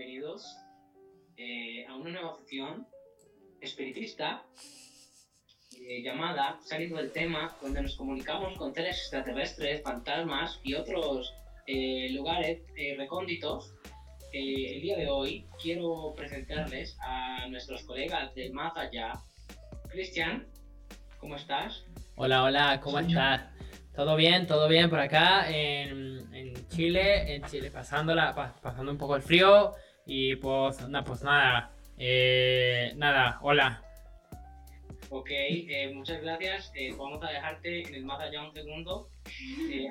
bienvenidos eh, a una nueva sección espiritista eh, llamada Saliendo del tema, donde nos comunicamos con seres extraterrestres, fantasmas y otros eh, lugares eh, recónditos. Eh, el día de hoy quiero presentarles a nuestros colegas del más allá. Cristian, ¿cómo estás? Hola, hola, ¿cómo estás? ¿Todo bien? ¿Todo bien por acá en, en Chile? En Chile pasándola, pa- pasando un poco el frío y pues, na- pues nada, eh, nada, hola. Ok, eh, muchas gracias. Eh, vamos a dejarte en el más allá un segundo.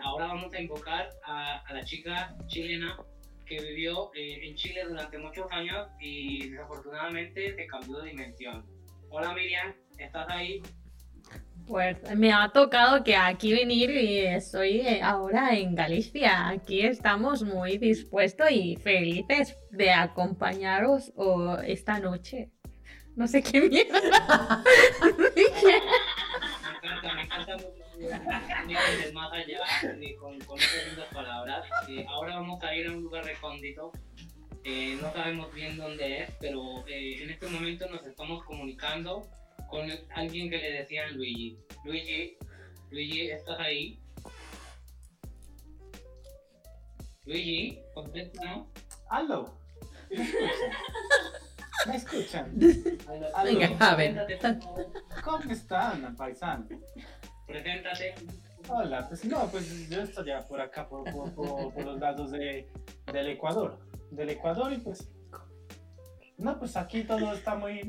Ahora vamos a invocar a, a la chica chilena que vivió en Chile durante muchos años y desafortunadamente se cambió de dimensión. Hola Miriam, ¿estás ahí? Pues me ha tocado que aquí venir y estoy ahora en Galicia. Aquí estamos muy dispuestos y felices de acompañaros esta noche. No sé qué mierda. Me encanta, eh, con, con estas lindas palabras. Eh, ahora vamos a ir a un lugar recóndito. Eh, no sabemos bien dónde es, pero eh, en este momento nos estamos comunicando con alguien que le decían Luigi. Luigi, Luigi, ¿estás ahí? Luigi, contesta. Aló. ¿Me escuchan? Venga, favor. ¿Cómo están, paisano? Preséntate. Hola, pues no, pues yo estoy ya por acá, por, por, por- por los lados de, del Ecuador. Del Ecuador y pues... No, pues aquí todo está muy,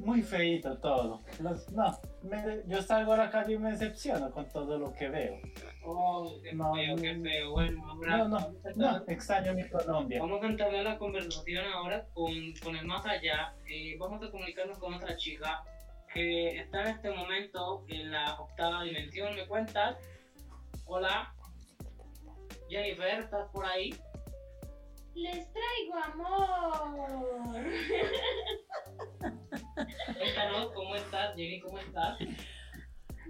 muy, feíto todo. Los- no, me- yo salgo a la calle y me decepciono con todo lo que veo. Oh, qué No, feo, qué feo. Bueno, ahora No, no, no, extraño mi Colombia. Vamos a entablar la conversación ahora con, con el más allá. Eh, vamos a comunicarnos con otra chica que está en este momento en la octava dimensión. ¿Me cuentas? Hola. Jennifer, ¿estás por ahí? Les traigo amor. Cuéntanos cómo estás, Jenny, ¿cómo estás?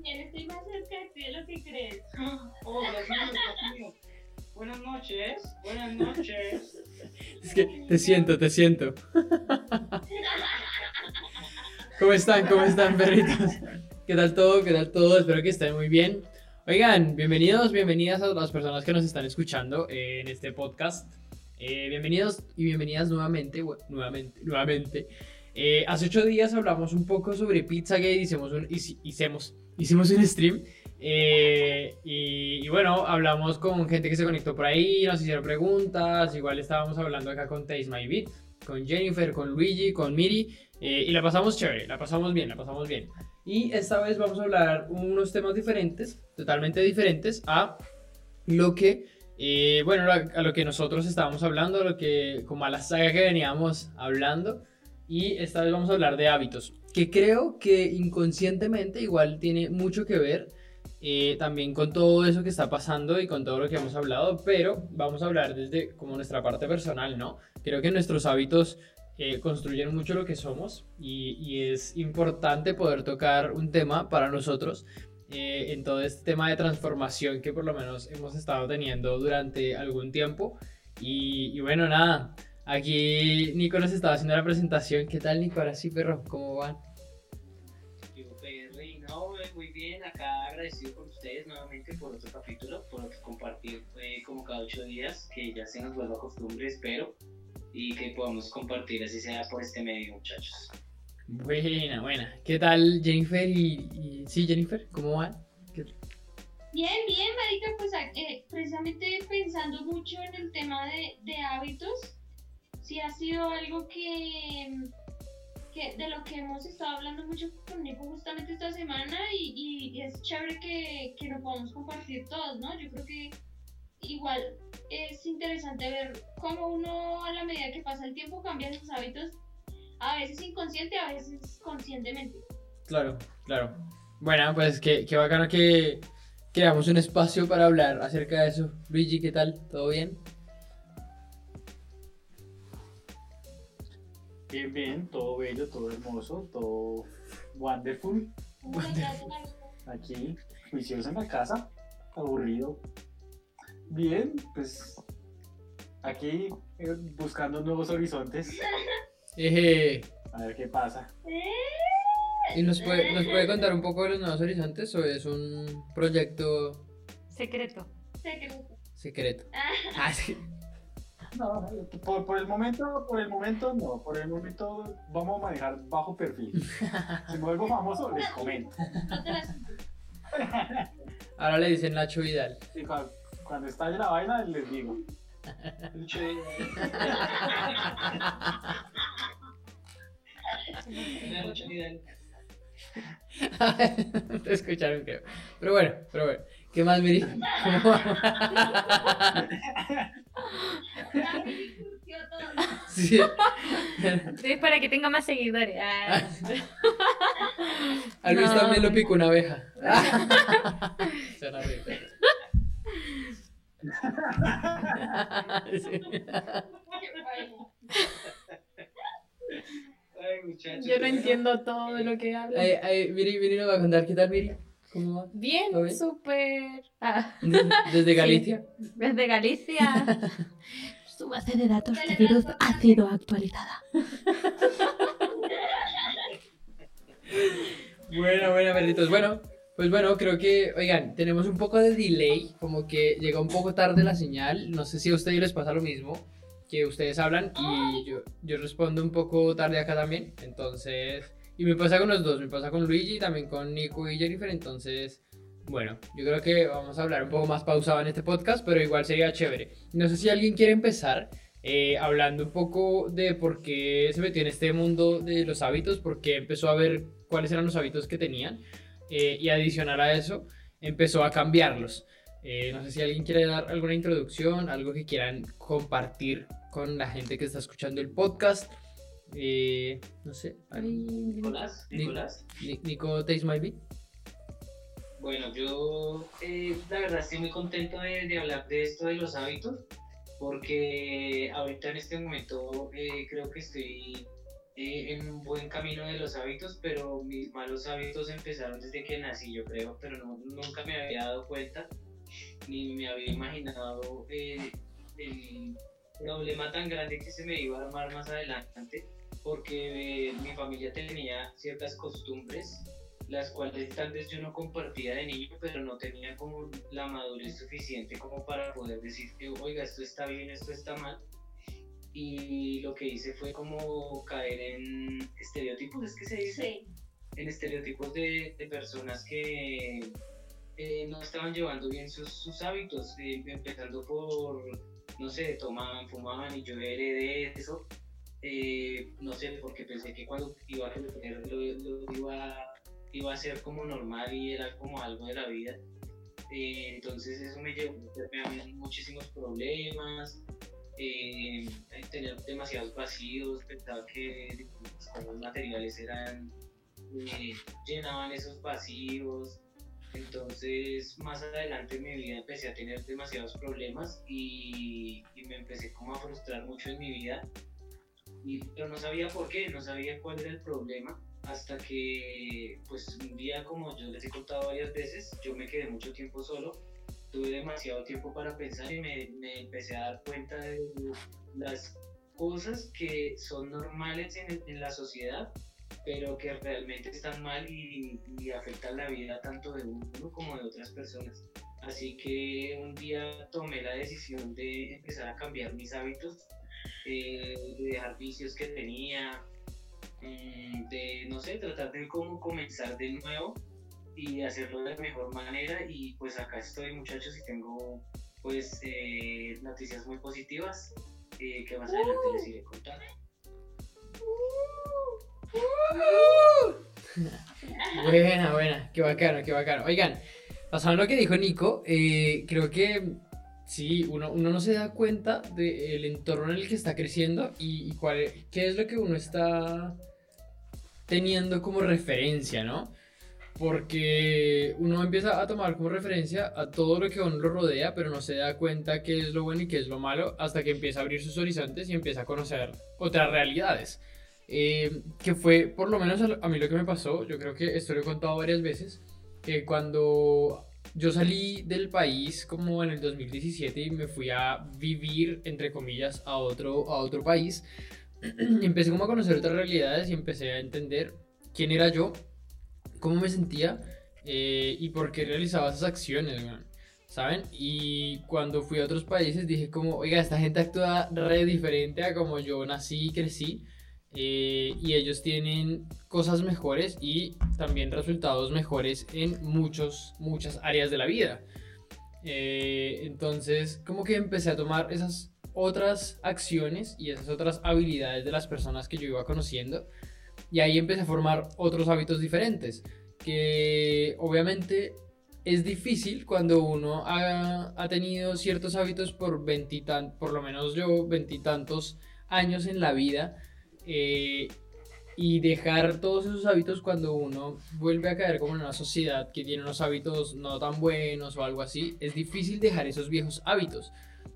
Bien, estoy más cerca de ti de lo que crees. Oh, Dios mío, Dios mío. Buenas noches, buenas noches. Es que te siento, te siento. ¿Cómo están? ¿Cómo están, perritos? ¿Qué tal todo? ¿Qué tal todo? Espero que estén muy bien. Oigan, bienvenidos, bienvenidas a las personas que nos están escuchando eh, en este podcast. Eh, bienvenidos y bienvenidas nuevamente, nuevamente, nuevamente. Eh, hace ocho días hablamos un poco sobre Pizzagate, hicimos un, hici- hicimos, hicimos un stream. eh, y, y bueno, hablamos con gente que se conectó por ahí, nos hicieron preguntas. Igual estábamos hablando acá con Taste My Beat, con Jennifer, con Luigi, con Miri. eh, y la pasamos chévere, la pasamos bien, la pasamos bien. Y esta vez vamos a hablar unos temas diferentes, totalmente diferentes a lo que, eh, bueno, a lo que nosotros estábamos hablando, a lo que, como a la saga que veníamos hablando. Y esta vez vamos a hablar de hábitos, que creo que inconscientemente igual tiene mucho que ver eh, también con todo eso que está pasando y con todo lo que hemos hablado, pero vamos a hablar desde como nuestra parte personal, ¿no? Creo que nuestros hábitos eh, construyen mucho lo que somos y, y es importante poder tocar un tema para nosotros eh, en todo este tema de transformación que por lo menos hemos estado teniendo durante algún tiempo. Y, y bueno, nada, aquí Nico nos estaba haciendo la presentación. ¿Qué tal, Nico? Ahora sí, perro, ¿cómo van? No, eh, muy bien, acá agradecido con ustedes nuevamente por otro capítulo, por compartir eh, como cada ocho días, que ya se nos vuelva costumbre, espero, y que podamos compartir, así sea por este medio, muchachos. Buena, buena. ¿Qué tal, Jennifer? Y, sí, Jennifer, ¿cómo? ¿Qué- Bien, bien, Marica, pues eh, precisamente pensando mucho en el tema de, de hábitos, sí ha sido algo que, que de lo que hemos estado hablando mucho con Nico justamente esta semana y, y- y es chévere que, que lo podamos compartir todos, ¿no? Yo creo que igual es interesante ver cómo uno a la medida que pasa el tiempo cambia sus hábitos, a veces inconsciente, a veces conscientemente. Claro, claro. Bueno, pues qué, qué bacano que creamos un espacio para hablar acerca de eso. Luigi, ¿qué tal? ¿Todo bien? Bien, bien, todo bello, todo hermoso, todo wonderful. Aquí, juicioso en la casa, aburrido. Bien, pues aquí eh, buscando nuevos horizontes. Eh, A ver qué pasa. ¿Y nos puede, nos puede contar un poco de los nuevos horizontes o es un proyecto Secreto. Secreto. secreto? Ah, sí. No, por, por el momento, por el momento no. Por el momento vamos a manejar bajo perfil. Si me vuelvo famoso, les comento. Ahora le dicen Nacho Vidal. Y cuando, cuando estalle la vaina, les digo. Te escucharon, creo. Pero bueno, pero bueno. ¿Qué más, Miri? Sí. Sí, para que tenga más seguidores. Ah. A Luis No. también lo picó una abeja. Ay. Yo no entiendo todo de lo que. Ay, ay, Miri, Miri nos va a contar qué tal, Miri. ¿Cómo va? Bien, súper. Ah, Desde Galicia. sí, desde Galicia. Su base de datos de virus ha sido actualizada. Buena, buena, perritos. Bueno, pues bueno, creo que, oigan, tenemos un poco de delay, como que llega un poco tarde la señal. No sé si a ustedes les pasa lo mismo, que ustedes hablan y yo, yo respondo un poco tarde acá también. Entonces, y me pasa con los dos, me pasa con Luigi y también con Nico y Jennifer. Entonces, bueno, yo creo que vamos a hablar un poco más pausado en este podcast, pero igual sería chévere. No sé si alguien quiere empezar. eh, hablando un poco de por qué se metió en este mundo de los hábitos, por qué empezó a ver cuáles eran los hábitos que tenían eh, y adicional a eso empezó a cambiarlos. Eh, no sé si alguien quiere dar alguna introducción, algo que quieran compartir con la gente que está escuchando el podcast. Eh, no sé, Nicolás, Nicolás. Ni- Nico Taste My Beat. Bueno, yo eh, la verdad estoy muy contento de, de hablar de esto de los hábitos, porque ahorita en este momento eh, creo que estoy eh, en un buen camino de los hábitos, pero mis malos hábitos empezaron desde que nací, yo creo, pero no- nunca me había dado cuenta, ni me había imaginado eh, el problema tan grande que se me iba a armar más adelante, porque eh, mi familia tenía ciertas costumbres las cuales tal vez yo no compartía de niño, pero no tenía como la madurez suficiente como para poder decir que, oiga, esto está bien, esto está mal. Y lo que hice fue como caer en estereotipos, es que se dice, Sí. en estereotipos de, de personas que eh, no estaban llevando bien sus, sus hábitos, eh, empezando por, no sé, tomaban, fumaban y yo heredé eso. Eh, no sé, porque pensé que cuando iba a crecer lo, lo iba, iba a ser como normal y era como algo de la vida. Eh, entonces eso me llevó a muchísimos problemas, eh, tener demasiados vacíos, pensaba que los cosas materiales eran, eh, llenaban esos vacíos. Entonces más adelante en mi vida empecé a tener demasiados problemas y, y me empecé como a frustrar mucho en mi vida. Y, pero no sabía por qué, no sabía cuál era el problema hasta que pues un día como yo les he contado varias veces, yo me quedé mucho tiempo solo, tuve demasiado tiempo para pensar y me, me empecé a dar cuenta de las cosas que son normales en, en la sociedad, pero que realmente están mal y, y afectan la vida tanto de uno como de otras personas. Así que un día tomé la decisión de empezar a cambiar mis hábitos, eh, de dejar vicios que tenía, mm, de, no sé, tratar de cómo comenzar de nuevo y hacerlo de mejor manera. Y pues acá estoy muchachos y tengo pues eh, noticias muy positivas eh, que más adelante les iré contando. Buena, buena, qué bacano, qué bacano. Oigan, pasando a lo que dijo Nico, eh, creo que sí, uno, uno no se da cuenta del entorno en el que está creciendo y, y cuál, qué es lo que uno está teniendo como referencia, ¿no? Porque uno empieza a tomar como referencia a todo lo que uno lo rodea, pero no se da cuenta qué es lo bueno y qué es lo malo hasta que empieza a abrir sus horizontes y empieza a conocer otras realidades. Eh, que fue por lo menos a mí lo que me pasó, yo creo que esto lo he contado varias veces, que cuando yo salí del país como en el 2017 y me fui a vivir, entre comillas, a otro, a otro país. empecé como a conocer otras realidades y empecé a entender quién era yo, cómo me sentía eh, y por qué realizaba esas acciones, ¿saben? Y cuando fui a otros países dije como, oiga, esta gente actúa re diferente a como yo nací y crecí. Eh, y ellos tienen cosas mejores y también resultados mejores en muchos, muchas áreas de la vida. Eh, entonces, como que empecé a tomar esas otras acciones y esas otras habilidades de las personas que yo iba conociendo y ahí empecé a formar otros hábitos diferentes que obviamente es difícil cuando uno ha, ha tenido ciertos hábitos por veintitantos, por lo menos yo, veintitantos años en la vida eh, y dejar todos esos hábitos cuando uno vuelve a caer como en una sociedad que tiene unos hábitos no tan buenos o algo así, es difícil dejar esos viejos hábitos,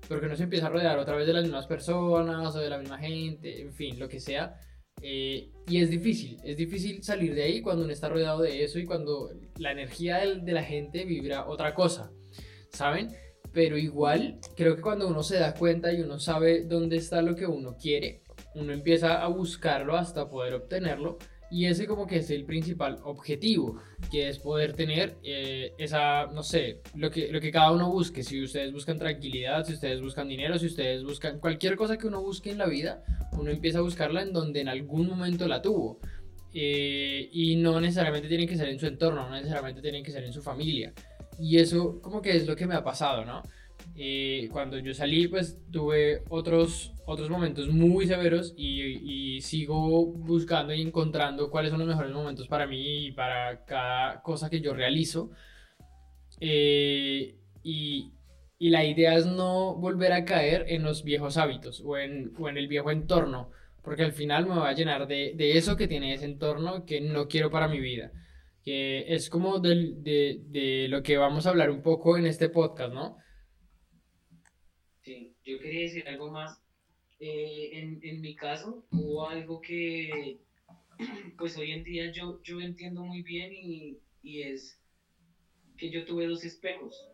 porque uno se empieza a rodear otra vez de las mismas personas o de la misma gente, en fin, lo que sea. Eh, y es difícil, es difícil salir de ahí cuando uno está rodeado de eso y cuando la energía de, de la gente vibra otra cosa, ¿saben? Pero igual, creo que cuando uno se da cuenta y uno sabe dónde está lo que uno quiere, uno empieza a buscarlo hasta poder obtenerlo y ese como que es el principal objetivo, que es poder tener eh, esa, no sé, lo que, lo que cada uno busque, si ustedes buscan tranquilidad, si ustedes buscan dinero, si ustedes buscan cualquier cosa que uno busque en la vida, uno empieza a buscarla en donde en algún momento la tuvo. Eh, y no necesariamente tiene que ser en su entorno, no necesariamente tiene que ser en su familia. Y eso como que es lo que me ha pasado, ¿no? Eh, cuando yo salí, pues tuve otros, otros momentos muy severos y, sigo buscando y encontrando cuáles son los mejores momentos para mí y para cada cosa que yo realizo. Eh, y, y, la idea es no volver a caer en los viejos hábitos o en, o en el viejo entorno, porque al final me va a llenar de, de, eso que tiene ese entorno que no quiero para mi vida. Que es como de, de, de lo que vamos a hablar un poco en este podcast, ¿no? Yo quería decir algo más. Eh, en, en, mi caso, hubo algo que, pues hoy en día yo, yo entiendo muy bien y, y es que yo tuve dos espejos.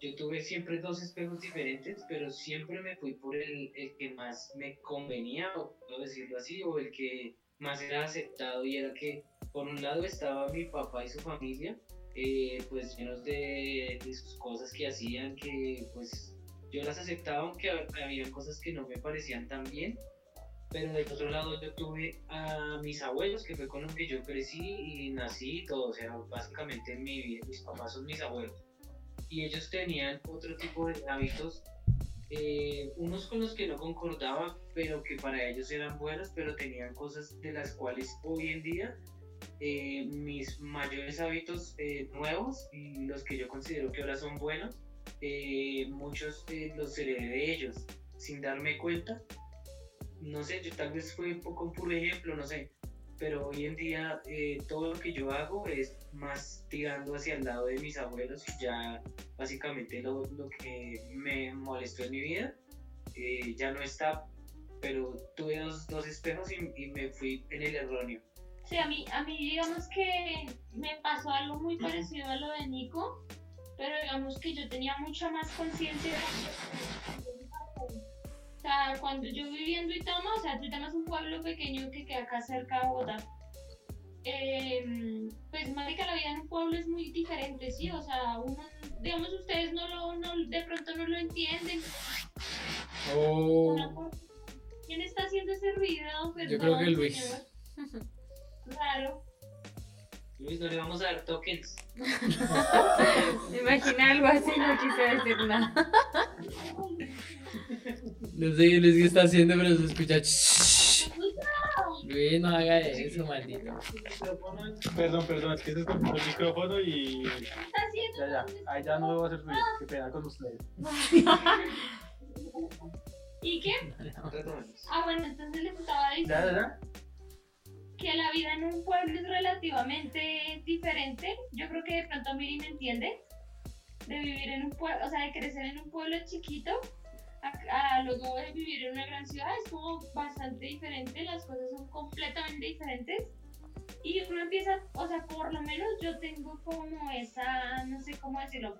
Yo tuve siempre dos espejos diferentes, pero siempre me fui por el, el que más me convenía, o puedo decirlo así, o el que más era aceptado y era que por un lado estaba mi papá y su familia, eh, pues llenos de, de, sus cosas que hacían, que pues yo las aceptaba aunque había cosas que no me parecían tan bien, pero del otro lado yo tuve a mis abuelos, que fue con los que yo crecí y nací y todo, o sea, básicamente en mi vida, mis papás son mis abuelos. Y ellos tenían otro tipo de hábitos, eh, unos con los que no concordaba, pero que para ellos eran buenos, pero tenían cosas de las cuales hoy en día eh, mis mayores hábitos eh, nuevos y los que yo considero que ahora son buenos, eh, muchos eh, los heredé de ellos sin darme cuenta. No sé, yo tal vez fue un poco un puro ejemplo, no sé, pero hoy en día eh, todo lo que yo hago es más tirando hacia el lado de mis abuelos y ya básicamente lo, lo que me molestó en mi vida eh, ya no está, pero tuve dos, dos espejos y, y, me fui en el erróneo. Sí, a mí, a mí digamos que me pasó algo muy parecido a lo de Nico pero digamos que yo tenía mucha más conciencia o sea, cuando yo vivía en Duitama, o sea, Duitama es un pueblo pequeño que queda acá cerca de Bogotá. Eh, pues, marica, la vida en un pueblo es muy diferente, ¿sí? O sea, uno, digamos, ustedes no lo, no, de pronto no lo entienden. Oh. ¿Quién está haciendo ese ruido? Perdón, Yo creo que Luis. Claro. Luis, no le vamos a dar tokens. Me imaginé algo así, no quise decir nada. No sé qué Luis está haciendo, pero se escucha. Luis, no haga eso, maldito. Perdón, perdón, es que se escuchó el micrófono y. ¿Qué está haciendo? Ya, ya. Ahí ya no debo hacer ruido. Qué pena con ustedes. ¿Y qué? Ah, bueno, entonces les estaba ¿Ya, diciendo. ya, ya? Que la vida en un pueblo es relativamente diferente. Yo creo que de pronto Miri me entiende. De vivir en un pueblo, o sea, de crecer en un pueblo chiquito a, a, luego de vivir en una gran ciudad es como bastante diferente. Las cosas son completamente diferentes. y uno empieza, o sea, por lo menos yo tengo como esa, no sé cómo decirlo,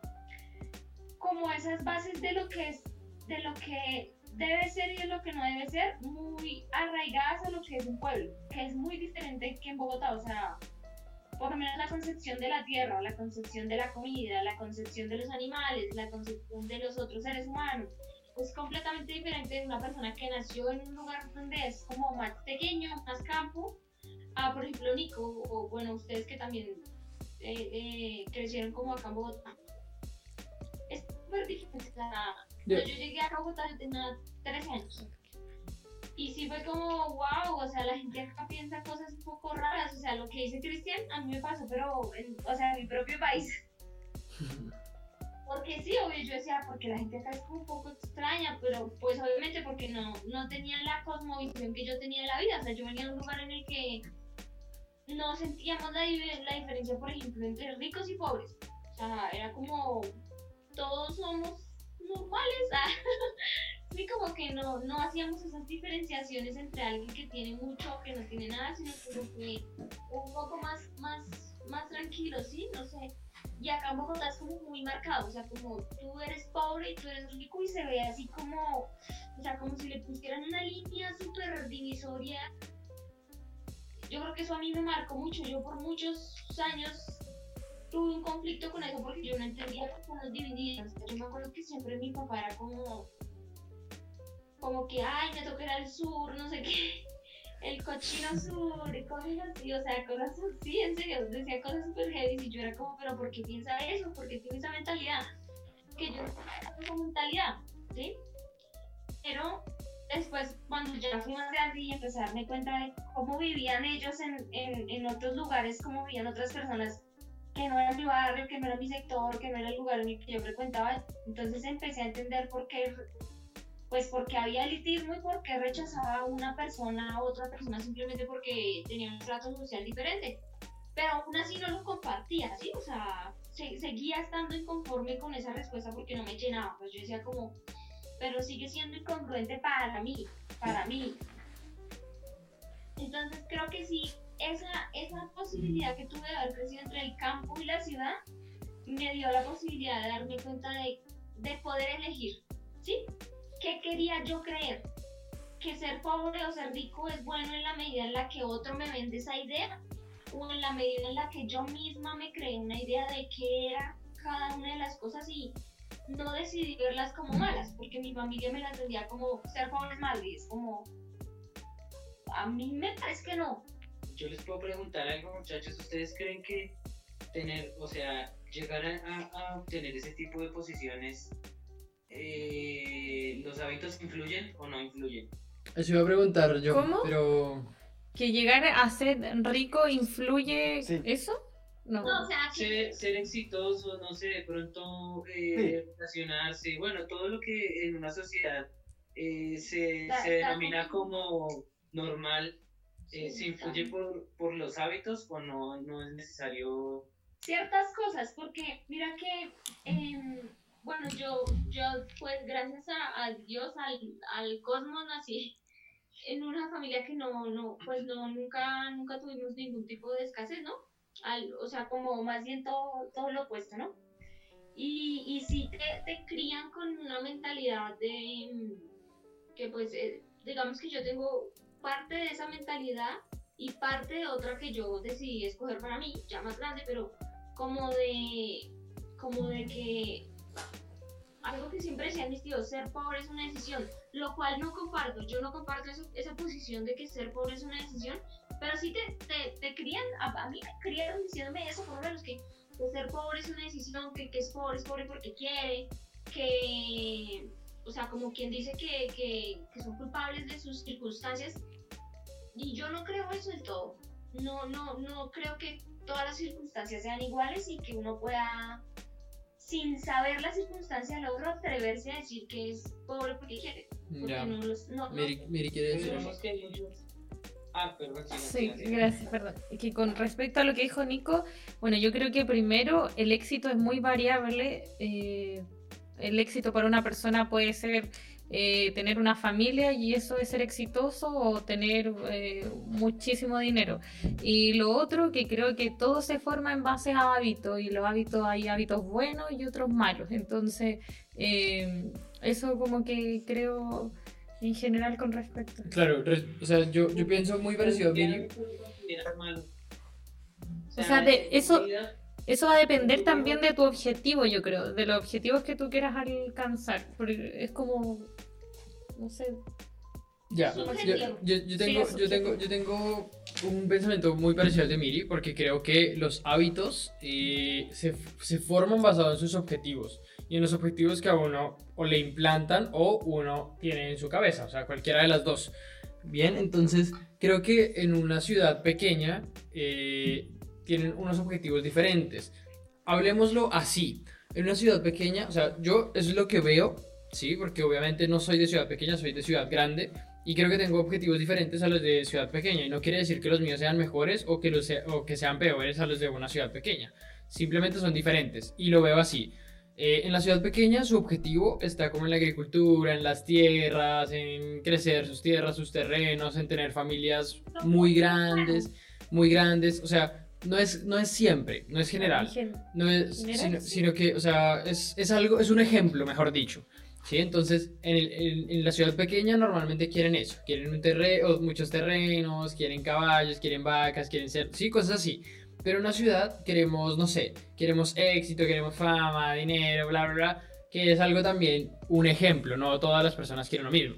como esas bases de lo que es, de lo que debe ser y de lo que no debe ser, muy arraigadas a lo que es un pueblo, que es muy diferente que en Bogotá, o sea, por lo menos la concepción de la tierra, la concepción de la comida, la concepción de los animales, la concepción de los otros seres humanos, es completamente diferente de una persona que nació en un lugar donde es como más pequeño, más campo, a por ejemplo Nico, o bueno, ustedes que también eh, eh, crecieron como acá en Bogotá. Es súper diferente. o Yo- llegué a Bogotá, yo tenía 13 años. Y sí fue como, wow, o sea, la gente acá piensa cosas un poco raras. O sea, lo que dice Cristian, a mí me pasó, pero, en, o sea, en mi propio país. Porque sí, obvio, yo decía, porque la gente acá es como un poco extraña, pero pues obviamente porque no, no tenía la cosmovisión que yo tenía en la vida. O sea, yo venía de un lugar en el que no sentíamos la, la diferencia, por ejemplo, entre ricos y pobres. O sea, era como, todos somos normales. ah. Sí, como que no, no hacíamos esas diferenciaciones entre alguien que tiene mucho o que no tiene nada, sino como que un poco más, más, más tranquilo, ¿sí? No sé. Y acá en Bogotá es como muy marcado, o sea, como tú eres pobre y tú eres rico y se ve así como, o sea, como si le pusieran una línea súper divisoria. Yo creo que eso a mí me marcó mucho, yo por muchos años tuve un conflicto con eso porque yo no entendía las cosas divididas. Me acuerdo que siempre mi papá era como, como que, ay, me toca ir al sur, no sé qué, el cochino sur, y cosas así, o sea, cosas así, en serio, decía cosas súper heavy y yo era como, pero ¿por qué piensa eso? ¿Por qué tiene esa mentalidad? Que yo no tengo esa mentalidad, ¿sí? Pero después, cuando ya fui más grande y empecé a darme cuenta de cómo vivían ellos en, en, en otros lugares, cómo vivían otras personas que no era mi barrio, que no era mi sector, que no era el lugar en el que yo frecuentaba, entonces empecé a entender por qué pues porque había elitismo y porque rechazaba a una persona a otra persona simplemente porque tenía un trato social diferente. Pero aún así no lo compartía, ¿sí? O sea, se- seguía estando inconforme con esa respuesta porque no me llenaba. Pues yo decía como, pero sigue siendo incongruente para mí, para mí. Entonces creo que sí, esa, esa posibilidad que tuve de haber crecido entre el campo y la ciudad me dio la posibilidad de darme cuenta de, de poder elegir, ¿sí? ¿Qué quería yo creer? ¿Que ser pobre o ser rico es bueno en la medida en la que otro me vende esa idea? ¿O en la medida en la que yo misma me creé una idea de qué era cada una de las cosas y no decidí verlas como malas? Porque mi familia me las vendía como ser pobre es malo y es como... A mí me parece que no. Yo les puedo preguntar algo, muchachos. ¿Ustedes creen que tener, o sea, llegar a, obtener ese tipo de posiciones, eh, los hábitos influyen o no influyen? Eso iba a preguntar yo, ¿Cómo? pero... ¿Que llegar a ser rico influye Sí. eso? No. No, o sea, que Ser, ser exitoso, no sé, de pronto eh, relacionarse, bueno, todo lo que en una sociedad eh, se, se denomina como normal, eh, ¿se influye por, por los hábitos o no, no es necesario? ciertas cosas, porque mira que, em, bueno, yo, yo pues gracias a, a Dios, al, al cosmos, nací en una familia que no, no, pues no, nunca, nunca tuvimos ningún tipo de escasez, ¿no? Al, o sea, como más bien todo, todo lo opuesto, ¿no? Y, y sí te, te crían con una mentalidad de em, que pues, eh, digamos que yo tengo parte de esa mentalidad y parte de otra que yo decidí escoger para mí, ya más grande, pero como de como de que algo que siempre decían mis tíos, ser pobre es una decisión, lo cual no comparto, yo no comparto esa posición de que ser pobre es una decisión, pero sí te, te, te crían, a, mí me criaron diciéndome eso, por lo menos que, que ser pobre es una decisión, que, que es pobre es pobre porque quiere, que, o sea, como quien dice que, que, que son culpables de sus circunstancias, y yo no creo eso del todo, no, no, no creo que todas las circunstancias sean iguales y que uno pueda, sin saber la circunstancia del otro, atreverse a decir que es pobre porque quiere. Porque Ya. no los, no, no- quiere decir algo. Ah, perdón, sí. gracias, perdón. Que con respecto a lo que dijo Nico, bueno, yo creo que primero el éxito es muy variable. eh, el éxito para una persona puede ser eh, tener una familia y eso es ser exitoso o tener eh, muchísimo dinero. Y lo otro que creo que todo se forma en base a hábitos y los hábitos hay hábitos buenos y otros malos. Entonces, eh, eso como que creo en general con respecto. Claro, re- o sea, yo, yo pienso muy parecido a Miri. O sea, de eso- Eso va a depender también de tu objetivo, yo creo, de los objetivos que tú quieras alcanzar. Porque es como, no sé, Ya, yo, yo, yo tengo, Sí, yo, tengo, yo tengo un pensamiento muy parecido al de Miri, porque creo que los hábitos eh, se, se forman basados en sus objetivos y en los objetivos que a uno o le implantan o uno tiene en su cabeza, o sea, cualquiera de las dos. Bien, entonces creo que en una ciudad pequeña eh, tienen unos objetivos diferentes. Hablemoslo así. En una ciudad pequeña, o sea, yo eso es lo que veo, sí, porque obviamente no soy de ciudad pequeña, soy de ciudad grande. Y creo que tengo objetivos diferentes a los de ciudad pequeña. Y no quiere decir que los míos sean mejores o que, los se- o que sean peores a los de una ciudad pequeña. Simplemente son diferentes. Y lo veo así. Eh, en la ciudad pequeña su objetivo está como en la agricultura, en las tierras, en crecer sus tierras, sus terrenos, en tener familias muy grandes, muy grandes. O sea, no es, no es siempre, no es general. gen- No es, sino que, o sea, es, es algo, es un ejemplo, mejor dicho. ¿Sí? Entonces, en, el- en- en la ciudad pequeña normalmente quieren eso, quieren un terreno, muchos terrenos, quieren caballos, quieren vacas, quieren ser, sí, cosas así. Pero en una ciudad queremos, no sé, queremos éxito, queremos fama, dinero, bla, bla, bla, que es algo también un ejemplo, no todas las personas quieren lo mismo,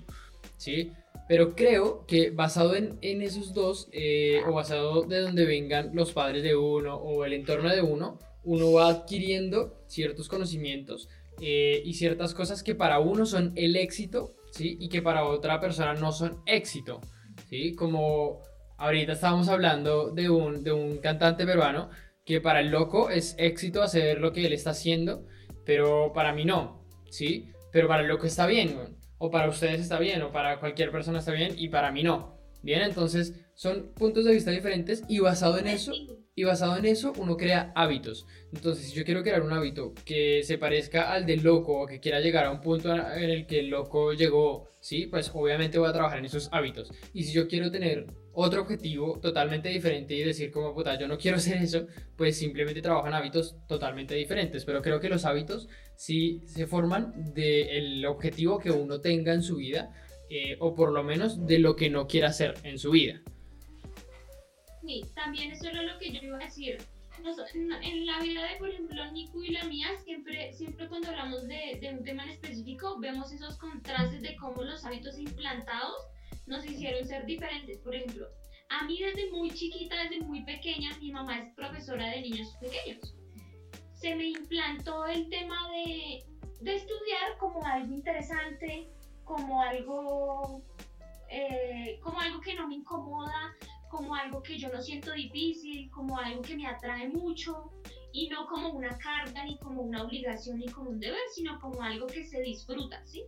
¿sí? Pero creo que basado en, en esos dos, eh, o basado de donde vengan los padres de uno o el entorno de uno, uno va adquiriendo ciertos conocimientos eh, y ciertas cosas que para uno son el éxito, ¿sí? Y que para otra persona no son éxito, ¿sí? Como ahorita estábamos hablando de un, de un cantante peruano que para el loco es éxito hacer lo que él está haciendo, pero para mí no, ¿sí? Pero para el loco está bien. O para ustedes está bien, o para cualquier persona está bien, y para mí no. Bien, entonces son puntos de vista diferentes y basado en eso, y basado en eso uno crea hábitos. Entonces, si yo quiero crear un hábito que se parezca al del loco o que quiera llegar a un punto en el que el loco llegó, sí, pues obviamente voy a trabajar en esos hábitos. Y si yo quiero tener otro objetivo totalmente diferente y decir como puta, yo no quiero hacer eso, pues simplemente trabajo en hábitos totalmente diferentes. Pero creo que los hábitos sí se forman del objetivo que uno tenga en su vida eh, o por lo menos de lo que no quiera hacer en su vida. Sí, también eso era lo que yo iba a decir. En la vida de, por ejemplo, Nico y la mía, siempre, siempre cuando hablamos de, de un tema en específico, vemos esos contrastes de cómo los hábitos implantados nos hicieron ser diferentes. Por ejemplo, a mí desde muy chiquita, desde muy pequeña, mi mamá es profesora de niños pequeños. Se me implantó el tema de, de estudiar como algo interesante, como algo, eh, como algo que no me incomoda, como algo que yo no siento difícil, como algo que me atrae mucho y no como una carga ni como una obligación ni como un deber, sino como algo que se disfruta, ¿sí?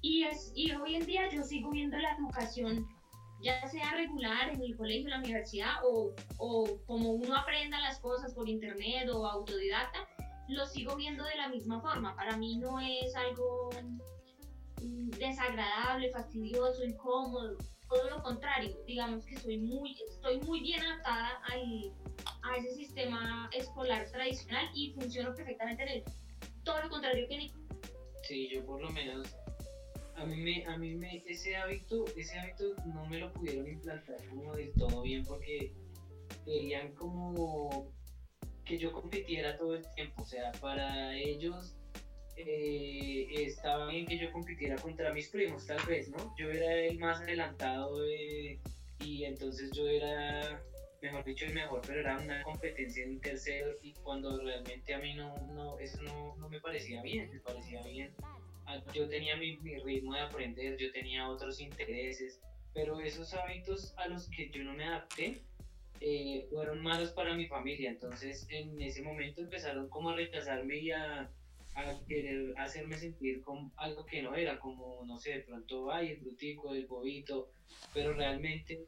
Y, es, y hoy en día yo sigo viendo la educación, ya sea regular en el colegio, en la universidad o, o como uno aprenda las cosas por internet o autodidacta, lo sigo viendo de la misma forma. Para mí no es algo mm, desagradable, fastidioso, incómodo todo lo contrario, digamos que soy muy, estoy muy bien adaptada al, a ese sistema escolar tradicional y funciono perfectamente en él. Todo lo contrario que Nico. Sí, yo por lo menos, a mí me, a mí me, ese hábito, ese hábito no me lo pudieron implantar como del todo bien porque querían como que yo compitiera todo el tiempo, o sea, para ellos eh, estaba bien que yo compitiera contra mis primos, tal vez, ¿no? Yo era el más adelantado eh, y entonces yo era, mejor dicho, el mejor, pero era una competencia en tercero y cuando realmente a mí no, no eso no, no me parecía bien, me parecía bien. Yo tenía mi, mi ritmo de aprender, yo tenía otros intereses, pero esos hábitos a los que yo no me adapté eh, fueron malos para mi familia, entonces en ese momento empezaron como a rechazarme y a a querer hacerme sentir como algo que no era, como, no sé, de pronto, ay, el brutico, el bobito, pero realmente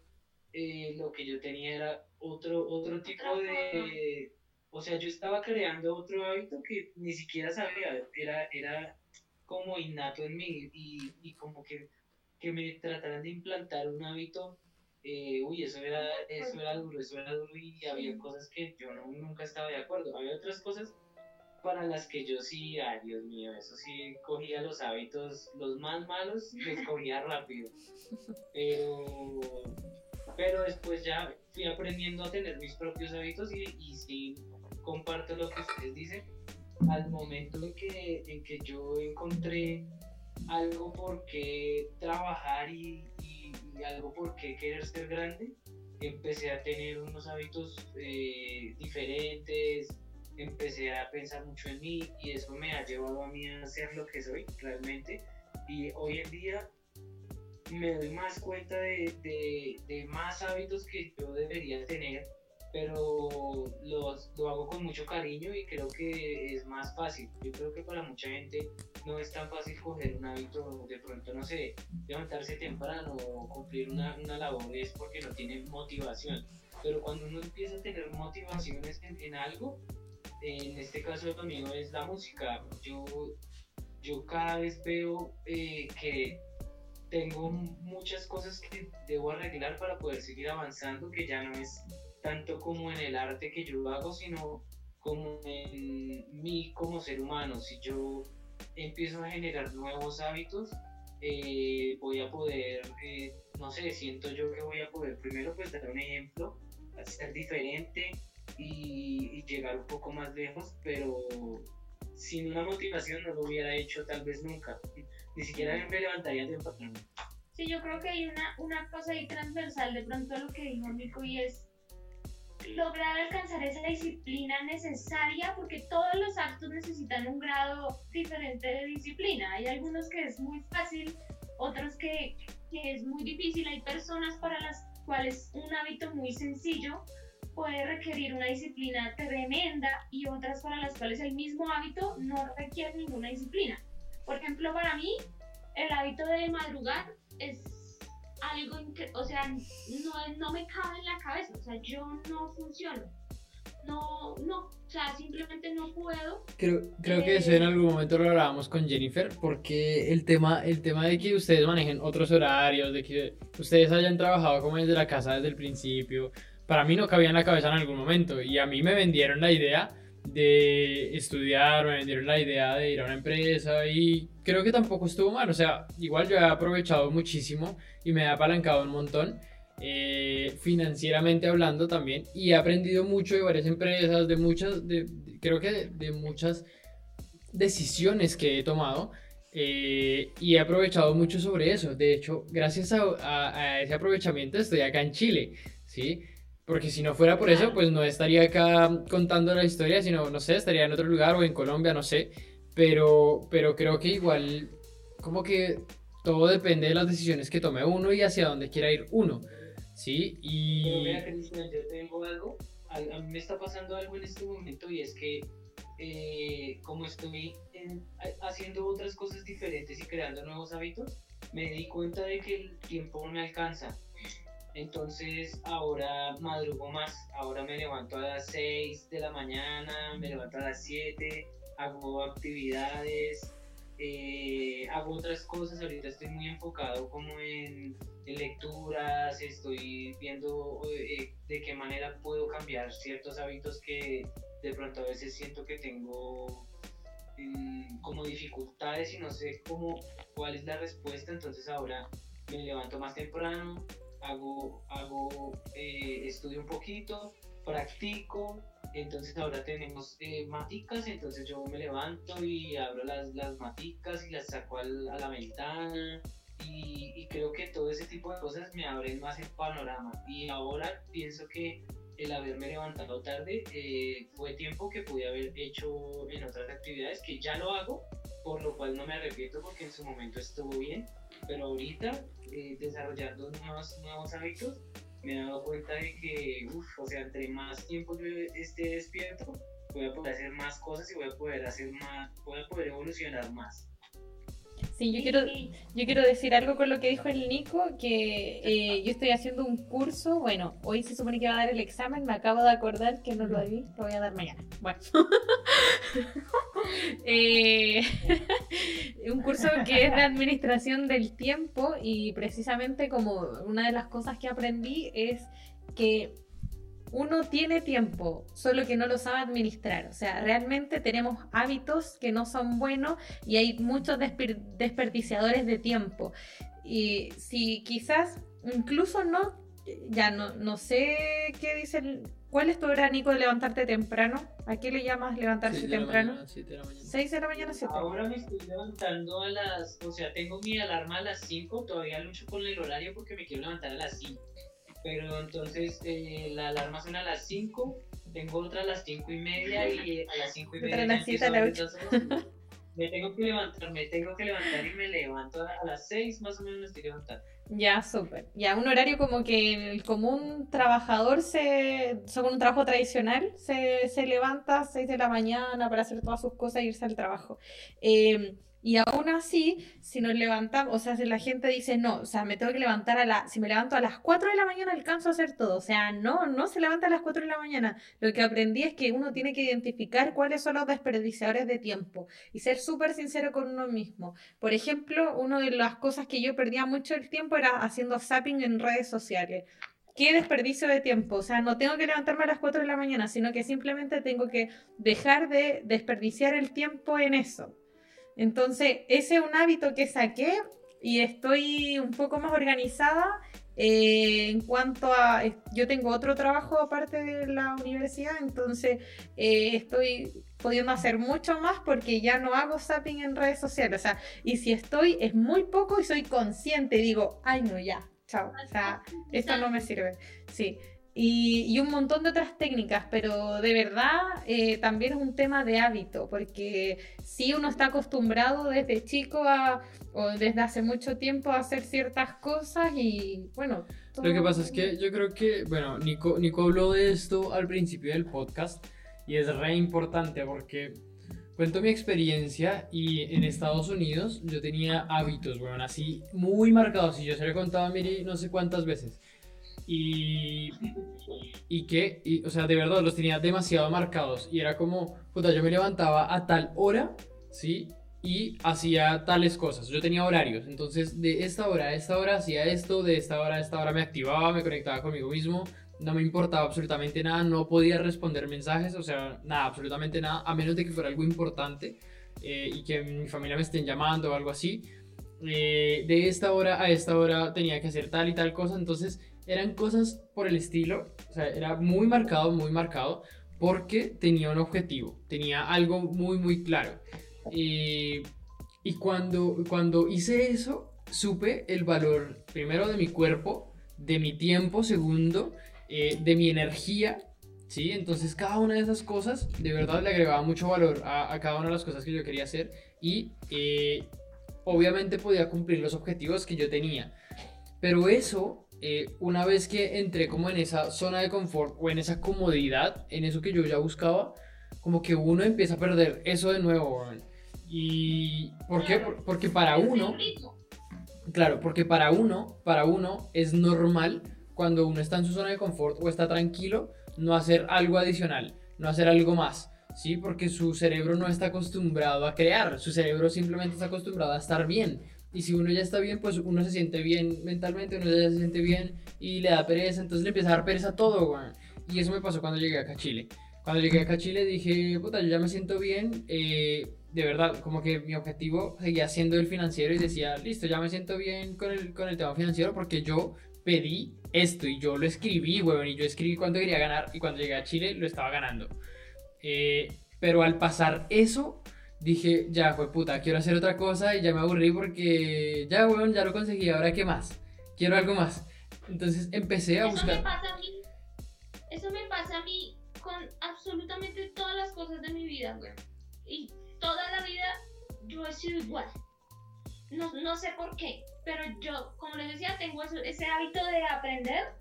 eh, lo que yo tenía era otro, otro tipo de... O sea, yo estaba creando otro hábito que ni siquiera sabía, era, era como innato en mí y, y como que, que me trataran de implantar un hábito, eh, uy, eso era, eso era duro, eso era duro y había cosas que yo no, nunca estaba de acuerdo. Había otras cosas para las que yo sí, ay Dios mío, eso sí, cogía los hábitos, los más malos, los cogía rápido. Pero, pero después ya fui aprendiendo a tener mis propios hábitos y, y sí comparto lo que ustedes dicen. Al momento en que, en que yo encontré algo por qué trabajar y, y- algo por qué querer ser grande, empecé a tener unos hábitos eh, diferentes, empecé a pensar mucho en mí y eso me ha llevado a mí a ser lo que soy realmente. Y hoy en día me doy más cuenta de- de más hábitos que yo debería tener, pero los, lo hago con mucho cariño y creo que es más fácil. Yo creo que para mucha gente no es tan fácil coger un hábito, de pronto, no sé, levantarse temprano o cumplir una, una labor es porque no tiene motivación. Pero cuando uno empieza a tener motivaciones en, en algo, en este caso conmigo es la música. Yo, yo cada vez veo eh, que tengo muchas cosas que debo arreglar para poder seguir avanzando, que ya no es tanto como en el arte que yo hago, sino como en mí como ser humano. Si yo empiezo a generar nuevos hábitos, eh, voy a poder, eh, no sé, siento yo que voy a poder primero pues dar un ejemplo, ser diferente y, y llegar un poco más lejos, pero sin una motivación no lo hubiera hecho tal vez nunca. Ni siquiera me levantaría temprano. Sí, yo creo que hay una, una cosa ahí transversal de pronto a lo que dijo Nico y es lograr alcanzar esa disciplina necesaria porque todos los actos necesitan un grado diferente de disciplina. Hay algunos que es muy fácil, otros que, que es muy difícil. Hay personas para las cuales un hábito muy sencillo puede requerir una disciplina tremenda y otras para las cuales el mismo hábito no requiere ninguna disciplina. Por ejemplo, para mí, el hábito de madrugar es algo, o sea, no, no me cabe en la cabeza, o sea, yo no funciono. No, no, o sea, simplemente no puedo. Creo, creo que eso en algún momento lo hablábamos con Jennifer, porque el tema, el tema de que ustedes manejen otros horarios, de que ustedes hayan trabajado como desde la casa desde el principio, para mí no cabía en la cabeza en algún momento. Y a mí me vendieron la idea de estudiar, me vendieron la idea de ir a una empresa y creo que tampoco estuvo mal. O sea, igual yo he aprovechado muchísimo y me he apalancado un montón. eh, financieramente hablando también y he aprendido mucho de varias empresas de muchas de, de- creo que de, de muchas decisiones que he tomado eh, y he aprovechado mucho sobre eso de hecho gracias a, a- a ese aprovechamiento estoy acá en Chile sí porque si no fuera por eso pues no estaría acá contando la historia sino no sé estaría en otro lugar o en Colombia no sé pero pero creo que igual como que todo depende de las decisiones que tome uno y hacia dónde quiera ir uno ¿sí? Y... Pero mira, yo tengo algo, a, a mí me está pasando algo en este momento y es que eh, como estoy en- ha- haciendo otras cosas diferentes y creando nuevos hábitos, me di cuenta de que el tiempo me alcanza. Entonces ahora madrugo más, ahora me levanto a las 6 de la mañana, me levanto a las 7, hago actividades, eh, hago otras cosas, ahorita estoy muy enfocado como en, lecturas, estoy viendo eh, de qué manera puedo cambiar ciertos hábitos que de pronto a veces siento que tengo mm, como dificultades y no sé cómo, cuál es la respuesta, entonces ahora me levanto más temprano, hago, hago eh, estudio un poquito, practico, entonces ahora tenemos eh, maticas, entonces yo me levanto y abro las, las maticas y las saco al- a la ventana y, y creo que todo ese tipo de cosas me abren más el panorama. Y ahora pienso que el haberme levantado tarde eh, fue tiempo que pude haber hecho en otras actividades que ya lo hago, por lo cual no me arrepiento porque en su momento estuvo bien, pero ahorita eh, desarrollando nuevos, nuevos hábitos me he dado cuenta de que, uff, o sea, entre más tiempo yo esté despierto, voy a poder hacer más cosas y voy a poder hacer más, voy a poder evolucionar más. Sí, yo quiero, yo quiero decir algo con lo que dijo el Nico, que eh, yo estoy haciendo un curso, bueno, hoy se supone que va a dar el examen, me acabo de acordar que no lo vi, lo voy a dar mañana. Bueno. Eh, un curso que es de administración del tiempo y precisamente como una de las cosas que aprendí es que uno tiene tiempo, solo que no lo sabe administrar. O sea, realmente tenemos hábitos que no son buenos y hay muchos desper- desperdiciadores de tiempo. Y si quizás incluso no, ya no, no sé qué dicen. ¿Cuál es tu hora, Nico, de levantarte temprano? ¿A qué le llamas levantarse temprano? mañana, siete de la mañana. 6 de la mañana, 7. Ahora me estoy levantando a las, o sea, tengo mi alarma a las 5, todavía lucho con el horario porque me quiero levantar a las 5. Pero entonces eh, la alarma suena a las 5, tengo otra a las 5 y media y a las 5 y media empiezo. Me tengo que levantar, me tengo que levantar y me levanto a, a las 6 más o menos me estoy levantando. Ya, súper. Ya, un horario como que el común trabajador, se, según un trabajo tradicional, se, se levanta a 6 de la mañana para hacer todas sus cosas e irse al trabajo. Eh, y aún así, si nos levantamos, o sea, si la gente dice, no, o sea, me tengo que levantar a la, si me levanto a las 4 de la mañana alcanzo a hacer todo. O sea, no, no se levanta a las 4 de la mañana. Lo que aprendí es que uno tiene que identificar cuáles son los desperdiciadores de tiempo y ser súper sincero con uno mismo. Por ejemplo, una de las cosas que yo perdía mucho el tiempo era haciendo zapping en redes sociales. Qué desperdicio de tiempo. O sea, no tengo que levantarme a las 4 de la mañana, sino que simplemente tengo que dejar de desperdiciar el tiempo en eso. Entonces, ese es un hábito que saqué y estoy un poco más organizada eh, en cuanto a... Yo tengo otro trabajo aparte de la universidad, entonces eh, estoy pudiendo hacer mucho más porque ya no hago zapping en redes sociales. O sea, y si estoy, es muy poco y soy consciente. Digo, ay, no, ya, chao. O sea, esto no me sirve. Sí. Y, y un montón de otras técnicas, pero de verdad eh, también es un tema de hábito, porque si uno está acostumbrado desde chico a, o desde hace mucho tiempo a hacer ciertas cosas y bueno. Lo que pasa es que yo creo que, bueno, Nico, Nico habló de esto al principio del podcast y es re importante porque cuento mi experiencia y en Estados Unidos yo tenía hábitos, bueno, así muy marcados y yo se lo he contado a Miri no sé cuántas veces. Y, y que, y, o sea, de verdad los tenía demasiado marcados y era como, puta, yo me levantaba a tal hora, ¿sí? y hacía tales cosas. Yo tenía horarios, entonces de esta hora a esta hora hacía esto, de esta hora a esta hora me activaba, me conectaba conmigo mismo, no me importaba absolutamente nada, no podía responder mensajes, o sea, nada, absolutamente nada, a menos de que fuera algo importante eh, y que mi familia me estén llamando o algo así. Eh, de esta hora a esta hora tenía que hacer tal y tal cosa, entonces eran cosas por el estilo, o sea, era muy marcado, muy marcado, porque tenía un objetivo, tenía algo muy, muy claro. Eh, y cuando, cuando hice eso, supe el valor, primero, de mi cuerpo, de mi tiempo, segundo, eh, de mi energía, ¿sí? Entonces cada una de esas cosas, de verdad, le agregaba mucho valor a, a cada una de las cosas que yo quería hacer y eh, obviamente podía cumplir los objetivos que yo tenía. Pero eso, eh, una vez que entré como en esa zona de confort o en esa comodidad, en eso que yo ya buscaba, como que uno empieza a perder eso de nuevo. ¿Y por qué? Por- Porque para uno, claro, porque para uno, para uno es normal cuando uno está en su zona de confort o está tranquilo, no hacer algo adicional, no hacer algo más, ¿sí? Porque su cerebro no está acostumbrado a crear, su cerebro simplemente está acostumbrado a estar bien. Y si uno ya está bien, pues uno se siente bien mentalmente, uno ya se siente bien y le da pereza, entonces le empieza a dar pereza a todo, weón. Y eso me pasó cuando llegué acá a Chile. Cuando llegué acá a Chile dije, puta, yo ya me siento bien, eh, de verdad, como que mi objetivo seguía siendo el financiero y decía, listo, ya me siento bien con el, con el tema financiero porque yo pedí esto y yo lo escribí, weón, y yo escribí cuánto quería ganar y cuando llegué a Chile lo estaba ganando. Eh, pero al pasar eso, dije, ya, fue puta, quiero hacer otra cosa y ya me aburrí porque ya, weón, ya lo conseguí, ahora qué más, quiero algo más. Entonces empecé a Eso me buscar... pasa a mí. Eso me pasa a mí con absolutamente todas las cosas de mi vida, güey. Y toda la vida yo he sido igual. No, no sé por qué, pero yo, como les decía, tengo ese hábito de aprender.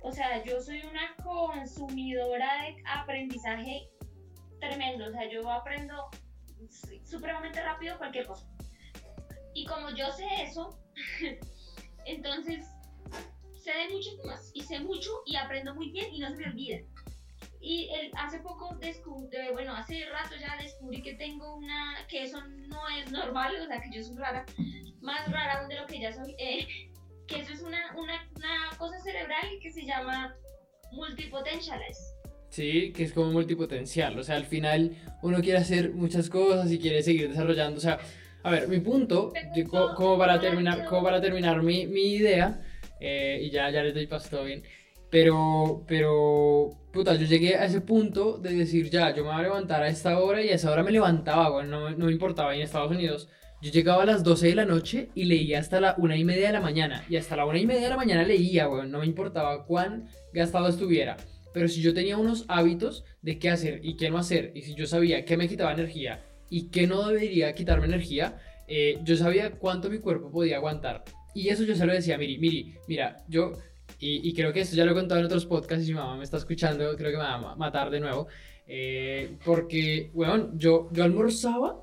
O sea, yo soy una consumidora de aprendizaje tremendo. O sea, yo aprendo supremamente rápido cualquier cosa. Y como yo sé eso, entonces sé de mucho más y sé mucho y aprendo muy bien y no se me olvida. Y el, hace poco descubrí, bueno, hace rato ya descubrí que tengo una, que eso no es normal, o sea, que yo soy rara, más rara aún de lo que ya soy, eh, que eso es una, una, una cosa cerebral que se llama multipotentiales. Sí, que es como multipotencial. O sea, al final uno quiere hacer muchas cosas y quiere seguir desarrollando. O sea, a ver, mi punto, como para terminar, como para terminar mi, mi idea, eh, y ya, ya les doy paso todo bien. Pero, pero, puta, yo llegué a ese punto de decir, ya, yo me voy a levantar a esta hora y a esa hora me levantaba, güey, no, no me importaba. En Estados Unidos, yo llegaba a las 12 de la noche y leía hasta la una y media de la mañana. Y hasta la una y media de la mañana leía, güey, no me importaba cuán gastado estuviera. Pero si yo tenía unos hábitos de qué hacer y qué no hacer, y si yo sabía qué me quitaba energía y qué no debería quitarme energía, eh, yo sabía cuánto mi cuerpo podía aguantar. Y eso yo se lo decía Miri, Miri, mira, yo, y, y creo que esto ya lo he contado en otros podcasts y si mi mamá me está escuchando, creo que me va a ma- matar de nuevo, eh, porque, weón, yo, yo almorzaba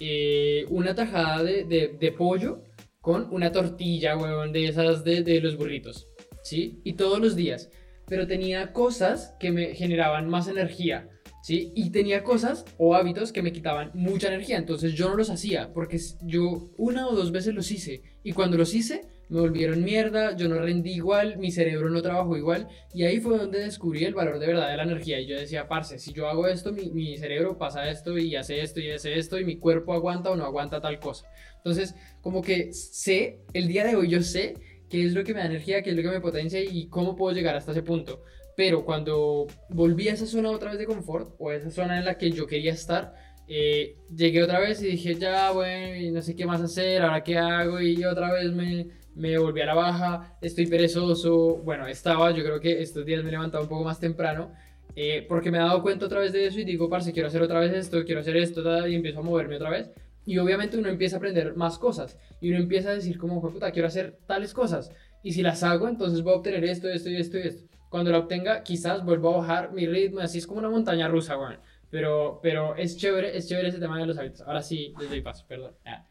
eh, una tajada de, de, de pollo con una tortilla, weón, de esas de, de los burritos, ¿sí? Y todos los días pero tenía cosas que me generaban más energía, ¿sí? Y tenía cosas o hábitos que me quitaban mucha energía, entonces yo no los hacía, porque yo una o dos veces los hice, y cuando los hice, me volvieron mierda, yo no rendí igual, mi cerebro no trabajó igual, y ahí fue donde descubrí el valor de verdad de la energía, y yo decía, parce, si yo hago esto, mi, mi cerebro pasa esto, y hace esto, y hace esto, y mi cuerpo aguanta o no aguanta tal cosa. Entonces, como que sé, el día de hoy yo sé qué es lo que me da energía, qué es lo que me potencia y cómo puedo llegar hasta ese punto. Pero cuando volví a esa zona otra vez de confort, o a esa zona en la que yo quería estar, eh, llegué otra vez y dije, ya, bueno, no sé qué más hacer, ahora qué hago, y otra vez me, me volví a la baja, estoy perezoso, bueno, estaba, yo creo que estos días me he levantado un poco más temprano, eh, porque me he dado cuenta otra vez de eso y digo, parce, quiero hacer otra vez esto, quiero hacer esto, y empiezo a moverme otra vez. Y obviamente uno empieza a aprender más cosas. Y uno empieza a decir como, "Jue puta, quiero hacer tales cosas. Y si las hago, entonces voy a obtener esto, esto y esto y esto. Cuando la obtenga, quizás vuelvo a bajar mi ritmo. Así es como una montaña rusa, weón. Pero, pero es chévere, es chévere ese tema de los hábitos. Ahora sí, les doy paso, perdón. Ah.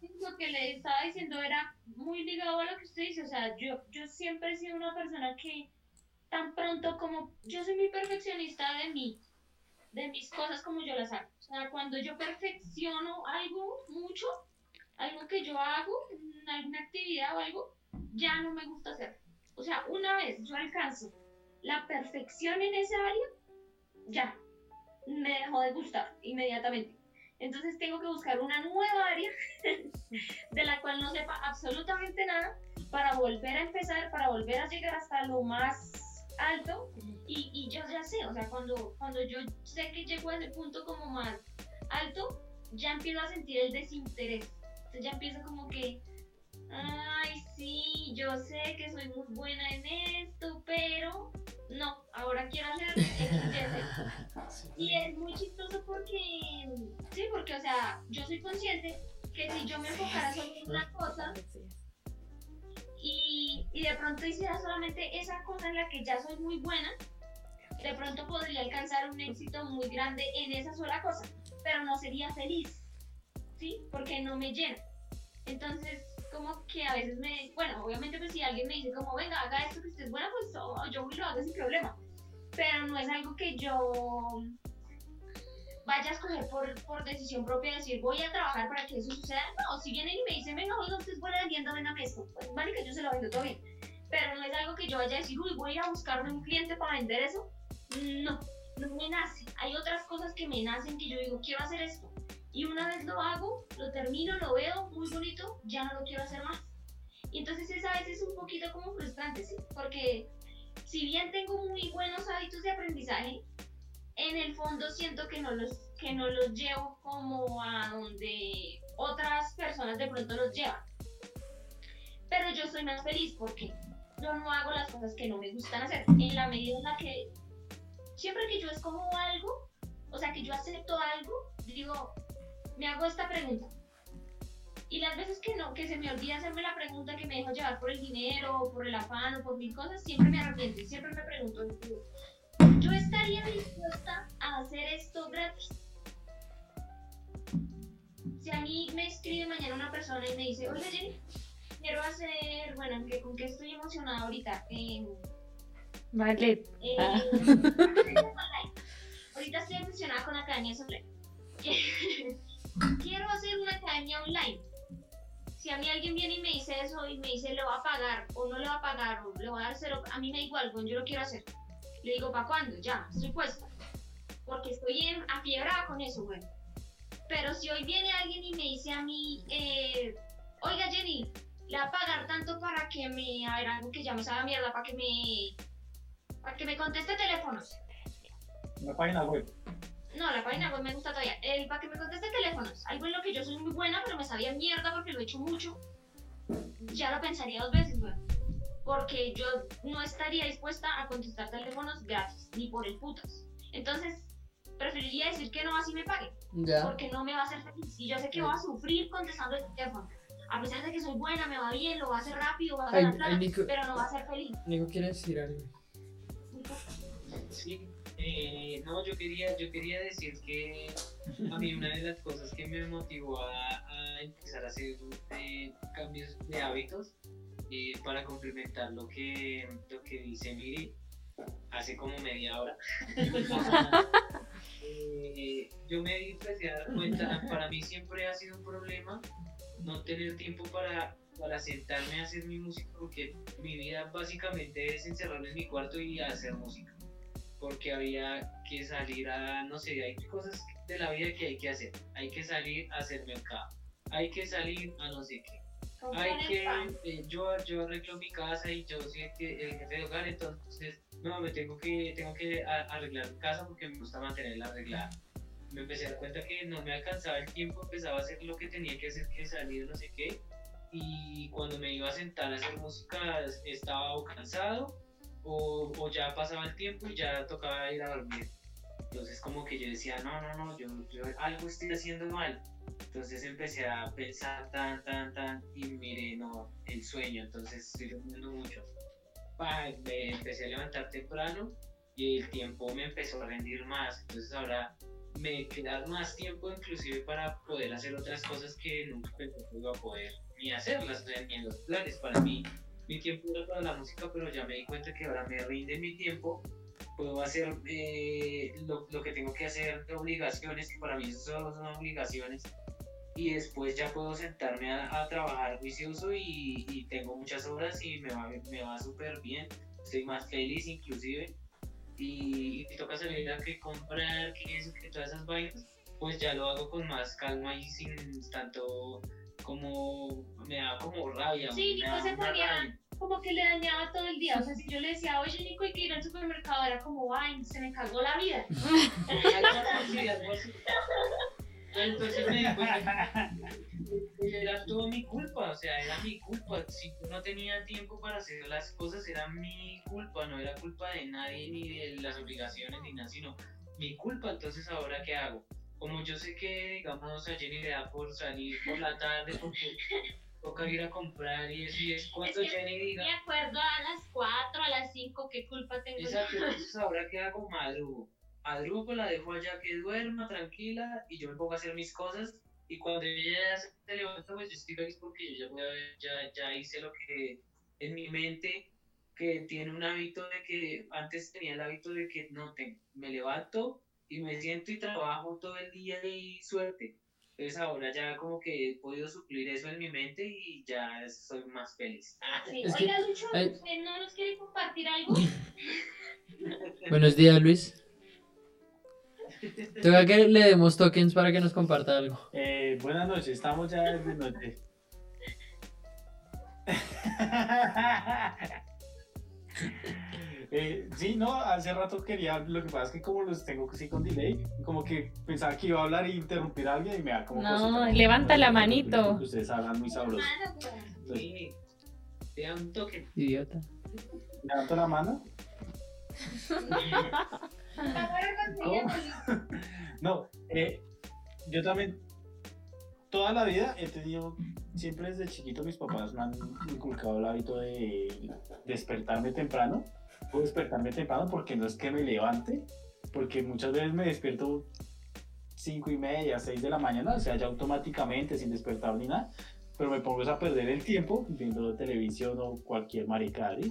Lo que le estaba diciendo era muy ligado a lo que usted dice, o sea, yo, yo siempre he sido una persona que tan pronto como yo soy muy perfeccionista de mí, de mis cosas como yo las hago. O sea, cuando yo perfecciono algo mucho, algo que yo hago, alguna actividad o algo, ya no me gusta hacer. O sea, una vez yo alcanzo la perfección en esa área, ya, me dejó de gustar inmediatamente. Entonces tengo que buscar una nueva área de la cual no sepa absolutamente nada para volver a empezar, para volver a llegar hasta lo más alto y, y yo ya sé, o sea, cuando, cuando yo sé que llego a ese punto como más alto, ya empiezo a sentir el desinterés. Entonces ya empiezo como que, ay, sí, yo sé que soy muy buena en esto, pero no, ahora quiero hacer X, Y, es muy chistoso porque, sí, porque, o sea, yo soy consciente que si yo me enfocara solo en una cosa y, y de pronto hiciera solamente esa cosa en la que ya soy muy buena, de pronto podría alcanzar un éxito muy grande en esa sola cosa, pero no sería feliz, ¿sí? Porque no me llena. Entonces, como que a veces me, bueno, obviamente pues si alguien me dice como, venga, haga esto que estés buena, pues oh, yo lo hago sin problema. Pero no es algo que yo vaya a escoger por, por decisión propia, decir voy a trabajar para que eso suceda. No, si vienen y me dicen, venga, oiga, usted es buena vendiendo, véndame esto. Pues vale que yo se lo vendo todo bien. Pero no es algo que yo vaya a decir, uy, voy a buscarme un cliente para vender eso. No, no me nace. Hay otras cosas que me nacen que yo digo, quiero hacer esto. Y una vez lo hago, lo termino, lo veo muy bonito, ya no lo quiero hacer más. Y entonces es a veces un poquito como frustrante, ¿sí? Porque si bien tengo muy buenos hábitos de aprendizaje, en el fondo siento que no los, que no los llevo como a donde otras personas de pronto los llevan. Pero yo soy más feliz porque yo no hago las cosas que no me gustan hacer. En la medida en la que siempre que yo escojo algo, o sea, que yo acepto algo, digo, me hago esta pregunta. Y las veces que no, que se me olvida hacerme la pregunta, que me dejo llevar por el dinero, por el afán, o por mil cosas, siempre me arrepiento y siempre me pregunto, ¿yo estaría dispuesta a hacer esto gratis? si a mí me escribe mañana una persona y me dice, oye Jenny, quiero hacer, bueno, ¿en qué- ¿con qué estoy emocionada ahorita? Vale. en- Ah. Ahorita estoy emocionada con academias online. quiero hacer una academia online. Si a mí alguien viene y me dice eso y me dice le va a pagar o no le va a pagar o le va a dar cero, a mí me da igual, bueno, yo lo quiero hacer. Le digo, ¿para cuándo? Ya, estoy puesta. Porque estoy en, afiebrada con eso, güey. Pero si hoy viene alguien y me dice a mí, eh, oiga Jenny, le va a pagar tanto para que me, a ver, algo que ya me sabe mierda, para que me, para que me conteste teléfonos. Una página web. No, la página web me gusta todavía. El, para que me conteste teléfonos. Algo en lo que yo soy muy buena, pero me sabía mierda porque lo he hecho mucho. Ya lo pensaría dos veces, güey. Porque yo no estaría dispuesta a contestar teléfonos gratis, ni por el putas. Entonces, preferiría decir que no así me pague. Ya. Porque no me va a hacer feliz. Y yo sé que voy a sufrir contestando el teléfono. A pesar de que soy buena, me va bien, lo va a hacer rápido, va a ganar plata, Nico. pero no va a ser feliz. Nico quiere decir algo. Sí, eh, no, yo quería, yo quería decir que a mí una de las cosas que me motivó a, a empezar a hacer eh, cambios de hábitos eh, para complementar lo que, lo que dice Miri hace como media hora. Eh, yo me empecé a dar cuenta, para mí siempre ha sido un problema no tener tiempo para, para sentarme a hacer mi música porque mi vida básicamente es encerrarme en mi cuarto y hacer música porque había que salir a, no sé, hay cosas de la vida que hay que hacer. Hay que salir a hacer mercado. Hay que salir a no sé qué. Hay que, eh, yo, yo arreglo mi casa y yo soy el, jefe de hogar, entonces, no, me tengo que, tengo que arreglar mi casa porque me gusta mantenerla arreglada. Me empecé a dar cuenta que no me alcanzaba el tiempo, empezaba a hacer lo que tenía que hacer, que salir, no sé qué. Y cuando me iba a sentar a hacer música, estaba o cansado o, o ya pasaba el tiempo y ya tocaba ir a dormir. Entonces como que yo decía, no, no, no, yo, yo algo estoy haciendo mal. Entonces empecé a pensar tan, tan, tan y mire, no, el sueño, entonces estoy durmiendo mucho. Pa, me empecé a levantar temprano y el tiempo me empezó a rendir más. Entonces ahora me queda más tiempo inclusive para poder hacer otras cosas que nunca pensé que iba a poder ni hacerlas, ni en los planes. Para mí mi tiempo era para la música, pero ya me di cuenta que ahora me rinde mi tiempo. Puedo hacer eh, lo, lo que tengo que hacer de obligaciones, que para mí eso son obligaciones. Y después ya puedo sentarme a, a trabajar juicioso y, y tengo muchas horas y me va, me va súper bien. Estoy más feliz inclusive. Y, y toca salir a que comprar, que eso, que todas esas vainas. Pues ya lo hago con más calma y sin tanto como me da como rabia. Sí, me da una rabia. Como que le dañaba todo el día. O sea, si yo le decía, oye, Nico, hay que ir al supermercado, era como, ay, se me cagó la vida. Entonces me di cuenta que era todo mi culpa, o sea, era mi culpa. Si yo no tenía tiempo para hacer las cosas, era mi culpa, no era culpa de nadie ni de las obligaciones ni nada, sino mi culpa. Entonces, ¿ahora qué hago? Como yo sé que, digamos, a Jenny le da por salir por la tarde porque toca ir a comprar y eso, y es cuando Es que Jenny diga. Me acuerdo a las 4, a las 5, qué culpa tengo. Exacto, entonces ahora qué hago, madrugo. Madrugo, la dejo allá que duerma tranquila y yo me pongo a hacer mis cosas y cuando ella ya se levanta pues yo estoy feliz porque yo ya, voy a ver, ya, ya hice lo que en mi mente que tiene un hábito de que antes tenía el hábito de que no te, me levanto y me siento y trabajo todo el día y suerte. Entonces ahora ya como que he podido suplir eso en mi mente y ya soy más feliz. Sí, Es que- Oiga, Lucho, ay. ¿usted no nos quiere compartir algo? Buenos días, Luis. Toca que le demos tokens para que nos comparta algo. Eh, buenas noches, estamos ya de noche. Eh, sí, no, hace rato quería, lo que pasa es que como los tengo así con delay, como que pensaba que iba a hablar e interrumpir a alguien y me da como No, cosita. levanta la manito. Ustedes hablan muy sabroso. Mano. Sí, te da un toque. Idiota. Levanto la mano. No, eh, yo también, toda la vida he tenido, siempre desde chiquito mis papás me han inculcado el hábito de despertarme temprano. Puedo despertarme temprano porque no es que me levante, porque muchas veces me despierto 5 y media, 6 de la mañana, o sea, ya automáticamente, sin despertar ni nada, pero me pongo a perder el tiempo viendo televisión o cualquier maricada, ¿sí?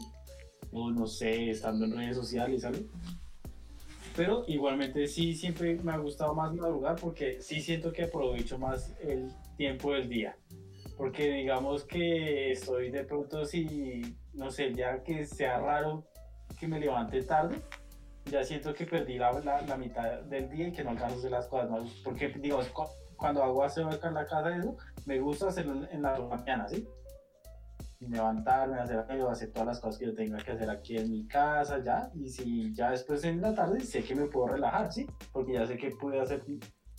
o no sé, estando en redes sociales, ¿sabes? Pero igualmente sí, siempre me ha gustado más madrugar porque sí siento que aprovecho más el tiempo del día. Porque digamos que estoy de pronto si, no sé, ya que sea raro que me levante tarde, ya siento que perdí la, la, la mitad del día y que no alcanzo a hacer las cosas. ¿no? Porque cu- cuando hago aseo en la casa, eso, me gusta hacerlo en la mañana, ¿sí? levantarme, hacer hacer todas las cosas que yo tenga que hacer aquí en mi casa, ya, y si ya después en la tarde sé que me puedo relajar, ¿sí? Porque ya sé que pude hacer,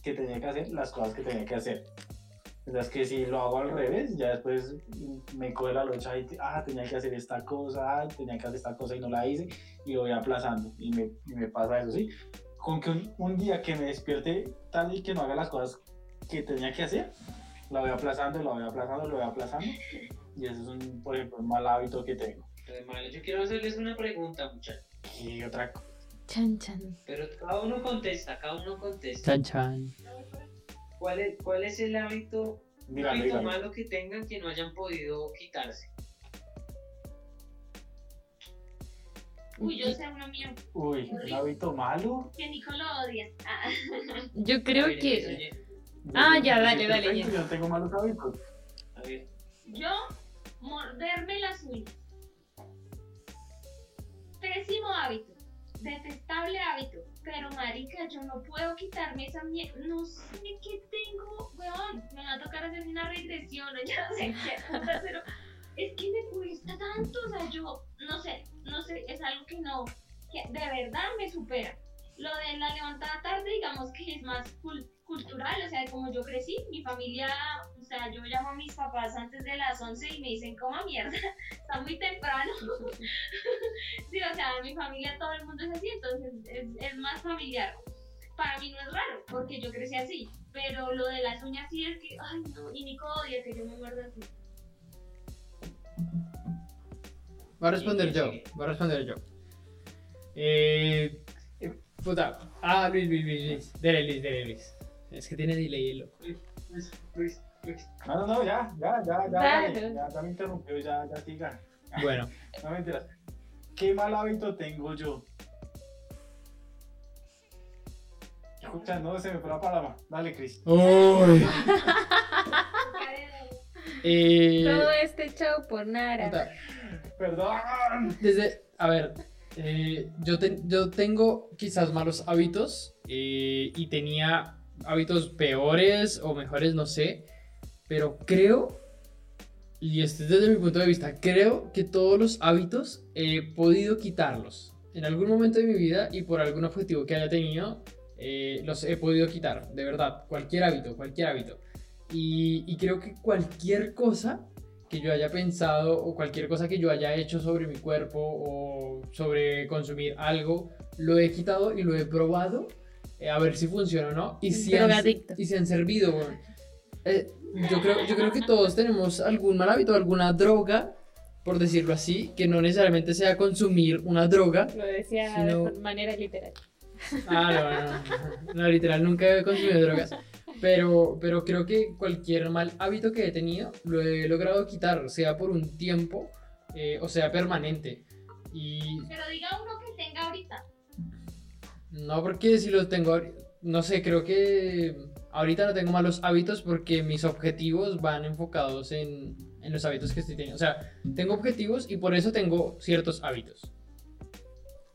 que tenía que hacer las cosas que tenía que hacer. Mientras que si lo hago al revés, ya después me coge la lucha y, ah, tenía que hacer esta cosa, ah, tenía que hacer esta cosa y no la hice, y lo voy aplazando, y me, y me pasa eso, ¿sí? Con que un, un día que me despierte tal y que no haga las cosas que tenía que hacer, la voy aplazando, la voy aplazando, lo voy aplazando, y eso es un, por ejemplo, un mal hábito que tengo. Además, yo quiero hacerles una pregunta, muchachos. Y otra cosa. Chan, chan. Pero cada uno contesta, cada uno contesta. Chan, chan. ¿Cuál es, cuál es el hábito, dígalo. malo que tengan que no hayan podido quitarse? Uy, yo sé uno mío, Uy, un hábito malo. que Nico lo odia. Ah, Yo creo que. oye, Ah, ya, dale, dale, ya. Yo no tengo malos hábitos. A ver, Yo, morderme las uñas. Pésimo hábito. Detestable hábito. Pero, marica, yo no puedo quitarme esa mierda. No sé qué tengo, weón. Me va a tocar hacer una regresión o ya no sé qué pero es que me cuesta tanto. O sea, yo, no sé, no sé, es algo que no, que de verdad me supera. Lo de la levantada tarde, digamos que es más cul- cultural, o sea, como yo crecí, mi familia, o sea, yo llamo a mis papás antes de las 11 y me dicen, coma mierda, está muy temprano. sí, o sea, mi familia todo el mundo es así, entonces es, más familiar. Para mí no es raro, porque yo crecí así, pero lo de las uñas sí es que, ay no, y Nico odia que yo me muerda así. Voy a responder yo. Voy a responder yo. Eh. eh, Puta. Ah, Luis, Luis, Luis, Luis. Dele, Luis, dele, Luis. Es que tiene delay el loco. Luis, Luis, Luis. No, no, no, ya, ya, ya, ya, Dale. dale, ya, ya me interrumpió, ya, ya siga. Bueno, No mentiras. ¿Qué mal hábito tengo yo? Escucha, no se me fue la palabra. Dale, Cris. Uy. Eh, Todo este show por nada. puta, Perdón. desde, a ver, eh, yo, te- yo tengo quizás malos hábitos eh, y tenía hábitos peores o mejores, no sé, pero creo, y este es desde mi punto de vista, creo que todos los hábitos he podido quitarlos en algún momento de mi vida y por algún objetivo que haya tenido, eh, los he podido quitar, de verdad, cualquier hábito, cualquier hábito. Y, y creo que cualquier cosa que yo haya pensado o cualquier cosa que yo haya hecho sobre mi cuerpo o sobre consumir algo, lo he quitado y lo he probado eh, a ver si funciona o no. Y si, han, Drogadicto. y si han servido. weón. Eh, yo, creo, yo creo que todos tenemos algún mal hábito, alguna droga, por decirlo así, que no necesariamente sea consumir una droga. Lo decía Sino- de manera literal. Ah, no, no, no, no, literal, nunca he consumido drogas. Pero, pero creo que cualquier mal hábito que he tenido lo he logrado quitar, sea por un tiempo eh, o sea permanente. Y Pero diga uno que tenga ahorita. No porque si los tengo, no sé, creo que ahorita no tengo malos hábitos porque mis objetivos van enfocados en, en los hábitos que estoy teniendo. O sea, tengo objetivos y por eso tengo ciertos hábitos.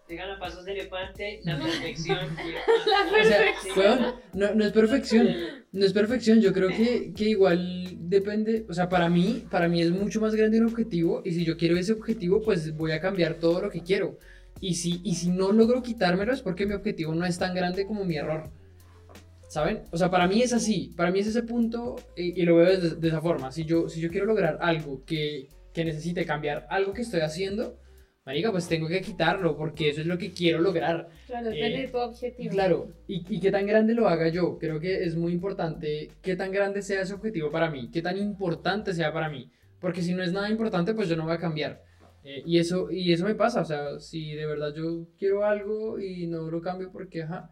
Digan a pasos de elefante, la perfección. La O sea, perfección. no, no es perfección. No es perfección, yo creo que, que igual depende, o sea, para mí, para mí es mucho más grande un objetivo y si yo quiero ese objetivo, pues voy a cambiar todo lo que quiero. Y si, y si no logro quitármelo es porque mi objetivo no es tan grande como mi error. ¿Saben? O sea, para mí es así, para mí es ese punto y, y lo veo de, de esa forma. Si yo, si yo quiero lograr algo que, que necesite cambiar algo que estoy haciendo, marica, pues tengo que quitarlo porque eso es lo que quiero lograr. Claro, Eh, tener tu objetivo. Claro, y, y qué tan grande lo haga yo. Creo que es muy importante qué tan grande sea ese objetivo para mí, qué tan importante sea para mí. Porque si no es nada importante, pues yo no voy a cambiar. Eh, y, eso, y eso me pasa, o sea, si de verdad yo quiero algo y no lo cambio porque, ajá,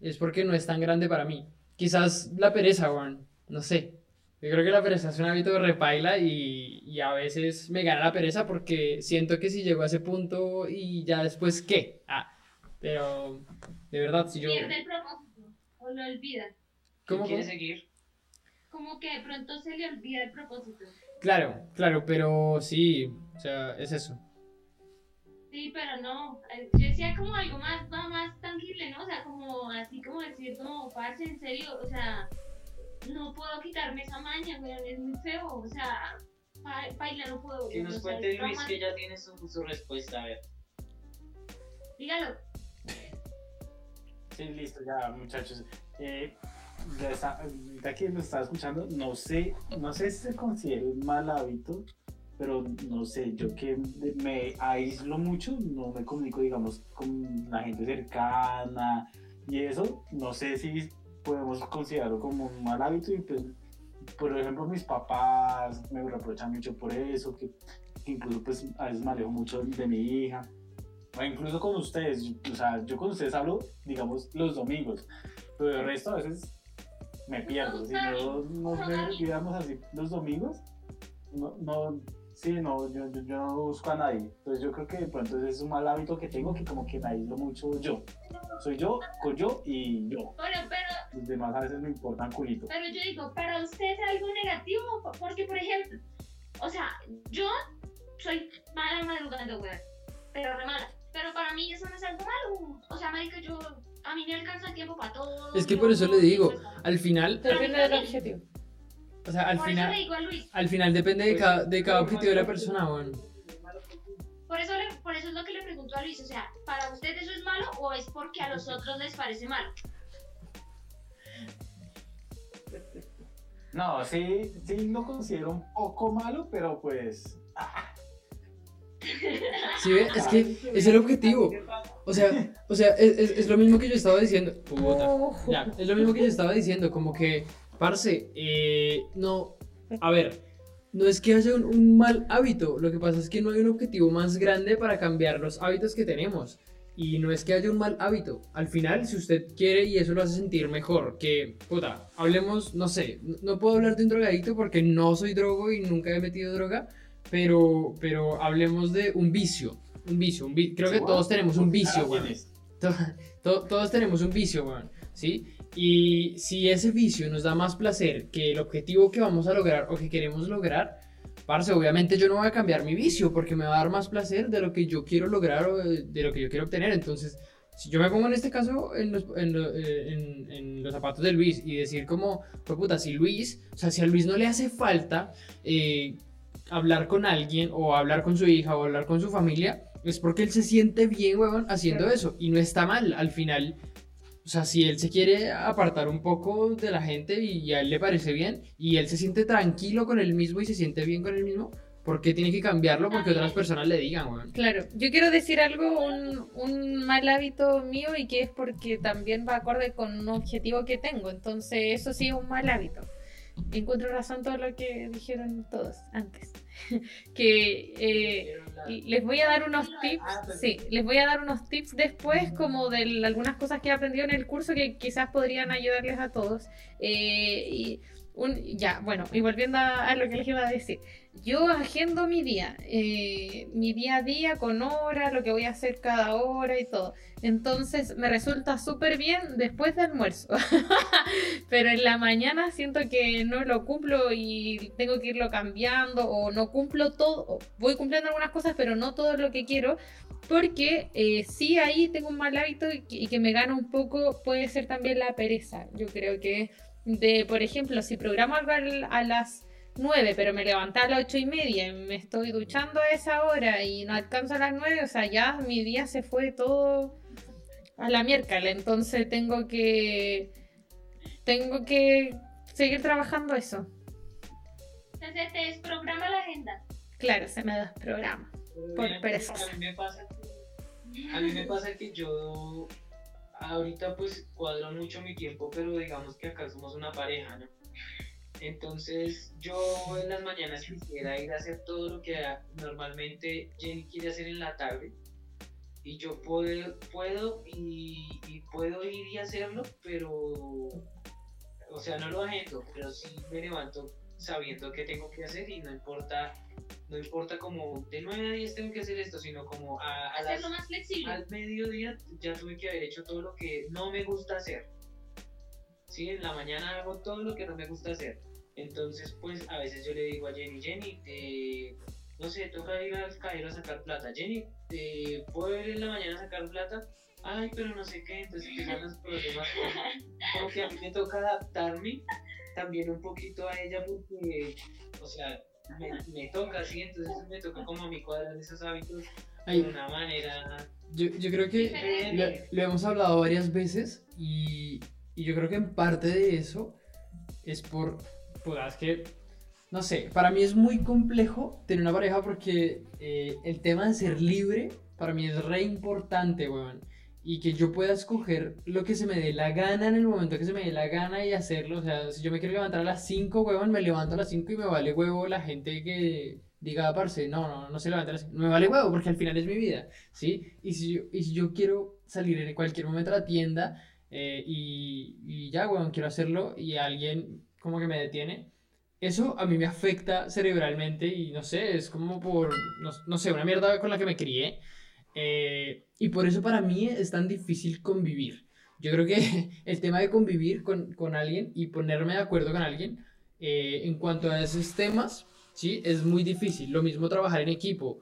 es porque no es tan grande para mí. quizás la pereza, weón. No sé. Yo creo que la pereza es un hábito repaila y, y a veces me gana la pereza porque siento que si llego a ese punto y ya después, ¿qué? Ah, pero de verdad, si yo... Pierde el propósito o lo olvida. ¿Cómo, ¿Quiere seguir? Como que de pronto se le olvida el propósito. Claro, claro, pero sí, o sea, es eso. Sí, pero no. eh, Yo decía como algo más, más, más tangible, ¿no? O sea, como así como decir, como, parce, en serio, o sea, no puedo quitarme esa maña, güey, es muy feo, o sea, pa- baila no puedo. Que nos cuente Luis que ya tiene su, su respuesta, a ver. Dígalo. Sí, listo, ya muchachos. Eh, ya está, ahorita que nos está escuchando, no sé, no sé si se considera un mal hábito, pero no sé, yo que me aíslo mucho, no me comunico, digamos, con la gente cercana y eso, no sé si podemos considerarlo como un mal hábito y pues, por ejemplo, mis papás me reprochan mucho por eso, que, incluso pues a veces me alejo mucho de mi hija. O incluso con ustedes, o sea, yo con ustedes hablo, digamos, los domingos, pero el resto a veces me pierdo. Si no nos viéramos así los domingos, no, sí, no, yo, yo, yo no busco a nadie. Entonces yo creo que de pronto ese es un mal hábito que tengo, que como que me aíslo mucho yo. Soy yo, con yo y yo. Bueno, pero, Los demás a veces me importan culito. pero yo digo, ¿para usted es algo negativo? Porque, por ejemplo, o sea, yo soy mala madrugando, güey, pero re mala. Pero para mí eso no es algo malo. O sea, marica, yo, a mí me alcanza el tiempo para todo. Es que por eso le digo, pues, al final, Depende del objetivo. O sea, al por eso le final, digo a Luis. al final depende de cada, de cada objetivo de la persona, weón. Por eso, le- por eso es lo que le pregunto a Luis, o sea, ¿para usted eso es malo o es porque a los otros les parece malo? No, sí, sí lo considero un poco malo, pero pues... ¿Sí ve? Es que es el objetivo. O sea, o sea, es, es- es lo mismo que yo estaba diciendo. Puta. Ojo. Ya, es lo mismo que yo estaba diciendo, como que, parce, eh, no, a ver, no es que haya un, un mal hábito, lo que pasa es que no hay un objetivo más grande para cambiar los hábitos que tenemos. Y no es que haya un mal hábito. Al final, si usted quiere y eso lo hace sentir mejor, que, puta, hablemos, no sé, no, puedo hablar de un drogadicto porque no soy drogo y nunca he metido droga, pero, pero hablemos de un vicio. Un vicio, un vi- creo que todos tenemos un vicio, weón. Todos tenemos un vicio, weón, ¿sí? Y si ese vicio nos da más placer que el objetivo que vamos a lograr o que queremos lograr, parce, obviamente yo no voy a cambiar mi vicio porque me va a dar más placer de lo que yo quiero lograr o de, lo que yo quiero obtener. Entonces, si yo me pongo en este caso en los, en lo- eh, en- en los zapatos de Luis y decir como, pues puta, si Luis, o sea, si a Luis no le hace falta eh, hablar con alguien o hablar con su hija o hablar con su familia, es porque él se siente bien, huevón, haciendo eso. Y no está mal, al final. O sea, si él se quiere apartar un poco de la gente y a él le parece bien y él se siente tranquilo con él mismo y se siente bien con él mismo, ¿por qué tiene que cambiarlo? Porque otras personas le digan, weón. Claro, yo quiero decir algo, un, un mal hábito mío y que es porque también va acorde con un objetivo que tengo, entonces eso sí es un mal hábito. Encuentro razón todo lo que dijeron todos antes. que eh, les voy a dar unos tips, sí, les voy a dar unos tips después como de algunas cosas que he aprendido en el curso que quizás podrían ayudarles a todos. Eh, y un, ya, bueno, y volviendo a, lo que les iba a decir, yo agendo mi día, eh, mi día a día con horas, lo que voy a hacer cada hora y todo. Entonces me resulta súper bien después de almuerzo. Pero en la mañana siento que no lo cumplo y tengo que irlo cambiando o no cumplo todo. Voy cumpliendo algunas cosas, pero no todo lo que quiero. Porque eh, sí ahí tengo un mal hábito y que, y que me gana un poco puede ser también la pereza. Yo creo que de, por ejemplo, si programo algo al- a las 9, pero me levanté a las 8 y media y me estoy duchando a esa hora y no alcanzo a las 9, o sea, ya mi día se fue todo a la miércoles, entonces tengo que tengo que seguir trabajando eso. Entonces te desprograma la agenda. Claro, se me desprograma. Por Bien, perezosa. A mí me pasa, a mí me pasa que yo ahorita pues cuadro mucho mi tiempo, pero digamos que acá somos una pareja, ¿no? Entonces yo en las mañanas quisiera ir a hacer todo lo que normalmente Jenny quiere hacer en la tarde. Y yo puedo, puedo y, puedo ir y hacerlo, pero o sea, no lo agendo, pero sí me levanto sabiendo qué tengo que hacer y no importa, no importa como de 9 a 10 tengo que hacer esto, sino como a, a las, Hacerlo más flexible. al mediodía ya tuve que haber hecho todo lo que no me gusta hacer. Sí, en la mañana hago todo lo que no me gusta hacer. Entonces, pues a veces yo le digo a Jenny, Jenny, eh, no sé, toca ir al cajero a sacar plata. Jenny, eh, ¿puedo ir en la mañana a sacar plata? Ay, pero no sé qué, entonces empiezan los problemas. Como, como que a mí me toca adaptarme también un poquito a ella porque, o sea, me, me toca, sí, entonces me toca como a mí cuadrar esos hábitos Ay, de una manera yo, yo creo que lo, lo hemos hablado varias veces y, y yo creo que en parte de eso es por, pues es que, no sé, para mí es muy complejo tener una pareja porque eh, el tema de ser libre para mí es re importante, weón. Y que yo pueda escoger lo que se me dé la gana en el momento que se me dé la gana y hacerlo. O sea, si yo me quiero levantar a las 5, weón, me levanto a las 5 y me vale huevo la gente que diga, parce, no, no, no se levanta a las 5. Me vale huevo porque al final es mi vida, ¿sí? Y si yo, y si yo quiero salir en cualquier momento a la tienda eh, y, y ya, weón, quiero hacerlo y alguien como que me detiene, eso a mí me afecta cerebralmente y no sé, es como por, no, no sé, una mierda con la que me crié. Eh, y por eso para mí es tan difícil convivir. Yo creo que el tema de convivir con, con alguien y ponerme de acuerdo con alguien eh, en cuanto a esos temas, sí, es muy difícil. Lo mismo trabajar en equipo.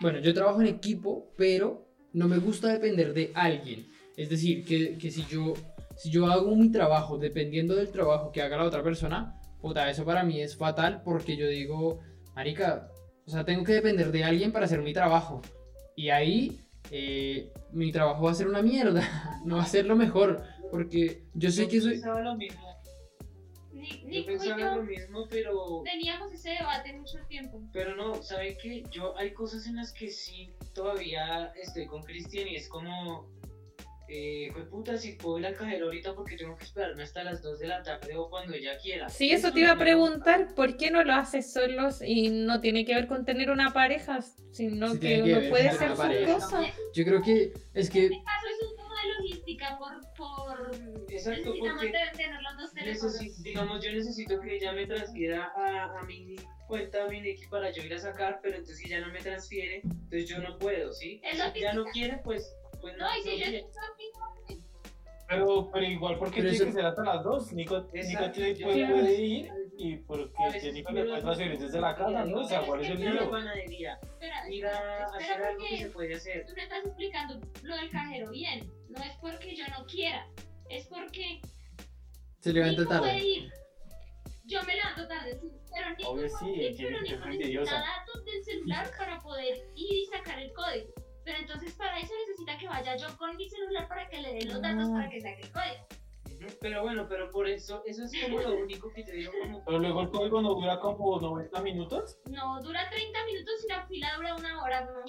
Bueno, yo trabajo en equipo, pero no me gusta depender de alguien. Es decir, que, que si, yo, si yo hago mi trabajo dependiendo del trabajo que haga la otra persona, puta, eso para mí es fatal porque yo digo, marica, o sea, tengo que depender de alguien para hacer mi trabajo. Y ahí eh, mi trabajo va a ser una mierda, no va a ser lo mejor, porque yo sé que Yo soy... pensaba lo mismo, Ni- yo pensaba lo mismo, pero, teníamos ese debate mucho tiempo. pero no, ¿sabe qué? Yo hay cosas en las que sí todavía estoy con Cristian y es como, eh, fue puta, si puedo ir al cajero ahorita porque tengo que esperarme hasta las 2 de la tarde o cuando ella quiera. Sí, eso te iba a no preguntar, ¿por qué no lo haces solos? Y no tiene que ver con tener una pareja, sino Sí que uno puede hacer sus cosas. Yo creo que es que En este caso es un logística por, por Exacto, necesitamos porque tener los dos teléfonos. digamos, yo necesito que ella me transfiera a, a mi cuenta, a mi Nicky para yo ir a sacar, pero entonces si ella no me transfiere, entonces yo no puedo, ¿sí? Es Si ella no quiere, pues, pues No, y si yo quiere. Pero, pero igual, ¿por qué Pero tiene eso- que ser hasta las 2? Nico, Nico tiene- puede, Claro. puede ir y porque veces Jennifer le puede transferir desde la casa, ¿no? O sea, ¿cuál es el la lío? panadería, espera, ir a espera, hacer espera algo que se porque puede hacer. tú me estás explicando lo del cajero bien. No es porque yo no quiera, es porque se levanta tarde. ir. Yo me levanto tarde, sí, pero Nico, Obvio sí, pero Nico fastidiosa. necesita datos del celular para poder ir y sacar el código. Pero entonces para eso necesita que vaya yo con mi celular para que le dé los datos Ah. para que saque el código. Pero bueno, pero por eso, eso es como lo único que te digo como... Pero luego el código no dura como 90 minutos. No, dura 30 minutos y la fila dura una hora, no.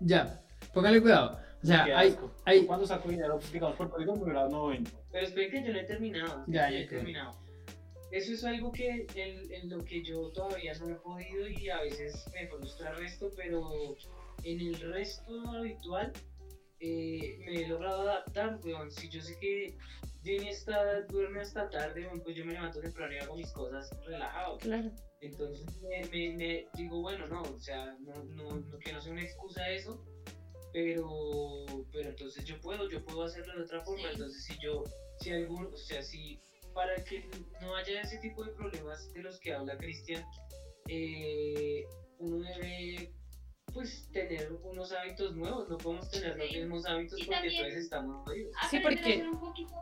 Ya, póngale cuidado. O sea, Qué hay, asco. hay, Cuando saco dinero, digamos, por código me dura 90. Pero espera que yo no he terminado. Ya, yo ya he terminado. Eso es algo que en, en lo que yo todavía no he podido y a veces me frustra el resto, pero en el resto habitual eh, me he logrado adaptar, weón. Si yo sé que Jenny está, duerme hasta tarde, weón, pues yo me levanto temprano y hago mis cosas relajado. Claro. Entonces me, me- me digo, bueno, no, o sea, no, no, no- que no sea una excusa eso, pero, pero entonces yo puedo, yo puedo hacerlo de otra forma. Sí. Entonces si yo, si algún, o sea, si para que no haya ese tipo de problemas de los que habla Cristian, eh, uno debe pues tener unos hábitos nuevos, no podemos tener los Sí. mismos hábitos Y porque también- entonces estamos jodidos. Sí, porque- ser un poquito,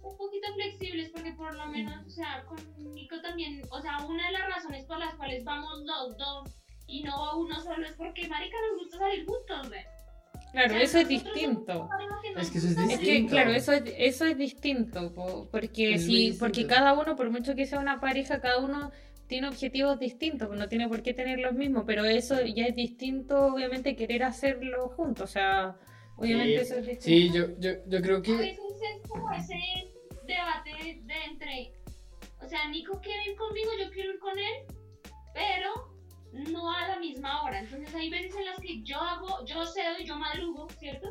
un poquito flexibles porque por lo menos, o sea, con Nico también, o sea, una de las razones por las cuales vamos los dos y no uno solo es porque marica nos gusta salir juntos, ¿ve? Claro, eso es distinto. Es que eso es gusta Es que, distinto. claro, eso es, eso es distinto, po, porque Es si, distinto. porque cada uno, por mucho que sea una pareja, cada uno tiene objetivos distintos, pues no tiene por qué tener los mismos, pero eso ya es distinto, obviamente, querer hacerlo juntos, o sea, obviamente Sí, eso es distinto. sí, yo, yo, yo creo A que veces es como ese debate de entre, o sea, Nico quiere ir conmigo, yo quiero ir con él, pero no a la misma hora. Entonces hay veces en las que yo hago, yo cedo y yo madrugo, ¿cierto?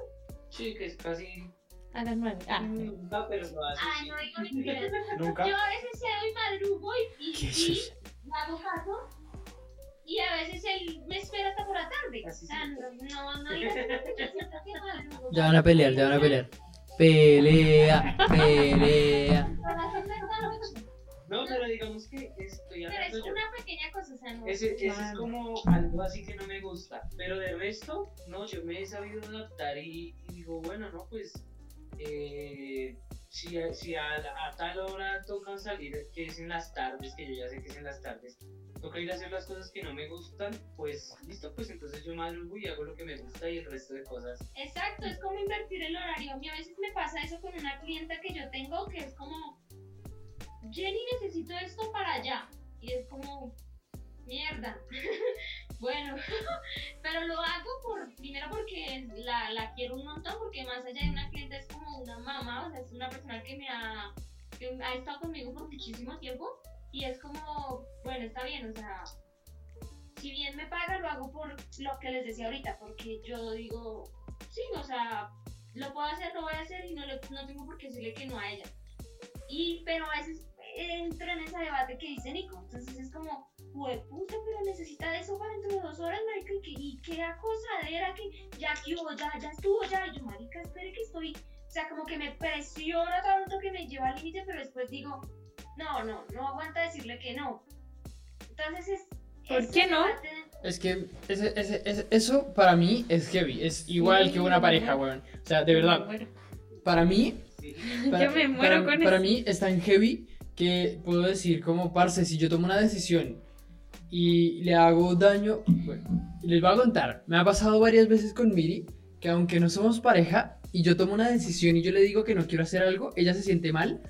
Sí, que es casi A las nueve. Ah. Nunca, pero lo hace. Ay, no digo mentiras. Nunca. Yo a veces cedo y madrugo y, y, ¿Qué es y hago caso. Y a veces él me espera hasta por la tarde. Así O sea, no, no, no madrugo. Ya van a pelear, ya van a pelear. Pelea, pelea. No, pero digamos que estoy Pero hablando es yo. una pequeña cosa, o sea, no. Ese, ese es como algo así que no me gusta. Pero de resto, no, yo me he sabido adaptar y, y digo, bueno, no, pues. eh, si a, si a, a tal hora tocan salir, que es en las tardes, que yo ya sé que es en las tardes, toca ir a hacer las cosas que no me gustan, pues listo, pues entonces yo madrugo y hago lo que me gusta y el resto de cosas. Exacto, es como invertir el horario. A mí a veces me pasa eso con una clienta que yo tengo que es como, Jenny, necesito esto para allá. Y es como, mierda. bueno, pero lo hago por, primero porque la, la quiero un montón, porque más allá de una clienta es como una mamá, o sea, es una persona que me ha, que ha estado conmigo por muchísimo tiempo. Y es como, bueno, está bien, o sea, si bien me paga, lo hago por lo que les decía ahorita, porque yo digo, sí, o sea, lo puedo hacer, lo voy a hacer y no, le, no tengo por qué decirle que no a ella. Y, pero a veces entro en ese debate que dice Nico, entonces es como, puta, pero necesita eso para dentro de dos horas, marica, y qué, y qué acosadera, que ya que hubo, ya, ya estuvo, ya, y yo, marica, espere que estoy, o sea, como que me presiona tanto que me lleva al límite, pero después digo, no, no, no aguanta decirle que no. Entonces es... ¿Por qué no? debate- Es que ese, ese- ese- eso para mí es heavy. Es igual Sí, que una pareja, weón. O sea, de verdad, para mí Sí. Para, Yo me muero para- con para eso. mí es tan heavy que puedo decir como, parce, si yo tomo una decisión y le hago daño, bueno, les voy a contar, me ha pasado varias veces con Miri que aunque no somos pareja y yo tomo una decisión y yo le digo que no quiero hacer algo, ella se siente mal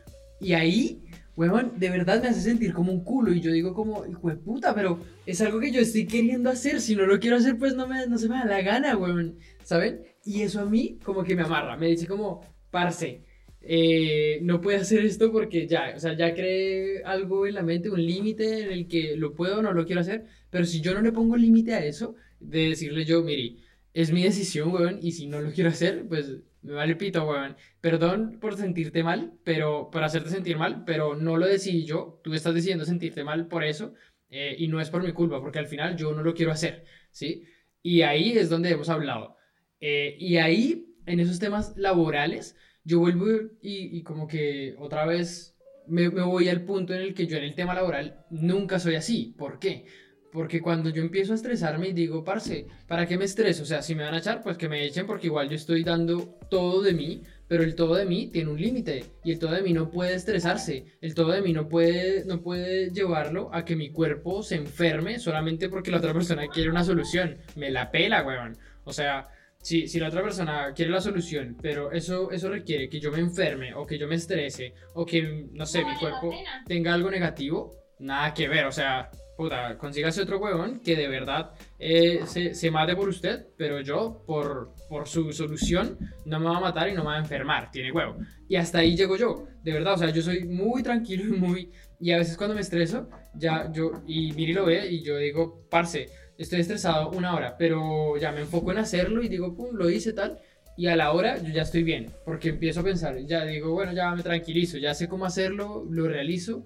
y ahí, weón, de verdad me hace sentir como un culo y yo digo como, hijo de puta, pero es algo que yo estoy queriendo hacer, si no lo quiero hacer pues no, me, no se me da la gana, weón, ¿saben? Y eso a mí como que me amarra, me dice como, parce, eh, no puede hacer esto porque ya, o sea, ya creé algo en la mente, un límite en el que lo puedo o no lo quiero hacer, pero si yo no le pongo límite a eso, de decirle yo, mire, es mi decisión, weón, y si no lo quiero hacer, pues me vale pito, weón. Perdón por sentirte mal, pero por hacerte sentir mal, pero no lo decidí yo, tú estás decidiendo sentirte mal por eso, eh, y no es por mi culpa, porque al final yo no lo quiero hacer, ¿sí? Y ahí es donde hemos hablado. Eh, y ahí, en esos temas laborales, yo vuelvo y, como que otra vez me, me voy al punto en el que yo en el tema laboral nunca soy así. ¿Por qué? Porque cuando yo empiezo a estresarme y digo, parce, ¿para qué me estreso? O sea, si me van a echar, pues que me echen porque igual yo estoy dando todo de mí, pero el todo de mí tiene un límite y el todo de mí no puede estresarse, el todo de mí no puede, no puede llevarlo a que mi cuerpo se enferme solamente porque la otra persona quiere una solución. Me la pela, weón. O sea, si, si la otra persona quiere la solución, pero eso, eso requiere que yo me enferme o que yo me estrese o que, no sé, No mi vale cuerpo tenga algo negativo, nada que ver. O sea, puta, consígase otro huevón que de verdad eh, se, se mate por usted, pero yo, por, por su solución, no me va a matar y no me va a enfermar. Tiene huevo. Y hasta ahí llego yo. De verdad, o sea, yo soy muy tranquilo y muy... Y a veces cuando me estreso, ya yo... Y Miri lo ve y yo digo, parce, estoy estresado una hora, pero ya me enfoco en hacerlo y digo, pum, lo hice tal. Y a la hora yo ya estoy bien, porque empiezo a pensar, ya digo, bueno, ya me tranquilizo, ya sé cómo hacerlo, lo realizo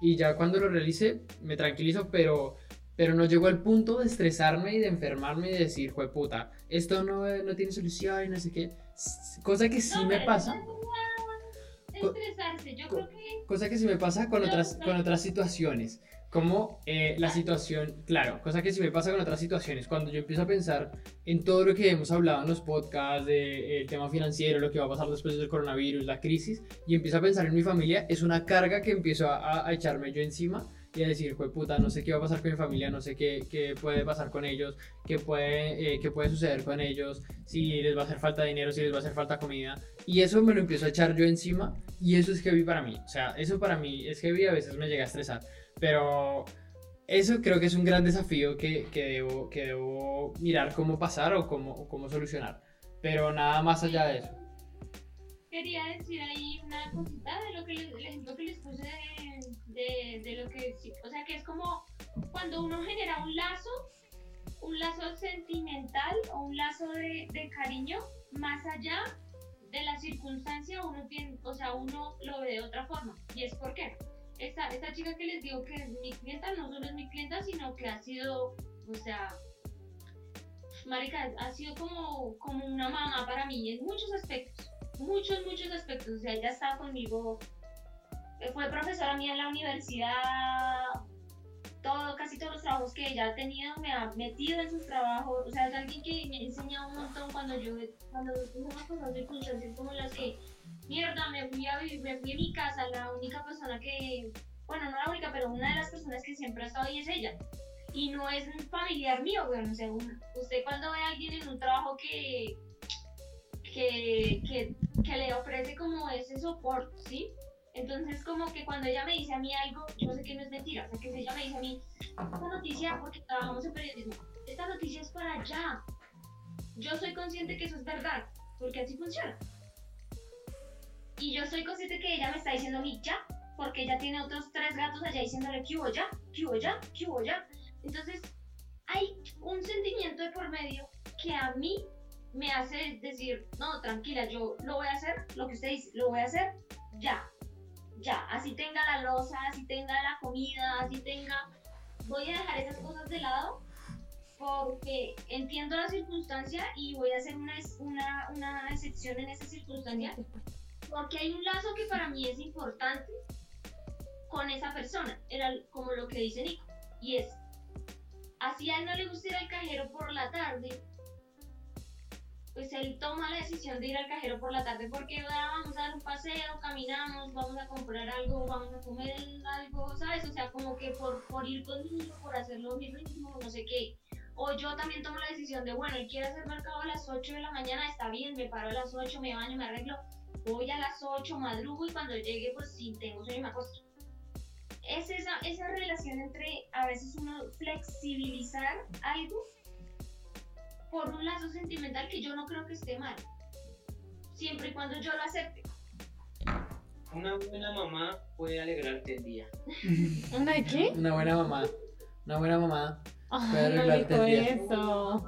y ya cuando lo realice me tranquilizo, pero, pero no llego al punto de estresarme y de enfermarme y de decir, jue puta, esto no, no tiene solución y no sé qué. Cosa que sí No, me pasa, es estresarse. Yo creo que cosa que sí me pasa con No, otras, con otras situaciones. Como eh, la situación, claro, cosa que sí me pasa con otras situaciones. Cuando yo empiezo a pensar en todo lo que hemos hablado en los podcasts, del tema financiero, lo que va a pasar después del coronavirus, la crisis, y empiezo a pensar en mi familia, es una carga que empiezo a, a- echarme yo encima y a decir, pues puta, no sé qué va a pasar con mi familia, no sé qué, qué puede pasar con ellos, qué puede, eh, qué puede suceder con ellos, si les va a hacer falta dinero, si les va a hacer falta comida. Y eso me lo empiezo a echar yo encima y eso es heavy para mí. O sea, eso para mí es heavy a veces me llega a estresar. Pero eso creo que es un gran desafío que, que, debo, que debo mirar cómo pasar o cómo, cómo solucionar. Pero nada más allá de eso. quería decir ahí una cosita de lo que les, el ejemplo que les puse de, de, de lo que, o sea, que es como cuando uno genera un lazo, un lazo sentimental o un lazo de, de cariño más allá de la circunstancia uno tiene, o sea, uno lo ve de otra forma. Y es por qué. Esta, esta chica que les digo que es mi clienta no solo es mi clienta, sino que ha sido, o sea, marica, ha sido como, como una mamá para mí en muchos aspectos. Muchos, muchos aspectos. O sea, ella estaba conmigo, eh, fue profesora mía en la universidad, todo, casi todos los trabajos que ella ha tenido me ha metido en sus trabajos. O sea, es alguien que me ha enseñado un montón cuando yo, cuando unas circunstancias como las que, mierda, me fui a vivir, me fui a mi casa, la única persona que, bueno, no la única, pero una de las personas que siempre ha estado ahí es ella. Y no es un familiar mío, güey, o sea, un- usted cuando ve a alguien en un trabajo que, que, que, que le ofrece como ese soporte, ¿sí? Entonces, como que cuando ella me dice a mí algo, yo sé que no es mentira. O sea, que si ella me dice a mí, esta noticia, porque trabajamos en periodismo, esta noticia es para allá. Yo soy consciente que eso es verdad, porque así funciona. Y yo soy consciente que ella me está diciendo mí ya, porque ella tiene otros tres gatos allá diciéndole que hubo ya, que hubo ya, que hubo ya. Entonces, hay un sentimiento de por medio que a mí me hace decir, no, tranquila, yo lo voy a hacer, lo que usted dice, lo voy a hacer ya, ya, así tenga la losa, así tenga la comida, así tenga, voy a dejar esas cosas de lado porque entiendo la circunstancia y voy a hacer una, una, una excepción en esa circunstancia porque hay un lazo que para mí es importante con esa persona, era como lo que dice Nico, y es, así a él no le gusta ir al cajero por la tarde, pues él toma la decisión de ir al cajero por la tarde porque "Ah, vamos a dar un paseo, caminamos, vamos a comprar algo, vamos a comer algo, ¿sabes? O sea, como que por, por ir conmigo, por hacer lo mismo, no sé qué. O yo también tomo la decisión de, bueno, él quiere hacer mercado a las 8 de la mañana, está bien, me paro a las 8, me baño, me arreglo, voy a las 8, madrugo y cuando llegue, pues si tengo sueño me acuesto. Es esa, esa relación entre a veces uno flexibilizar algo por un lazo sentimental que yo no creo que esté mal. Siempre y cuando yo lo acepte. Una buena mamá puede alegrarte el día. ¿Una de qué? Una buena mamá. Una buena mamá. Puede no dijo el día. eso.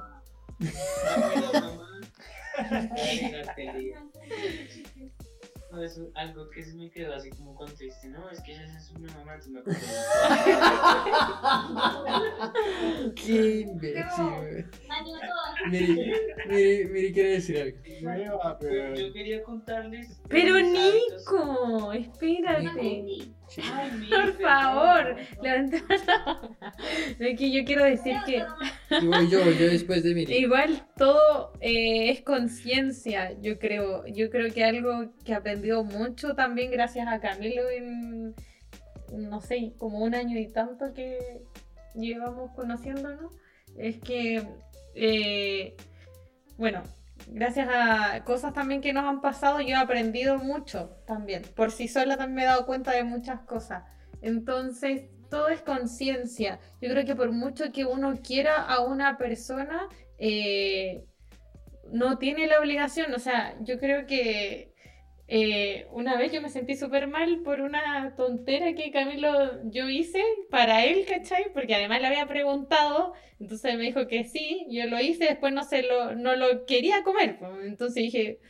Una buena mamá puede alegrarte el día. No, es algo que se me quedó así como con triste. No, es que ella es una mamá, me acuerdo. Qué imbécil. Miri, Miri, Miri quiere decir algo. Yo quería contarles. Pero. Nico, espérate. Ay, Por favor, levanta la mano. Es que yo quiero decir que Y voy yo, yo después de Miri. igual todo eh, es conciencia, yo creo. Yo creo que algo que he aprendido mucho también gracias a Camilo en, no sé, como un año y tanto que llevamos conociéndonos, es que, eh, bueno, gracias a cosas también que nos han pasado, yo he aprendido mucho también. Por sí sola también me he dado cuenta de muchas cosas. Entonces, todo es conciencia. Yo creo que por mucho que uno quiera a una persona, eh, no tiene la obligación. O sea, yo creo que eh, una vez yo me sentí súper mal por una tontera que Camilo yo hice para él, ¿cachai? Porque además le había preguntado, entonces me dijo que sí, yo lo hice, después no se lo, no lo quería comer. Entonces dije,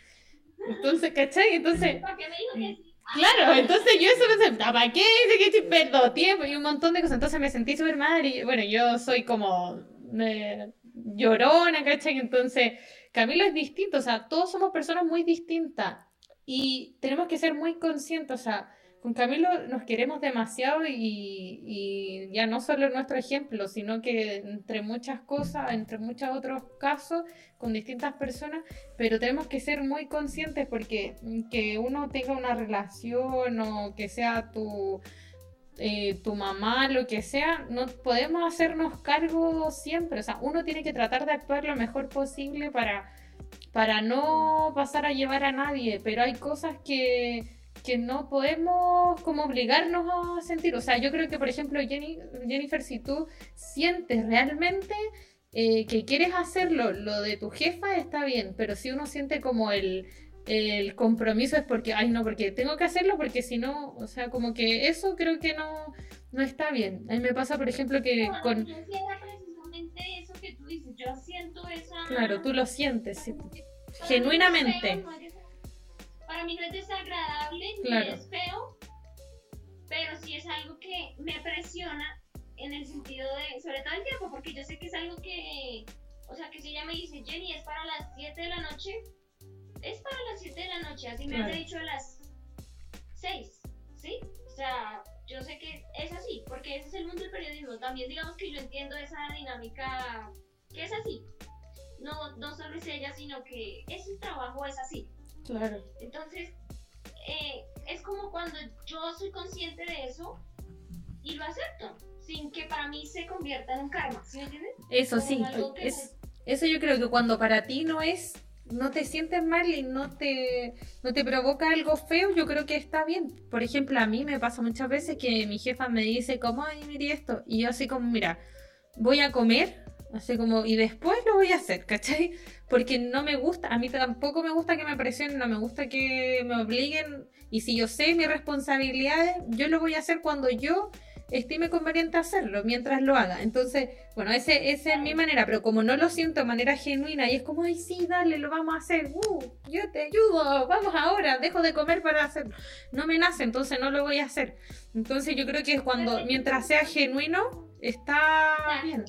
entonces, ¿cachai? Entonces... ¿Para qué me dijo que sí? Claro, entonces yo eso pensé, ¿para qué? Que perdo tiempo y un montón de cosas. Entonces me sentí súper mal y bueno, yo soy como eh, llorona, ¿cachai? Entonces Camilo es distinto, o sea, todos somos personas muy distintas y tenemos que ser muy conscientes, o sea, con Camilo nos queremos demasiado y, y ya no solo nuestro ejemplo, sino que entre muchas cosas, entre muchos otros casos, con distintas personas, pero tenemos que ser muy conscientes porque que uno tenga una relación o que sea tu, eh, tu mamá, lo que sea, no podemos hacernos cargo siempre. O sea, uno tiene que tratar de actuar lo mejor posible para, para no pasar a llevar a nadie, pero hay cosas que, que no podemos como obligarnos a sentir. O sea, yo creo que, por ejemplo, Jenny, Jennifer, si tú sientes realmente eh, que quieres hacerlo, lo de tu jefa está bien, pero si uno siente como el, el compromiso es porque, ay no, porque tengo que hacerlo porque si no, o sea, como que eso creo que no, no está bien. A mí me pasa, por ejemplo, que No, con... yo precisamente eso. Yo siento esa. Claro, tú lo sientes, sí. Genuinamente. Pero no feo, no para mí no es desagradable Claro. ni es feo, pero sí es algo que me presiona en el sentido de, sobre todo el tiempo, porque yo sé que es algo que, o sea, que si ella me dice, Jenny, es para las 7 de la noche, es para las 7 de la noche, así me Claro. has dicho a las 6, ¿sí? O sea, yo sé que es así, porque ese es el mundo del periodismo. También digamos que yo entiendo esa dinámica que es así. No, no solo es ella, sino que ese trabajo es así. Claro. Entonces, eh, es como cuando yo soy consciente de eso y lo acepto, sin que para mí se convierta en un karma, ¿sí me entiendes? Eso Como sí, es, eso yo creo que cuando para ti no es, no te sientes mal y no te, no te provoca algo feo, yo creo que está bien. Por ejemplo, a mí me pasa muchas veces que mi jefa me dice como, ay, mire esto, y yo así como, mira, voy a comer, así como, y después lo voy a hacer, ¿cachai? Porque no me gusta, a mí tampoco me gusta que me presionen, no me gusta que me obliguen, y si yo sé mis responsabilidades, yo lo voy a hacer cuando yo estime conveniente hacerlo, mientras lo haga. Entonces, bueno, ese, esa es mi manera, pero como no lo siento de manera genuina y es como, ay, sí, dale, lo vamos a hacer, uh, yo te ayudo, vamos ahora, dejo de comer para hacerlo. No me nace, entonces no lo voy a hacer. Entonces yo creo que es cuando, mientras sea genuino, está bien.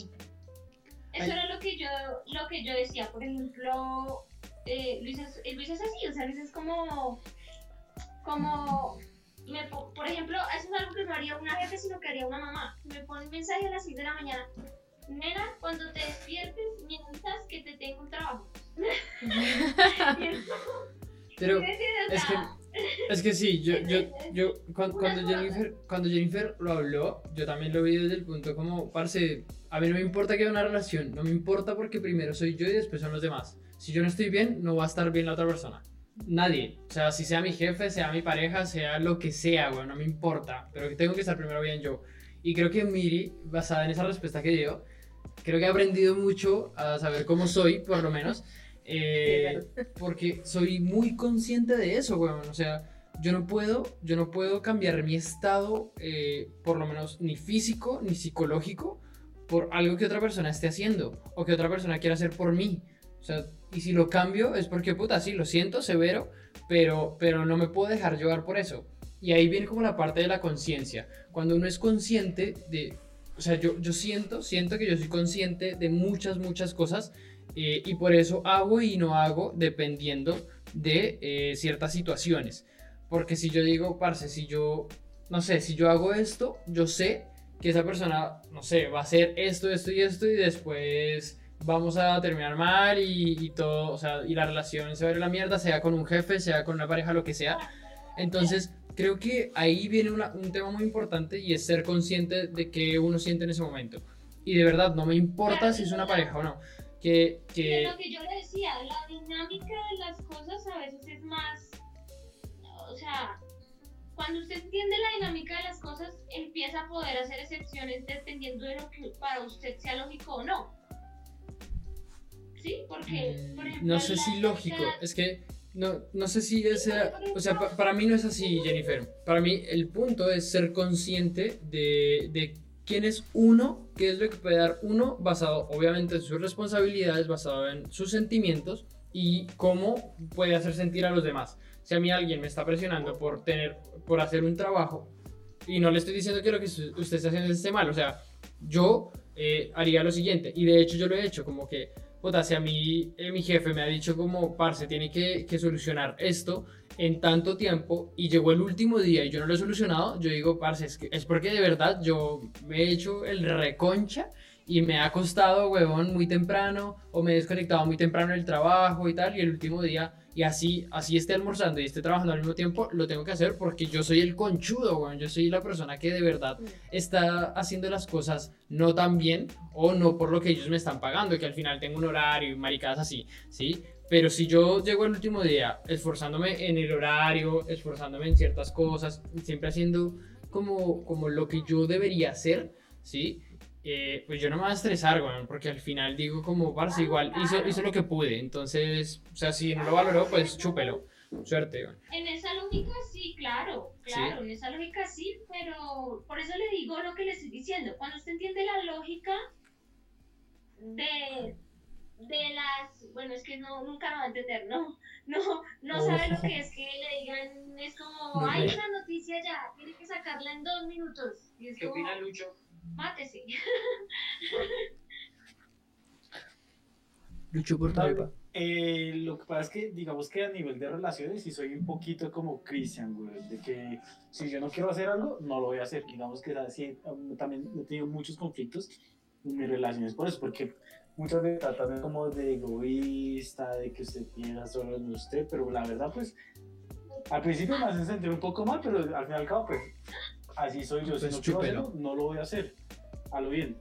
Eso era lo que yo, lo que yo decía, por ejemplo, eh, Luis, es, eh, Luis es así, o sea, Luis es como, como, me po- por ejemplo, eso es algo que no haría una jefe, sino que haría una mamá. Me pone un mensaje a las 6 de la mañana, nena, cuando te despiertes, avisas que te tengo un trabajo. Pero es que, es que sí, yo, yo, yo cuando, cuando Jennifer, cuando Jennifer lo habló, yo también lo vi desde el punto como, parce, a mí no me importa que haya una relación, no me importa porque primero soy yo y después son los demás. Si yo no estoy bien, no va a estar bien la otra persona. Nadie. O sea, si sea mi jefe, sea mi pareja, sea lo que sea, güey, no me importa. Pero que tengo que estar primero bien yo. Y creo que Miri, basada en esa respuesta que dio, creo que he aprendido mucho a saber cómo soy, por lo menos. eh, porque soy muy consciente de eso, weón. O sea, yo no puedo, yo no puedo cambiar mi estado, eh, por lo menos ni físico ni psicológico, por algo que otra persona esté haciendo o que otra persona quiera hacer por mí. O sea, y si lo cambio es porque, puta, sí, lo siento, severo, pero, pero no me puedo dejar llevar por eso. Y ahí viene como la parte de la conciencia. Cuando uno es consciente de, o sea, yo, yo siento, siento que yo soy consciente de muchas, muchas cosas eh, y por eso hago y no hago dependiendo de eh, ciertas situaciones. Porque si yo digo, parce, si yo, no sé, si yo hago esto, yo sé que esa persona, no sé, va a hacer esto, esto y esto y después vamos a terminar mal y, y todo, o sea, y la relación se va a ir a la mierda, sea con un jefe, sea con una pareja, lo que sea. Entonces, creo que ahí viene una- un tema muy importante y es ser consciente de qué uno siente en ese momento. Y de verdad, no me importa si es una pareja o no. Que, que lo que yo le decía, la dinámica de las cosas a veces es más, o sea, cuando usted entiende la dinámica de las cosas, empieza a poder hacer excepciones dependiendo de lo que para usted sea lógico o no. ¿Sí? Porque, Mm, por ejemplo, No sé si lógico, es que no, no sé si esa, o sea, pa- para mí no es así, Jennifer. Para mí el punto es ser consciente de, de quién es uno, qué es lo que puede dar uno, basado obviamente en sus responsabilidades, basado en sus sentimientos y cómo puede hacer sentir a los demás. Si a mí alguien me está presionando por tener, por hacer un trabajo y no le estoy diciendo que lo que usted está haciendo esté mal, o sea, yo eh, haría lo siguiente y de hecho yo lo he hecho, como que puta, si a mí eh, mi jefe me ha dicho como, parce, tiene que, solucionar esto en tanto tiempo y llegó el último día y yo no lo he solucionado, yo digo, parce, es, es porque de verdad yo me he hecho el reconcha y me ha costado, huevón, muy temprano o me he desconectado muy temprano del trabajo y tal y el último día y así, así esté almorzando y esté trabajando al mismo tiempo, lo tengo que hacer porque yo soy el conchudo, huevón, yo soy la persona que de verdad está haciendo las cosas no tan bien o no por lo que ellos me están pagando, que al final tengo un horario y maricadas así, ¿sí? Pero si yo llego el último día esforzándome en el horario, esforzándome en ciertas cosas, siempre haciendo como, como lo que yo debería hacer, ¿sí? Eh, pues yo no me voy a estresar, weón, porque al final digo como, parce, igual hizo, hizo lo que pude, entonces, o sea, si no lo valoró, pues chúpelo, suerte, weón. En esa lógica sí, claro, claro, en esa lógica sí, pero por eso le digo lo que le estoy diciendo. Cuando usted entiende la lógica de, de las bueno, es que no, nunca lo va a entender, no, no, no sabe lo que es que le digan, es como, hay una noticia ya, tiene que sacarla en dos minutos. Y es ¿Qué como, opina Lucho? Mátese. Lucho por Trepa. eh, lo que pasa es que, digamos que a nivel de relaciones, sí soy un poquito como Christian, güey, de que si yo no quiero hacer algo, no lo voy a hacer. Digamos que así, um, también he tenido muchos conflictos en mis relaciones por eso, porque muchas veces tratan como de egoísta, de que usted piensa solo en usted, pero la verdad, pues, al principio me hacen sentir un poco mal, pero al fin y al cabo, pues, así soy yo. Si Pues no quiero hacerlo, no lo voy a hacer. A lo bien.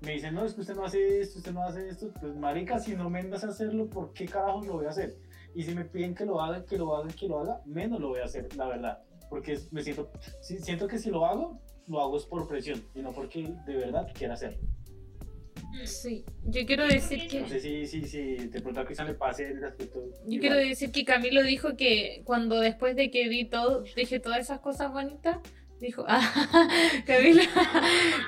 Me dicen, no, es que usted no hace esto, usted no hace esto. Pues, marica, si no me andas a hacerlo, ¿por qué carajos lo voy a hacer? Y si me piden que lo haga, que lo haga, que lo haga, menos lo voy a hacer, la verdad. Porque me siento, si- siento que si lo hago, lo hago es por presión, y no porque de verdad quiera hacerlo. Sí, yo quiero decir que... No sé si, si, si de pronto a Cristian le pase el aspecto. Yo igual. quiero decir que Camilo dijo que cuando después de que di todo, dije todas esas cosas bonitas, dijo, ah, Camilo,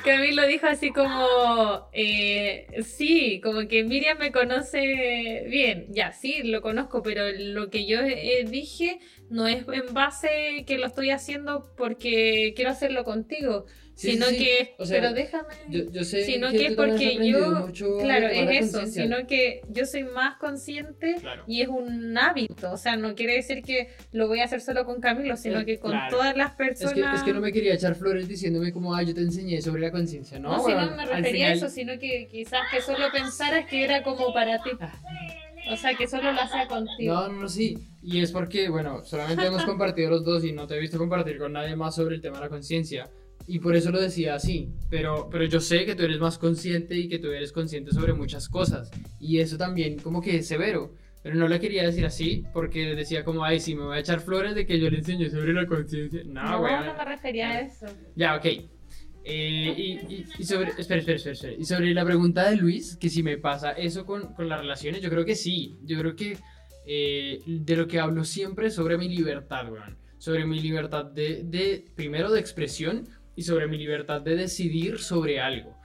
Camilo dijo así como, eh, sí, como que Miriam me conoce bien, ya, sí, lo conozco, pero lo que yo eh, dije no es en base que lo estoy haciendo porque quiero hacerlo contigo, Sí, sino sí, que, O sea, pero déjame... Yo, yo sé Sino que, que has porque yo- mucho Claro, es eso, sino que yo soy más consciente Claro. y es un hábito, o sea, no quiere decir que lo voy a hacer solo con Camilo, sino Eh, que con claro. todas las Es personas. que, es que no me quería echar flores diciéndome como, ah, yo te enseñé sobre la conciencia, ¿no? No, si no me refería a final- eso, sino que quizás que solo pensaras que era como para ti. Ah. O sea, que solo lo hacía contigo. No, no, no, sí. Y es porque, bueno, solamente hemos compartido los dos y no te he visto compartir con nadie más sobre el tema de la conciencia. Y por eso lo decía así. Pero, pero yo sé que tú eres más consciente y que tú eres consciente sobre muchas cosas. Y eso también como que es severo. Pero no le quería decir así porque decía como, ay, sí, me voy a echar flores de que yo le enseñé sobre la conciencia. No, no, weón. no me refería a eso. Ya, ok. Eh, y, y- y sobre, espera, espera, espera, espera. Y sobre la pregunta de Luis, que si me pasa eso con, con las relaciones, yo creo que sí. Yo creo que eh, de lo que hablo siempre es sobre mi libertad, weón. Sobre mi libertad de, de, primero, de expresión y sobre mi libertad de decidir sobre algo.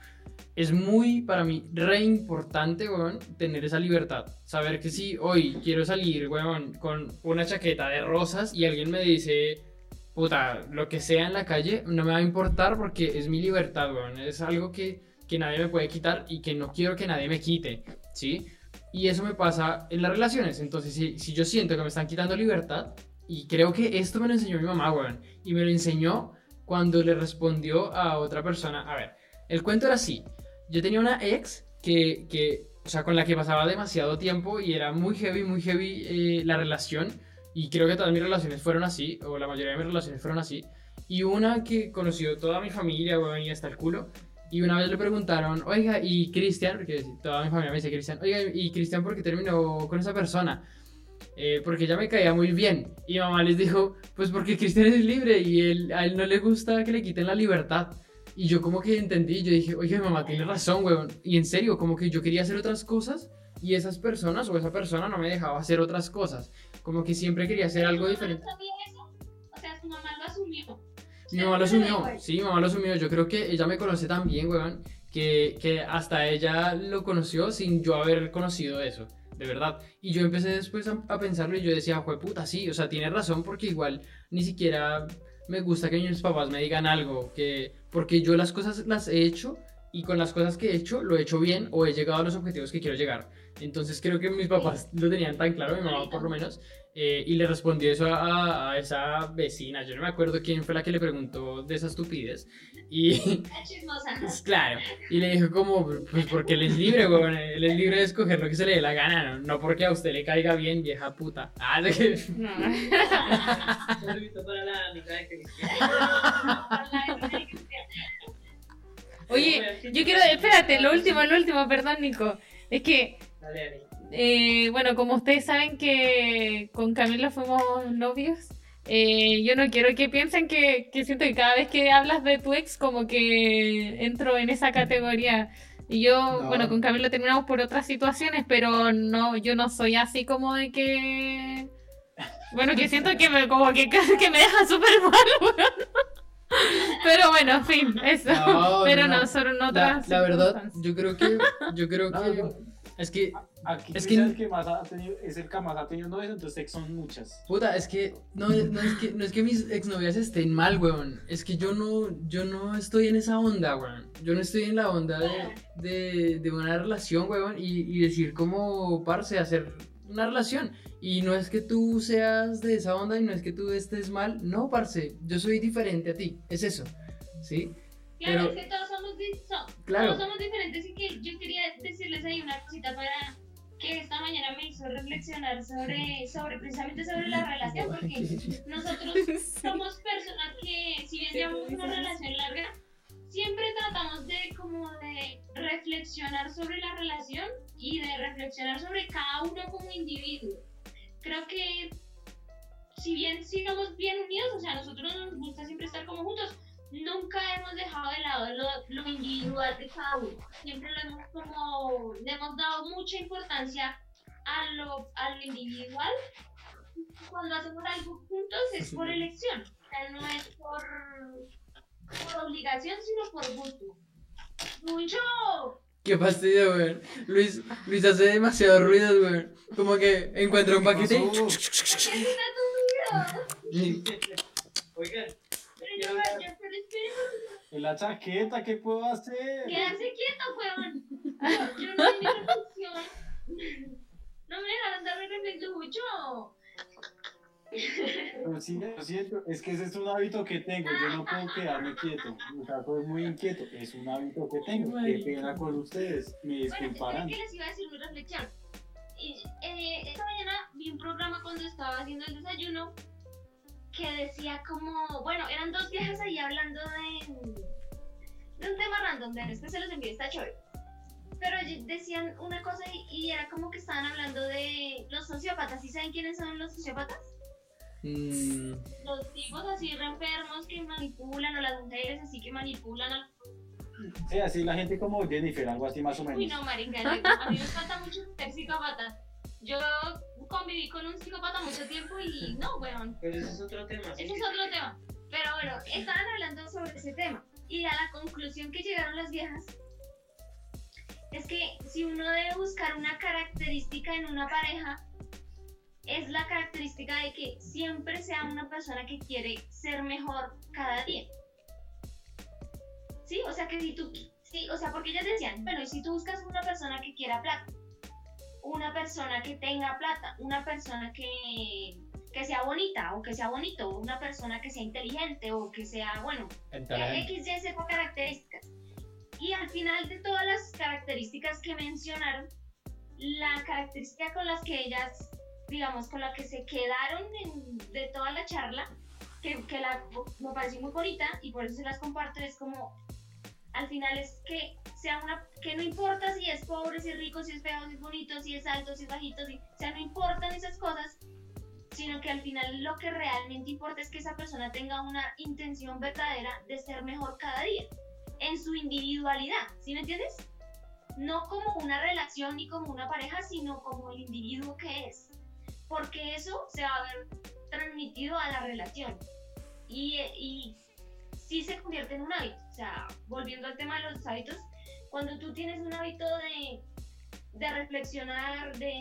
Es muy, para mí, re importante, weón, tener esa libertad. Saber que si hoy quiero salir, weón, con una chaqueta de rosas y alguien me dice, puta, lo que sea en la calle, no me va a importar porque es mi libertad, weón. Es algo que, que nadie me puede quitar y que no quiero que nadie me quite, ¿sí? Y eso me pasa en las relaciones. Entonces, si, si yo siento que me están quitando libertad, y creo que esto me lo enseñó mi mamá, weón. Y me lo enseñó cuando le respondió a otra persona. A ver, el cuento era así. Yo tenía una ex que, que o sea, con la que pasaba demasiado tiempo y era muy heavy, muy heavy eh, la relación. Y creo que todas mis relaciones fueron así, o la mayoría de mis relaciones fueron así. Y una que conoció toda mi familia, weón, y hasta el culo. Y una vez le preguntaron, oiga, ¿y Cristian? Porque toda mi familia me dice Cristian, oiga, ¿y Cristian por qué terminó con esa persona? Eh, porque ella me caía muy bien. Y mamá les dijo, pues porque Cristian es libre y él, a él no le gusta que le quiten la libertad. Y yo como que entendí, yo dije, oye, mamá, tiene razón, weón. Y en serio, como que yo quería hacer otras cosas y esas personas o esa persona no me dejaba hacer otras cosas. Como que siempre quería hacer algo ¿Tu mamá diferente. eso? O sea, tu mamá lo asumió. Mi mamá lo asumió, sí, mi mamá lo asumió. Yo creo que ella me conoce tan bien, weón, que, que hasta ella lo conoció sin yo haber conocido eso, de verdad. Y yo empecé después a, a pensarlo y yo decía, fue puta, sí, o sea, tiene razón porque igual ni siquiera me gusta que mis papás me digan algo, que porque yo las cosas las he hecho y con las cosas que he hecho lo he hecho bien o he llegado a los objetivos que quiero llegar. Entonces creo que mis papás lo tenían tan claro, mi mamá por lo menos, eh, y le respondió eso a, a esa vecina. Yo no me acuerdo quién fue la que le preguntó de esa estupidez. Y pues, claro, y le dijo como, pues porque él es libre, weón, él es libre de escoger lo que se le dé la gana, no, no porque a usted le caiga bien, vieja puta. Ah, de que... No. Para la mitad de Cristian. Oye, yo quiero, espérate, lo último, lo último, perdón, Nico. Es que, Dale. Eh, bueno, como ustedes saben que con Camilo fuimos novios, eh, yo no quiero que piensen que, que siento que cada vez que hablas de tu ex, como que entro en esa categoría. Y yo, No. bueno, con Camilo terminamos por otras situaciones, pero no, yo no soy así como de que. Bueno, que siento que me, como que que me deja súper mal, weón. Pero bueno, en fin, eso. No, pero no, no, son La, otras. la verdad, circunstancias. yo creo que, yo creo No, que, no. es que Aquí Es que- el que más ha tenido, es el que más ha tenido novias, entonces son muchas. Puta, es que no, no es que no es que mis exnovias estén mal, weón. Es que yo no yo no estoy en esa onda, weón. Yo no estoy en la onda de, de, de una relación, weón, y, y decir como parce hacer una relación. Y no es que tú seas de esa onda y no es que tú estés mal, no, parce, yo soy diferente a ti, es eso. ¿Sí? Claro, Pero- es que todos somos, di- so- Claro. todos somos diferentes y que yo quería decirles ahí una cosita para que esta mañana me hizo reflexionar sobre, sobre precisamente sobre la relación, porque nosotros somos personas que, si bien llevamos una relación larga, siempre tratamos de como de reflexionar sobre la relación y de reflexionar sobre cada uno como individuo. Creo que si bien sigamos bien unidos, o sea, a nosotros nos gusta siempre estar como juntos, nunca hemos dejado de lado lo, lo individual de cada uno. Siempre lo hemos como, le hemos dado mucha importancia a lo, a lo individual. Cuando hacemos algo juntos es por elección, o sea, no es por, por obligación, sino por gusto. ¡Mucho! Qué fastidio, weón. Luis, Luis hace demasiado ruido, weón. Como que encuentra un paquete y- Oigan, Pero yo, yo, En la chaqueta, ¿qué puedo hacer? Quédate quieto, weón. Yo, no tenía reflexión. No me dejaron darme reflexión mucho. Pero sí, lo siento, es que ese es un hábito que tengo, yo no puedo quedarme quieto, o sea, soy muy inquieto, es un hábito que tengo, qué pena con ustedes, me Bueno, disculparán. es que les iba a decir mi reflexión. Y, eh, esta mañana vi un programa cuando estaba haciendo el desayuno que decía como, bueno, eran dos viejas ahí hablando de, de un tema random, de este se los envié, está chévere. Pero decían una cosa y, y era como que estaban hablando de los sociópatas. ¿Y saben quiénes son los sociópatas? Mm, los tipos así re enfermos que manipulan o las mujeres así que manipulan a... Sí, así la gente como Jennifer, algo así más o menos. Uy no, marica, a mí me falta mucho ser psicópata. Yo conviví con un psicópata mucho tiempo y no, weón, pero ese es otro tema. ese es otro tema. Pero bueno, estaban hablando sobre ese tema y a la conclusión que llegaron las viejas es que si uno debe buscar una característica en una pareja, es la característica de que siempre sea una persona que quiere ser mejor cada día. Sí, o sea que si tú, sí, o sea, porque ellas decían, bueno, y si tú buscas una persona que quiera plata, una persona que tenga plata, una persona que, que sea bonita o que sea bonito, una persona que sea inteligente o que sea, bueno, X, Y, Z características. Y al final de todas las características que mencionaron, la característica con las que ellas, digamos, con la que se quedaron en- de toda la charla, que, que la, me pareció muy bonita y por eso se las comparto, es como, al final es que sea una, que no importa si es pobre, si es rico, si es feo, si es bonito, si es alto, si es bajito, o sea, no importan esas cosas, sino que al final lo que realmente importa es que esa persona tenga una intención verdadera de ser mejor cada día, en su individualidad, ¿sí me entiendes? No como una relación ni como una pareja, sino como el individuo que es, porque eso se va a ver transmitido a la relación y sí se convierte en un hábito, o sea, volviendo al tema de los hábitos, cuando tú tienes un hábito de de reflexionar, de,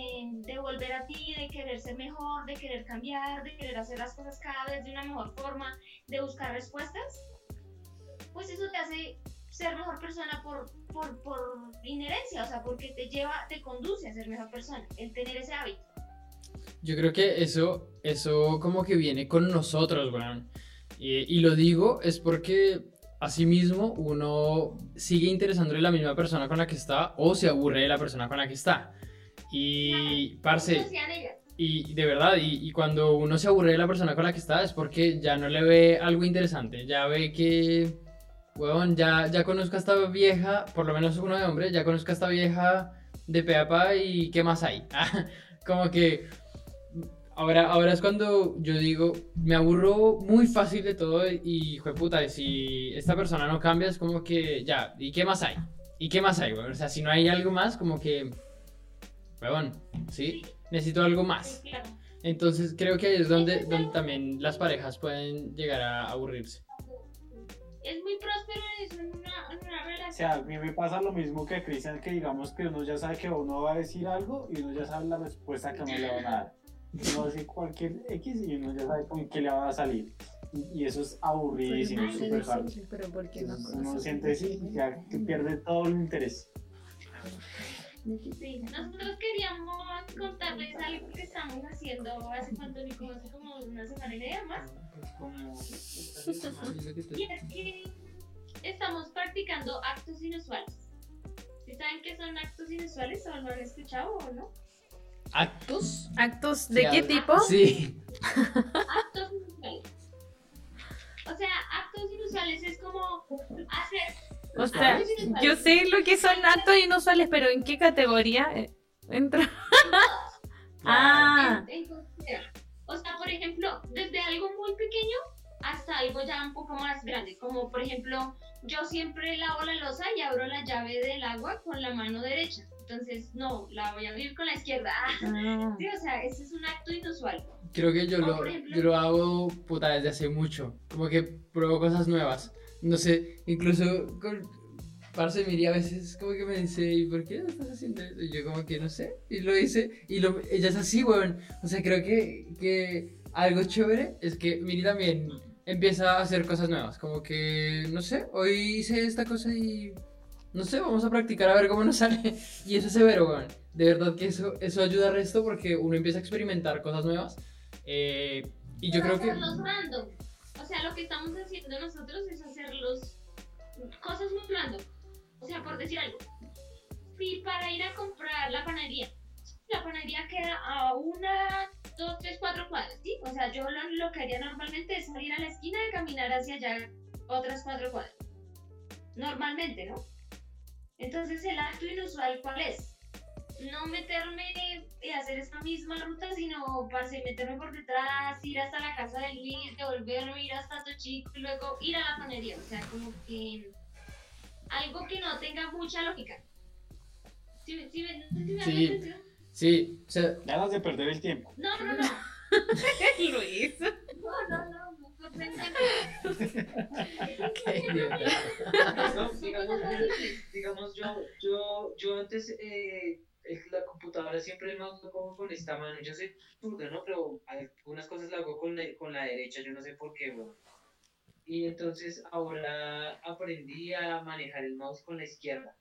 de volver a ti, de querer ser mejor, de querer cambiar, de querer hacer las cosas cada vez de una mejor forma, de buscar respuestas, pues eso te hace ser mejor persona por, por, por inherencia, o sea, porque te lleva, te conduce a ser mejor persona, el tener ese hábito. yo creo que eso, eso como que viene con nosotros, weón. Y, y lo digo es porque asimismo uno sigue interesándole la misma persona con la que está o se aburre de la persona con la que está. Y, parce. Y de verdad, y, y cuando uno se aburre de la persona con la que está es porque ya no le ve algo interesante, ya ve que, huevón, ya, ya conozco a esta vieja, por lo menos uno de hombre, ya conozco a esta vieja de pe a pa y qué más hay. Como que ahora, ahora es cuando yo digo, me aburro muy fácil de todo y, puta, si esta persona no cambia es como que, ya, ¿y qué más hay? ¿Y qué más hay? O sea, si no hay algo más, como que, huevón, ¿sí? Necesito algo más. Entonces creo que ahí es donde, donde también las parejas pueden llegar a aburrirse. Es muy próspero eso en una, en una relación sea, a mí me pasa lo mismo que a Cristian, que digamos que uno ya sabe que uno va a decir algo y uno ya sabe la respuesta que no le van a dar. Uno decir cualquier X y uno ya sabe con qué le va a salir. Y, y eso es aburridísimo, Pues, es súper hard. pero ¿por qué no Entonces, uno siente así, ya que pierde todo el interés. Sí, nosotros queríamos contarles algo que estamos haciendo hace cuánto, Nico, hace como una semana y media más. Como... Y es que estamos practicando actos inusuales. ¿Sí saben qué son actos inusuales o lo han escuchado o no? ¿Actos? ¿Actos de qué habla- tipo? Sí. Actos inusuales. O sea, actos inusuales es como hacer. O sea, actos inusuales. yo sé lo que son actos inusuales, pero ¿en qué categoría eh, entra? Ah, En- en. O sea, por ejemplo, desde algo muy pequeño hasta algo ya un poco más grande. Como por ejemplo, yo siempre lavo la losa y abro la llave del agua con la mano derecha. Entonces, no, la voy a abrir con la izquierda. ah. Sí, o sea, ese es un acto inusual. Creo que yo O, lo, ejemplo- yo lo hago puta desde hace mucho. Como que pruebo cosas nuevas. No sé, incluso con Parce Miri a veces como que me dice, ¿y por qué estás haciendo eso? Y yo como que no sé. Y lo hice. Y lo, ella es así, weón. O sea, creo que, que algo chévere es que Miri también empieza a hacer cosas nuevas. Como que, no sé, hoy hice esta cosa y... No sé, vamos a practicar a ver cómo nos sale. Y eso es severo, weón. De verdad que eso, eso ayuda al resto porque uno empieza a experimentar cosas nuevas. Eh, y yo Pero creo que... hacerlos random. O sea, lo que estamos haciendo nosotros es hacerlos cosas muy random. O sea, por decir algo. Si para ir a comprar la panadería, la panadería queda a una, dos, tres, cuatro cuadras, ¿sí? O sea, yo lo, lo que haría normalmente es salir a la esquina y caminar hacia allá otras cuatro cuadras. Normalmente, ¿no? Entonces, el acto inusual, ¿cuál es? no meterme y hacer esta misma ruta, sino parce, meterme por detrás, ir hasta la casa de Luis, devolverme, ir hasta Tochico y luego ir a la panadería. O sea, como que algo que no tenga mucha lógica. ¿Sí, me- sí, Sí. Sí, o sea, Ganas de perder el tiempo. No, no, no. Luis. No, no, no. Digamos, yo, yo, yo antes eh, la computadora siempre me hago como con esta mano. Yo soy zurdo, ¿no? Pero algunas cosas la hago con la, con la derecha, yo no sé por qué, weón. Y entonces ahora aprendí a manejar el mouse con la izquierda.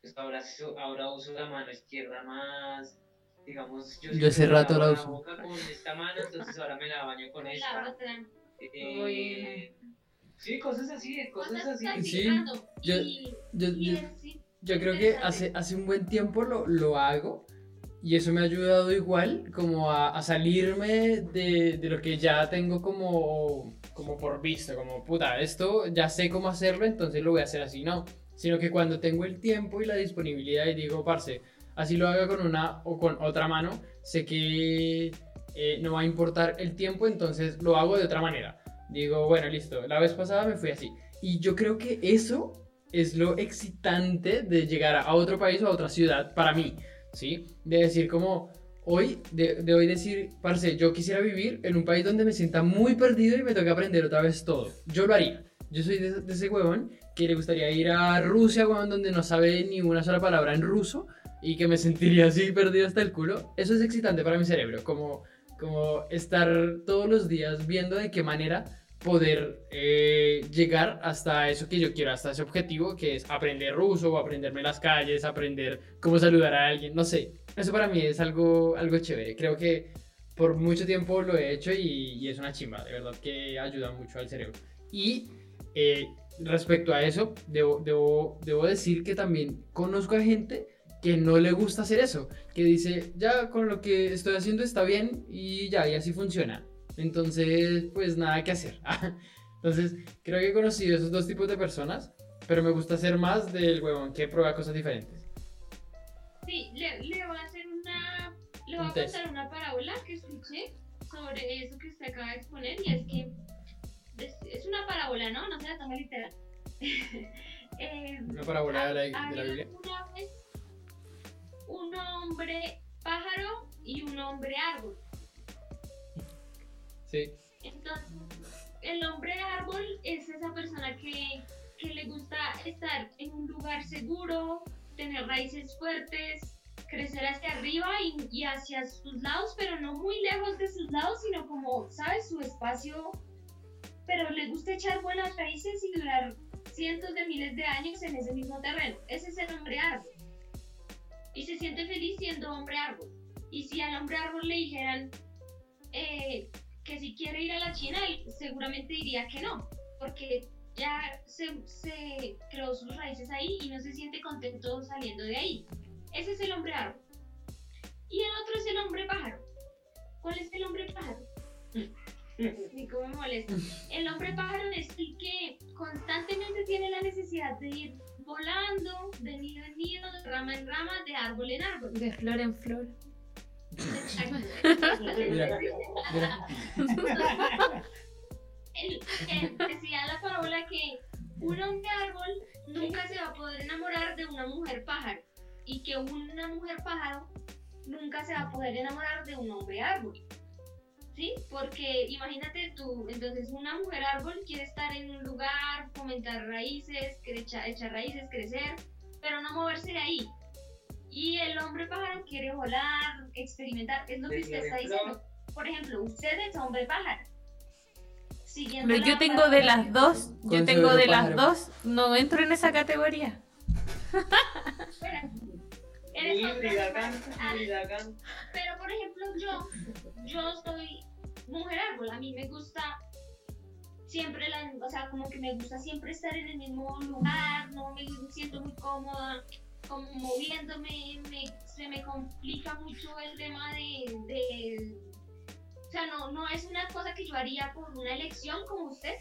Pues ahora, ahora uso la mano izquierda más. Digamos, yo, Yo hace rato lavo la uso. boca con esta mano, entonces ahora me la baño con La esta. otra. Eh, sí, cosas así, cosas así. Sí, yo- Yo, yo- yo creo que hace, hace un buen tiempo lo, lo hago y eso me ha ayudado igual como a, a salirme de, de lo que ya tengo como, como por visto, como puta, esto ya sé cómo hacerlo, entonces lo voy a hacer así, no, sino que cuando tengo el tiempo y la disponibilidad y digo, parce, así lo haga con una o con otra mano, sé que eh, no va a importar el tiempo, entonces lo hago de otra manera. Digo, bueno, listo, la vez pasada me fui así. Y yo creo que eso es lo excitante de llegar a otro país o a otra ciudad para mí, ¿sí? De decir como, hoy, de, de hoy decir, parce, yo quisiera vivir en un país donde me sienta muy perdido y me toque aprender otra vez todo. Yo lo haría. Yo soy de, de ese huevón que le gustaría ir a Rusia, huevón, donde no sabe ni una sola palabra en ruso y que me sentiría así perdido hasta el culo. Eso es excitante para mi cerebro, como, como estar todos los días viendo de qué manera poder eh, llegar hasta eso que yo quiero, hasta ese objetivo que es aprender ruso o aprenderme las calles, aprender cómo saludar a alguien, no sé. Eso para mí es algo, algo chévere. Creo que por mucho tiempo lo he hecho y, y es una chimba, de verdad que ayuda mucho al cerebro. Y eh, respecto a eso, debo, debo, debo decir que también conozco a gente que no le gusta hacer eso, que dice, ya con lo que estoy haciendo está bien y ya, y así funciona. Entonces, pues nada que hacer. Entonces, creo que he conocido esos dos tipos de personas, pero me gusta ser más del huevón que prueba cosas diferentes. Sí, le, le voy a hacer una. Le voy a contar una parábola que escuché sobre eso que usted acaba de exponer y es que. Es, es una parábola, ¿no? No se la tome literal. Eh, Una parábola de la, de la Biblia. una vez un hombre pájaro y un hombre árbol. Sí. Entonces, el hombre árbol es esa persona que que le gusta estar en un lugar seguro, tener raíces fuertes, crecer hacia arriba y, y hacia sus lados, pero no muy lejos de sus lados, sino como, ¿sabes? Su espacio, pero le gusta echar buenas raíces y durar cientos de miles de años en ese mismo terreno. Ese es el hombre árbol. Y se siente feliz siendo hombre árbol. Y si al hombre árbol le dijeran eh, que si quiere ir a la China, él seguramente diría que no, porque ya se, se creó sus raíces ahí y no se siente contento saliendo de ahí. Ese es el hombre árbol. Y el otro es el hombre pájaro. ¿Cuál es el hombre pájaro? Ni cómo me molesta. El hombre pájaro es el que constantemente tiene la necesidad de ir volando, de nido en nido, de rama en rama, de árbol en árbol. De flor en flor. Mira, mira. El- el- decía la parábola que un hombre árbol nunca se va a poder enamorar de una mujer pájaro y que una mujer pájaro nunca se va a poder enamorar de un hombre árbol. ¿Sí? Porque imagínate tú, entonces una mujer árbol quiere estar en un lugar, fomentar raíces, echar raíces, crecer, pero no moverse de ahí. Y el hombre pájaro quiere volar, experimentar, es lo que usted está diciendo. Por ejemplo, usted es hombre pájaro. Siguiendo Pero yo tengo de las dos, yo tengo de las dos, no entro en esa categoría. Eres híbrida, gan. Pero por ejemplo, yo, yo soy mujer árbol, a mí me gusta siempre, la, o sea, como que me gusta siempre estar en el mismo lugar, no me siento muy cómoda, como moviéndome, me, se me complica mucho el tema de, de, o sea, no, no es una cosa que yo haría por una elección como usted,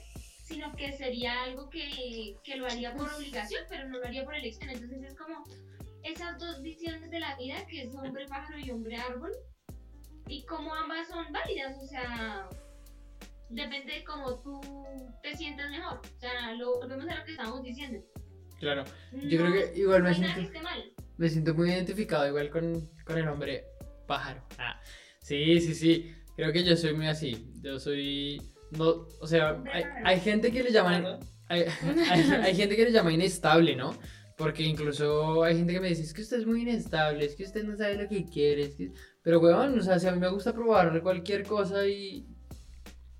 sino que sería algo que, que lo haría por obligación, pero no lo haría por elección, entonces es como esas dos visiones de la vida, que es hombre pájaro y hombre árbol, y como ambas son válidas, o sea, depende de cómo tú te sientas mejor. O sea, lo volvemos a lo que estábamos diciendo. Claro, yo creo que igual no me que siento, esté mal. me siento muy identificado igual con, con el hombre pájaro. Ah, sí, sí, sí. Creo que yo soy muy así. Yo soy. No, o sea, hay, hay gente que le llaman. Hay, hay, hay gente que le llama inestable, ¿no? Porque incluso hay gente que me dice, es que usted es muy inestable, es que usted no sabe lo que quiere. es que-". Pero, weón, o sea, si a mí me gusta probar cualquier cosa y...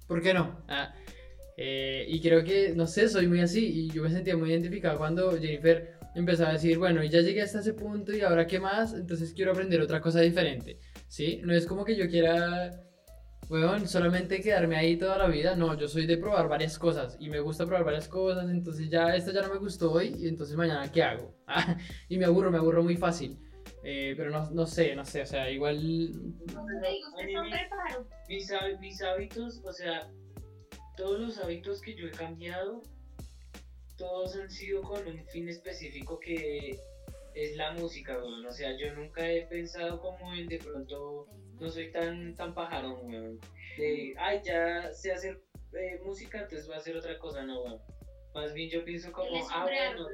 ¿Por qué no? Ah, eh, y creo que, no sé, soy muy así y yo me sentía muy identificado cuando Jennifer empezaba a decir, bueno, ya llegué hasta ese punto y ahora qué más, entonces quiero aprender otra cosa diferente, ¿sí? No es como que yo quiera, weón, solamente quedarme ahí toda la vida, no, yo soy de probar varias cosas y me gusta probar varias cosas, entonces ya esta ya no me gustó hoy y entonces mañana ¿qué hago? Ah, y me aburro, me aburro muy fácil. Eh, pero no, no sé, no sé, o sea, igual digo, pájaro. mis, mis hábitos, o sea, todos los hábitos que yo he cambiado, todos han sido con un fin específico que es la música, weón. O sea, yo nunca he pensado como en de pronto, no soy tan, tan pajarón, weón. De, ay, ya sé hacer eh, música, entonces voy a hacer otra cosa, no, weón. Más bien yo pienso como, ah, bueno,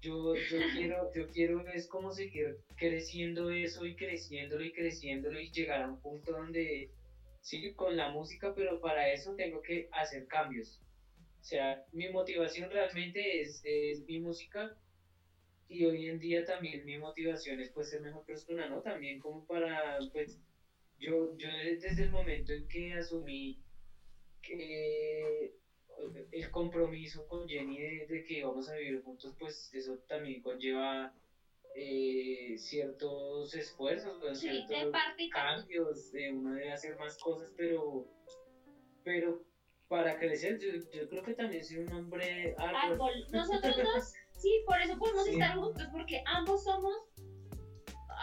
yo, yo quiero, yo quiero es como seguir creciendo eso y creciéndolo y creciéndolo y llegar a un punto donde sí con la música, pero para eso tengo que hacer cambios. O sea, mi motivación realmente es, es mi música y hoy en día también mi motivación es pues ser mejor persona, ¿no? También como para, pues, yo, yo desde el momento en que asumí que el compromiso con Jenny de, de que vamos a vivir juntos, pues eso también conlleva eh, ciertos esfuerzos, pues, Sí, de ciertos cambios, eh, uno debe hacer más cosas, pero, pero para crecer, yo, yo creo que también soy un hombre árbol. Árbol. Nosotros dos, sí, por eso podemos Sí. estar juntos, porque ambos somos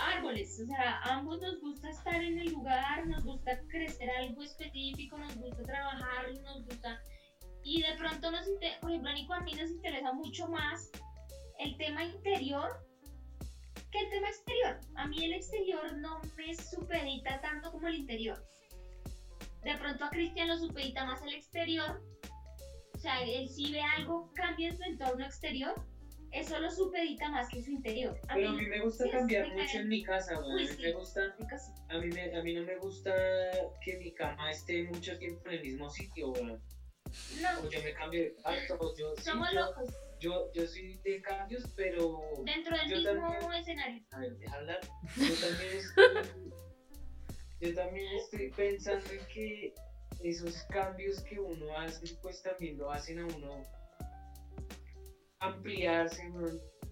árboles. O sea, ambos nos gusta estar en el lugar, nos gusta crecer algo específico, nos gusta trabajar, nos gusta. Y de pronto, nos inte- por ejemplo, Nico, a mí nos interesa mucho más el tema interior que el tema exterior. A mí el exterior no me supedita tanto como el interior. De pronto a Cristian lo supedita más el exterior. O sea, él si ve algo cambia en su entorno exterior, eso lo supedita más que su interior. A Pero a mí me gusta sí cambiar diferente. mucho en mi casa, güey. Uy, A mí sí. me gusta, a mí, me- a mí no me gusta que mi cama esté mucho tiempo en el mismo sitio, güey. No, O yo me cambio de cuarto, yo... somos yo- locos. yo, yo soy de cambios, pero Dentro del mismo también. escenario. a ver, deja hablar. Yo también estoy, yo también estoy pensando en que esos cambios que uno hace, pues también lo hacen a uno ampliarse.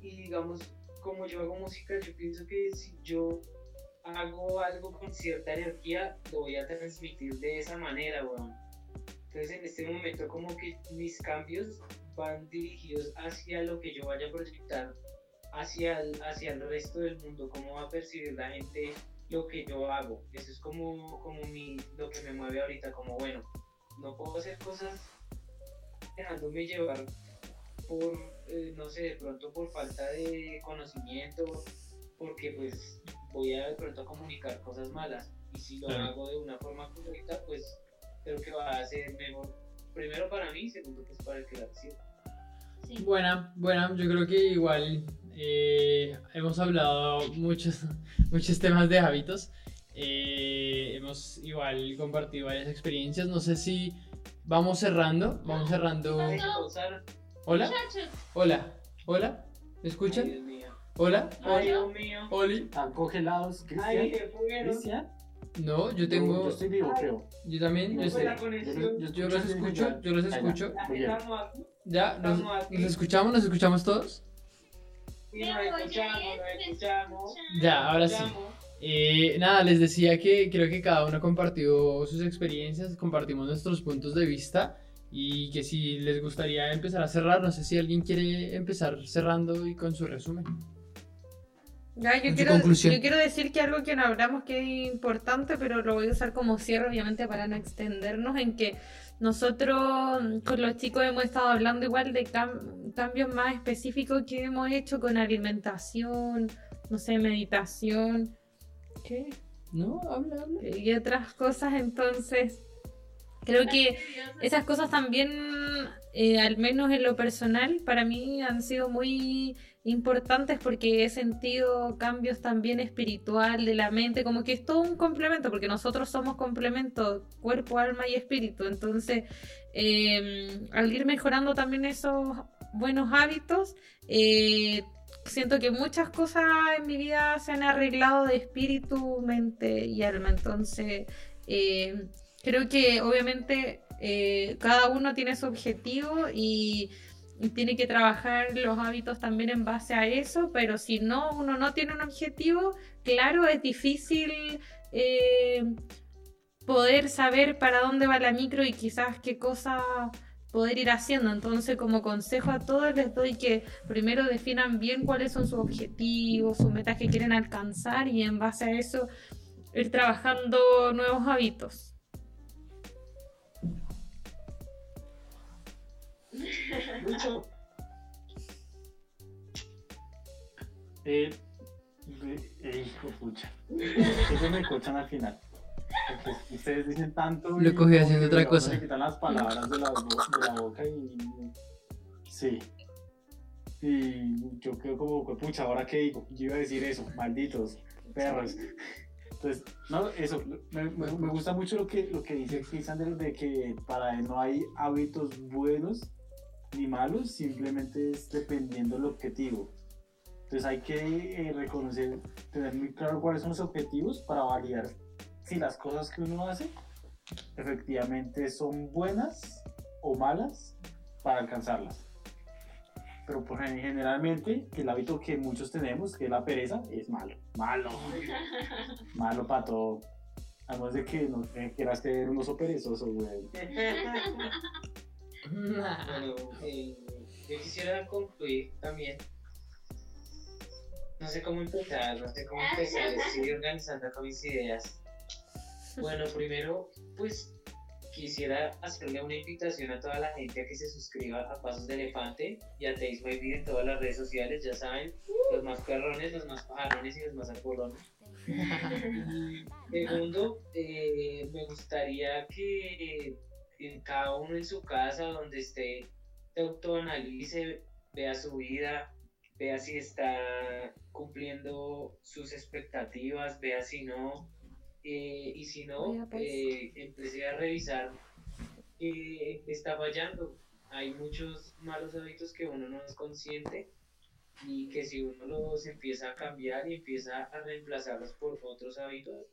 Y digamos, como yo hago música, yo pienso que si yo hago algo con cierta energía, lo voy a transmitir de esa manera, weón. Entonces en este momento como que mis cambios van dirigidos hacia lo que yo vaya a proyectar hacia el, hacia el resto del mundo, cómo va a percibir la gente lo que yo hago. Eso es como, como mi, lo que me mueve ahorita, como bueno, no puedo hacer cosas dejándome llevar por, eh, no sé, de pronto por falta de conocimiento, porque pues voy a de pronto a comunicar cosas malas. Y si lo Claro. hago de una forma correcta, pues creo que va a ser mejor. Primero para mí, segundo pues para el que la recibe. Sí. Buena, buena, yo creo que igual eh, hemos hablado muchos, muchos temas de hábitos. Eh, hemos igual compartido varias experiencias. No sé si vamos cerrando. Vamos cerrando. Hola, hola, hola. ¿Me Ay, escuchan? Dios mío. Hola, Ay, hola, Dios mío. Oli. ¿Están congelados, Ay, Cristian? No, yo Yo, tengo. yo estoy vivo, creo. Yo también. No Yo, la conexión. yo los escucho, yo los ya. escucho. Ya, nos, nos escuchamos, nos escuchamos todos. Sí, nos escuchamos, nos escuchamos. Ya, ahora sí. Eh, nada, les decía que creo que cada uno compartió sus experiencias, compartimos nuestros puntos de vista y que si les gustaría empezar a cerrar, no sé si alguien quiere empezar cerrando y con su resumen. Ya, yo quiero, conclusión. yo quiero decir que algo que no hablamos que es importante, pero lo voy a usar como cierre, obviamente, para no extendernos, en que nosotros mm, con los chicos hemos estado hablando igual de cam- cambios más específicos que hemos hecho con alimentación, no sé, meditación, ¿qué? No, habla, habla. y otras cosas, entonces creo que esas cosas también, eh, al menos en lo personal, para mí han sido muy importantes porque he sentido cambios también espiritual de la mente, como que es todo un complemento, porque nosotros somos complemento, cuerpo, alma y espíritu. Entonces, eh, al ir mejorando también esos buenos hábitos, eh, siento que muchas cosas en mi vida se han arreglado de espíritu, mente y alma. Entonces, eh, creo que obviamente eh, cada uno tiene su objetivo y, tiene que trabajar los hábitos también en base a eso, pero si no, uno no tiene un objetivo, claro, es difícil eh, poder saber para dónde va la micro y quizás qué cosa poder ir haciendo. Entonces, como consejo a todos, les doy que primero definan bien cuáles son sus objetivos, sus metas que quieren alcanzar y en base a eso ir trabajando nuevos hábitos. Lucho, Eh, de- eh, hijo pucha. Ellos me cochan al final. Porque ustedes dicen tanto. Lo cogí haciendo otra cosa. Le quitan las palabras de la, bo- de la boca y. Sí. Y yo quedo como, "Jue pucha, ¿ahora qué digo? Yo iba a decir eso, malditos perros. Entonces, no, eso, me, me- me gusta mucho lo que, lo que dice Cristian de, de que para él no hay hábitos buenos ni malos, simplemente es dependiendo del objetivo. Entonces hay que eh, reconocer, tener muy claro cuáles son los objetivos para validar si las cosas que uno hace efectivamente son buenas o malas para alcanzarlas. Pero por gen- generalmente el hábito que muchos tenemos, que es la pereza, es malo. Malo. malo para todo. A menos de que no quieras tener un oso perezoso, güey. Bueno, eh, yo quisiera concluir también. No sé cómo empezar, no sé cómo empezar, estoy organizando acá mis ideas. Bueno, primero, pues quisiera hacerle una invitación a toda la gente a que se suscriba a Pasos de Elefante y a Taste My en todas las redes sociales, ya saben, los más perrones, los más pajarones y los más alcolones. Segundo, eh, me gustaría que en cada uno en su casa, donde esté, se autoanalice, vea su vida, vea si está cumpliendo sus expectativas, vea si no, eh, y si no, Vea, pues. eh, empecé a revisar qué está fallando, hay muchos malos hábitos que uno no es consciente y que si uno los empieza a cambiar y empieza a reemplazarlos por otros hábitos,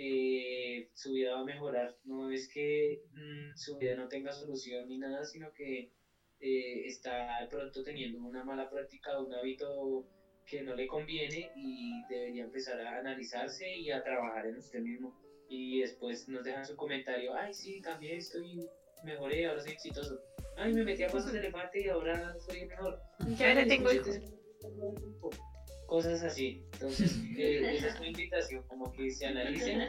eh, su vida va a mejorar. No es que mm, su vida no tenga solución ni nada, sino que eh, está de pronto teniendo una mala práctica, un hábito que no le conviene y debería empezar a analizarse y a trabajar en usted mismo. Y después nos dejan su comentario, ay sí, cambié esto y mejoré, ahora soy exitoso. Ay, me metí a cosas de elefante y ahora soy mejor. Yo ahora tengo hijos. Cosas así. Entonces, eh, esa es mi invitación, como que se analicen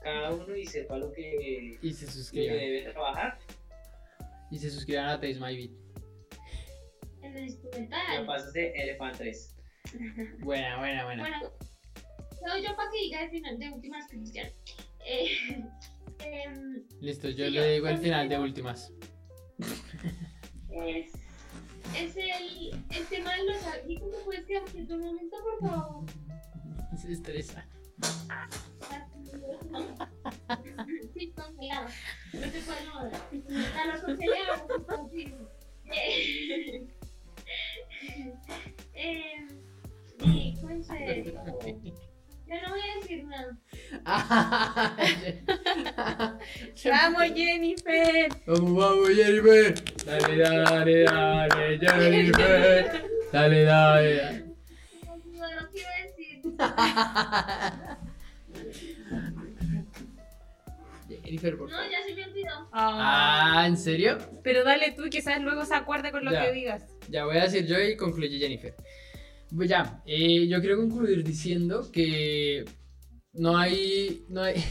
cada uno y sepa lo que, Y se que debe trabajar. Y se suscriban a Taste My Beat. En el Ya instrumental. pasas de Elephant 3. Buena, buena, buena. Bueno, yo para que diga el final de últimas Cristian. Eh, em, Listo, yo sí, le digo el final de últimas. es, es el, el tema de los hábitos. ¿Me puedes quedar quieto un momento, por favor? Se estresa. Sí, congelado. No se puede mover. A los congelados, confirmo. Eh, pues, eh, yo no voy a decir nada. ¡Vamos, Jennifer! Vamos, vamos, Jennifer. Dale, dale, dale, Jennifer. Dale, dale. dale. No, no quiero decir. Jennifer, por No, favor. ya se me olvidó. Ah, ¿en serio? Pero dale tú, quizás luego se acuerde con lo Ya. que digas. Ya voy a decir yo y concluye Jennifer. Pues ya, eh, yo quiero concluir diciendo que no hay. No hay.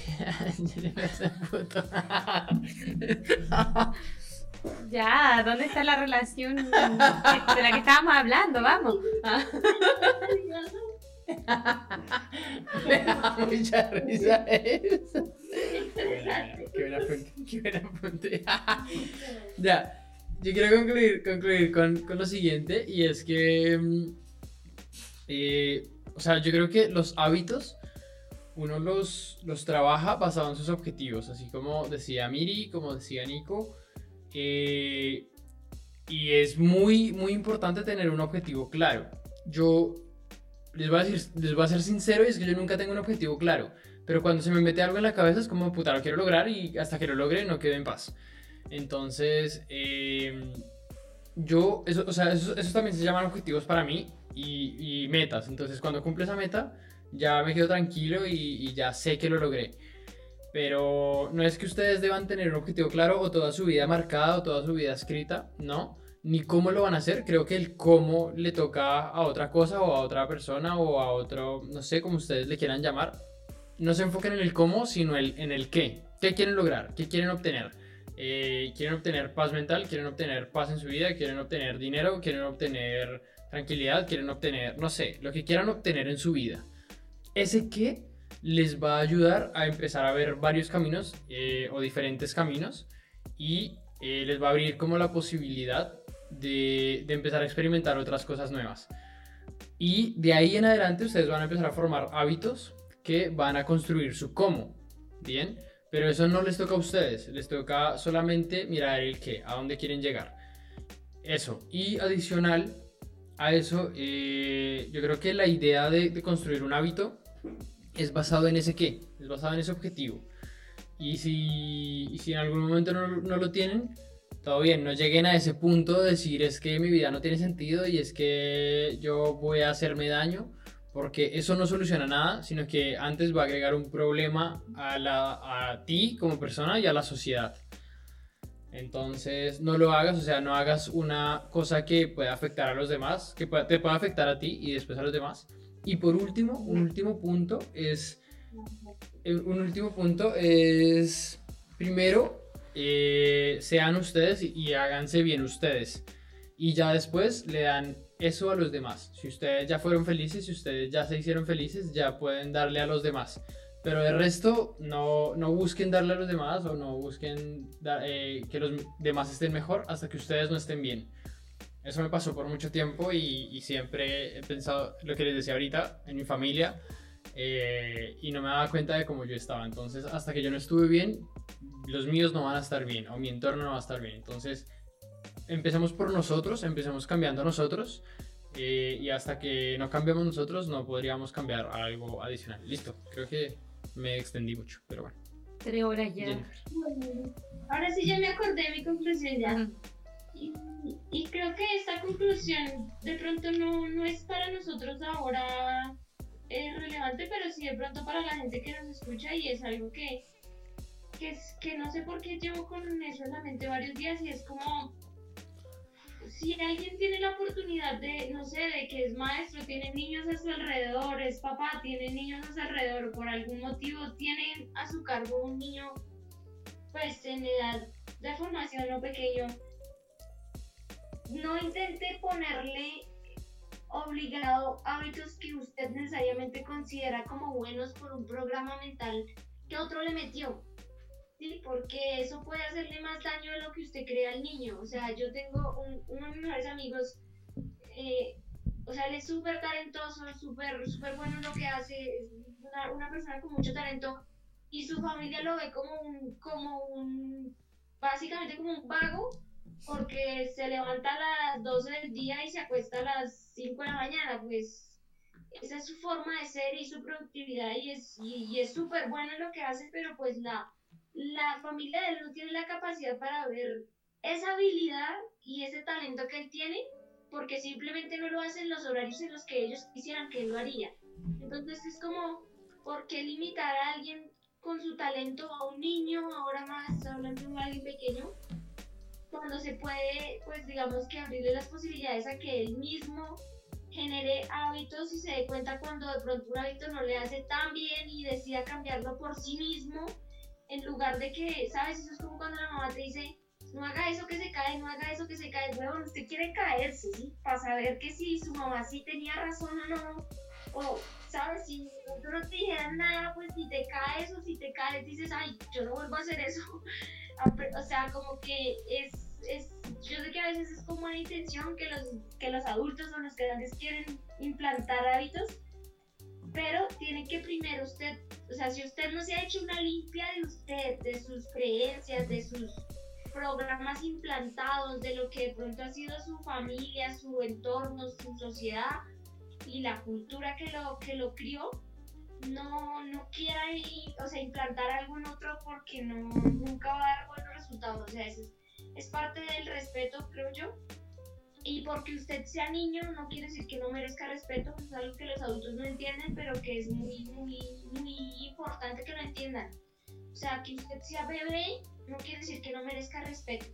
Ya, ¿dónde está la relación de la que estábamos hablando? Vamos. Me da mucha risa eso. Qué buena fuente, qué buena fuente. ya, yo quiero concluir, concluir con, con lo siguiente y es que, mm, eh, o sea, yo creo que los hábitos uno los, los trabaja basado en sus objetivos, así como decía Miri, como decía Nico, eh, y es muy, muy importante tener un objetivo claro. Yo les voy, a decir, les voy a ser sincero y es que yo nunca tengo un objetivo claro. Pero cuando se me mete algo en la cabeza es como, puta, lo quiero lograr y hasta que lo logre no quedo en paz. Entonces, eh, yo, eso, o sea, eso, eso también se llaman objetivos para mí y, y metas. Entonces, cuando cumple esa meta, ya me quedo tranquilo y, y ya sé que lo logré. Pero no es que ustedes deban tener un objetivo claro o toda su vida marcada o toda su vida escrita, no. Ni cómo lo van a hacer, creo que el cómo le toca a otra cosa o a otra persona o a otro, no sé cómo ustedes le quieran llamar. No se enfoquen en el cómo, sino el- en el qué. ¿Qué quieren lograr? ¿Qué quieren obtener? Eh, ¿Quieren obtener paz mental? ¿Quieren obtener paz en su vida? ¿Quieren obtener dinero? ¿Quieren obtener tranquilidad? ¿Quieren obtener, no sé, lo que quieran obtener en su vida? Ese qué les va a ayudar a empezar a ver varios caminos eh, o diferentes caminos y eh, les va a abrir como la posibilidad de, de empezar a experimentar otras cosas nuevas. Y de ahí en adelante ustedes van a empezar a formar hábitos que van a construir su cómo. Bien, pero eso no les toca a ustedes, les toca solamente mirar el qué, a dónde quieren llegar. Eso, y adicional a eso, eh, yo creo que la idea de, de construir un hábito es basado en ese qué, es basado en ese objetivo. Y si, y si en algún momento no, no lo tienen, todo bien, no lleguen a ese punto de decir es que mi vida no tiene sentido y es que yo voy a hacerme daño, porque eso no soluciona nada, sino que antes va a agregar un problema a, la, a ti como persona y a la sociedad. Entonces no lo hagas, o sea, no hagas una cosa que pueda afectar a los demás, que te pueda afectar a ti y después a los demás. Y por último, un último punto es, eh, un último punto es, primero, eh, sean ustedes y, y háganse bien ustedes. Y ya después le dan eso a los demás. Si ustedes ya fueron felices, si ustedes ya se hicieron felices, ya pueden darle a los demás. Pero de resto, no, no busquen darle a los demás o no busquen eh, que los demás estén mejor hasta que ustedes no estén bien. Eso me pasó por mucho tiempo y, y siempre he pensado lo que les decía ahorita en mi familia eh, y no me daba cuenta de cómo yo estaba. Entonces, hasta que yo no estuve bien, los míos no van a estar bien o mi entorno no va a estar bien. Entonces, empecemos por nosotros, empecemos cambiando nosotros. eh, y hasta que no cambiemos nosotros, no podríamos cambiar algo adicional. Listo, creo que me extendí mucho, pero bueno. Tres horas ya. Jennifer. Ahora sí ya me acordé de mi conclusión ya. Y creo que esta conclusión de pronto no, no es para nosotros ahora eh, relevante, pero sí de pronto para la gente que nos escucha y es algo que, que, es, que no sé por qué llevo con eso en la mente varios días y es como si alguien tiene la oportunidad de, no sé, de que es maestro, tiene niños a su alrededor, es papá, tiene niños a su alrededor, por algún motivo tiene a su cargo un niño pues en edad de formación o pequeño, no intente ponerle obligado hábitos que usted necesariamente considera como buenos por un programa mental que otro le metió. Sí, porque eso puede hacerle más daño de lo que usted cree al niño. O sea, yo tengo un- uno de mis mejores amigos, eh, o sea, él es súper talentoso, súper súper bueno en lo que hace, es una, una persona con mucho talento, y su familia lo ve como un, como un, básicamente como un vago, porque se levanta a las 12 del día y se acuesta a las 5 de la mañana, pues esa es su forma de ser y su productividad y es y, y es súper bueno en lo que hace, pero pues la, la familia de él no tiene la capacidad para ver esa habilidad y ese talento que él tiene, porque simplemente no lo hacen los horarios en los que ellos quisieran que él lo haría. Entonces es como, ¿por qué limitar a alguien con su talento a un niño, ahora más hablando de alguien pequeño? cuando se puede, pues digamos que abrirle las posibilidades a que él mismo genere hábitos y se dé cuenta cuando de pronto un hábito no le hace tan bien y decida cambiarlo por sí mismo, en lugar de que, ¿sabes? Eso es como cuando la mamá te dice, no haga eso que se cae, no haga eso que se cae, huevón, usted quiere caerse, ¿sí? Para saber que si su mamá sí tenía razón o no, o, ¿sabes? Si tú no te dijeran nada, pues si te caes o si te caes, dices, ay, yo no vuelvo a hacer eso. Apre- o sea, como que es, es, yo sé que a veces es como una intención que los, que los adultos o los grandes quieren implantar hábitos, pero tiene que primero usted, o sea, si usted no se ha hecho una limpia de usted, de sus creencias, de sus programas implantados, de lo que de pronto ha sido su familia, su entorno, su sociedad y la cultura que lo, que lo crió, no, no quiera i- o sea, implantar algo en otro porque no, nunca va a dar buenos resultados. O sea, es, es parte del respeto, creo yo. Y porque usted sea niño no quiere decir que no merezca respeto, es algo que los adultos no entienden, pero que es muy, muy, muy importante que lo entiendan. O sea, que usted sea bebé no quiere decir que no merezca respeto.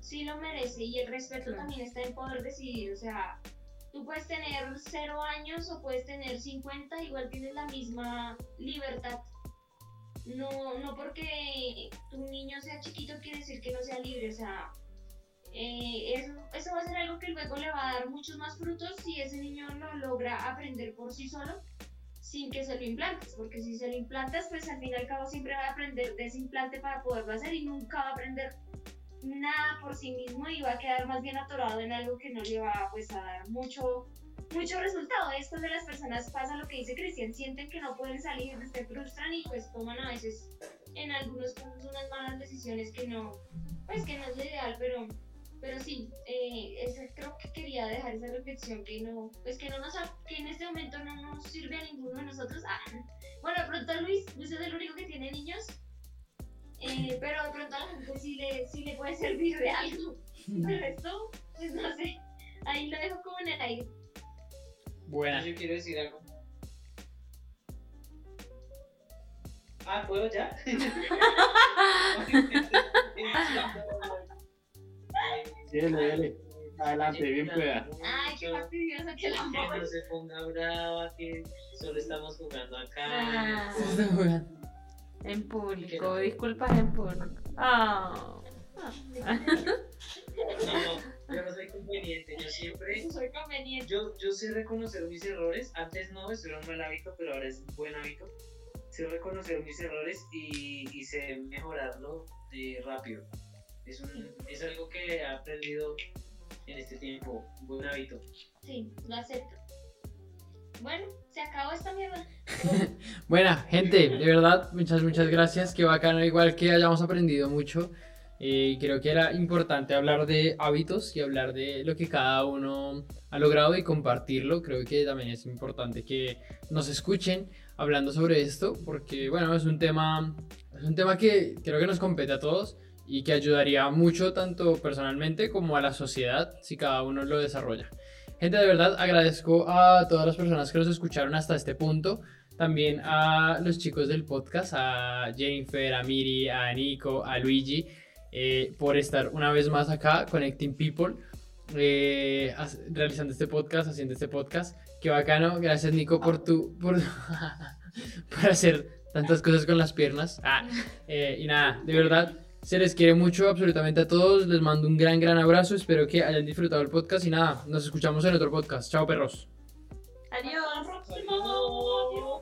Sí lo merece y el respeto Claro. también está en poder decidir. O sea, tú puedes tener 0 años o puedes tener 50, igual tienes la misma libertad. No, no porque tu niño sea chiquito quiere decir que no sea libre. O sea, eh, eso, eso va a ser algo que luego le va a dar muchos más frutos si ese niño lo logra aprender por sí solo sin que se lo implantes, porque si se lo implantas, pues al fin y al cabo siempre va a aprender de ese implante para poderlo hacer y nunca va a aprender nada por sí mismo y va a quedar más bien atorado en algo que no le va pues a dar mucho mucho resultado. Es cuando las personas pasa lo que dice Cristian, sienten que no pueden salir, se frustran y pues toman a veces en algunos casos unas malas decisiones que no, pues que no es lo ideal, pero pero sí, eh, creo que quería dejar esa reflexión que no, pues que no nos, ha- que en este momento no nos sirve a ninguno de nosotros. Ah, bueno, de pronto Luis, Luis es el único que tiene niños, eh, pero de pronto a la gente sí le, sí le puede servir de algo. Pero esto, pues no sé, ahí lo dejo como en el aire. Buena. Yo quiero decir algo. Ah, ¿puedo ya? Dele, dele. Adelante, bien pueda. Ay, qué fastidiosa que la Que no se ponga brava, que solo estamos jugando acá. Ah. Jugando. En público, disculpas en público. Ah. No, yo no soy conveniente, yo siempre Soy conveniente. Yo, yo sé reconocer mis errores. Antes no, eso era un mal hábito, pero ahora es un buen hábito. Sé reconocer mis errores y, y sé mejorarlo eh, rápido. Es, un, es algo que he aprendido en este tiempo. Un buen hábito. Sí, lo acepto. Bueno, se acabó esta mierda. Buena, gente, de verdad, muchas, muchas gracias. Qué bacano, igual que hayamos aprendido mucho Eh, creo que era importante hablar de hábitos y hablar de lo que cada uno ha logrado y compartirlo. Creo que también es importante que nos escuchen hablando sobre esto porque, bueno, es un tema, es un tema que creo que nos compete a todos y que ayudaría mucho tanto personalmente como a la sociedad si cada uno lo desarrolla. Gente, de verdad agradezco a todas las personas que nos escucharon hasta este punto. También a los chicos del podcast, a Jennifer, a Miri, a Nico, a Luigi, eh, por estar una vez más acá, Connecting People, eh, realizando este podcast, haciendo este podcast. Qué bacano. Gracias, Nico, por tu. por, por hacer tantas cosas con las piernas. Ah, eh, y nada, de verdad. Se les quiere mucho absolutamente a todos. Les mando un gran, gran abrazo. Espero que hayan disfrutado el podcast. Y nada, nos escuchamos en otro podcast. Chao, perros. Adiós. Hasta la próxima. Adiós.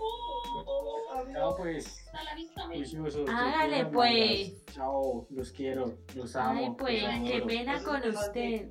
Chao, pues. Hasta la vista, Juiciosos, Hágale, pues. Chao, los quiero, los amo. Ay, pues, qué pena con usted.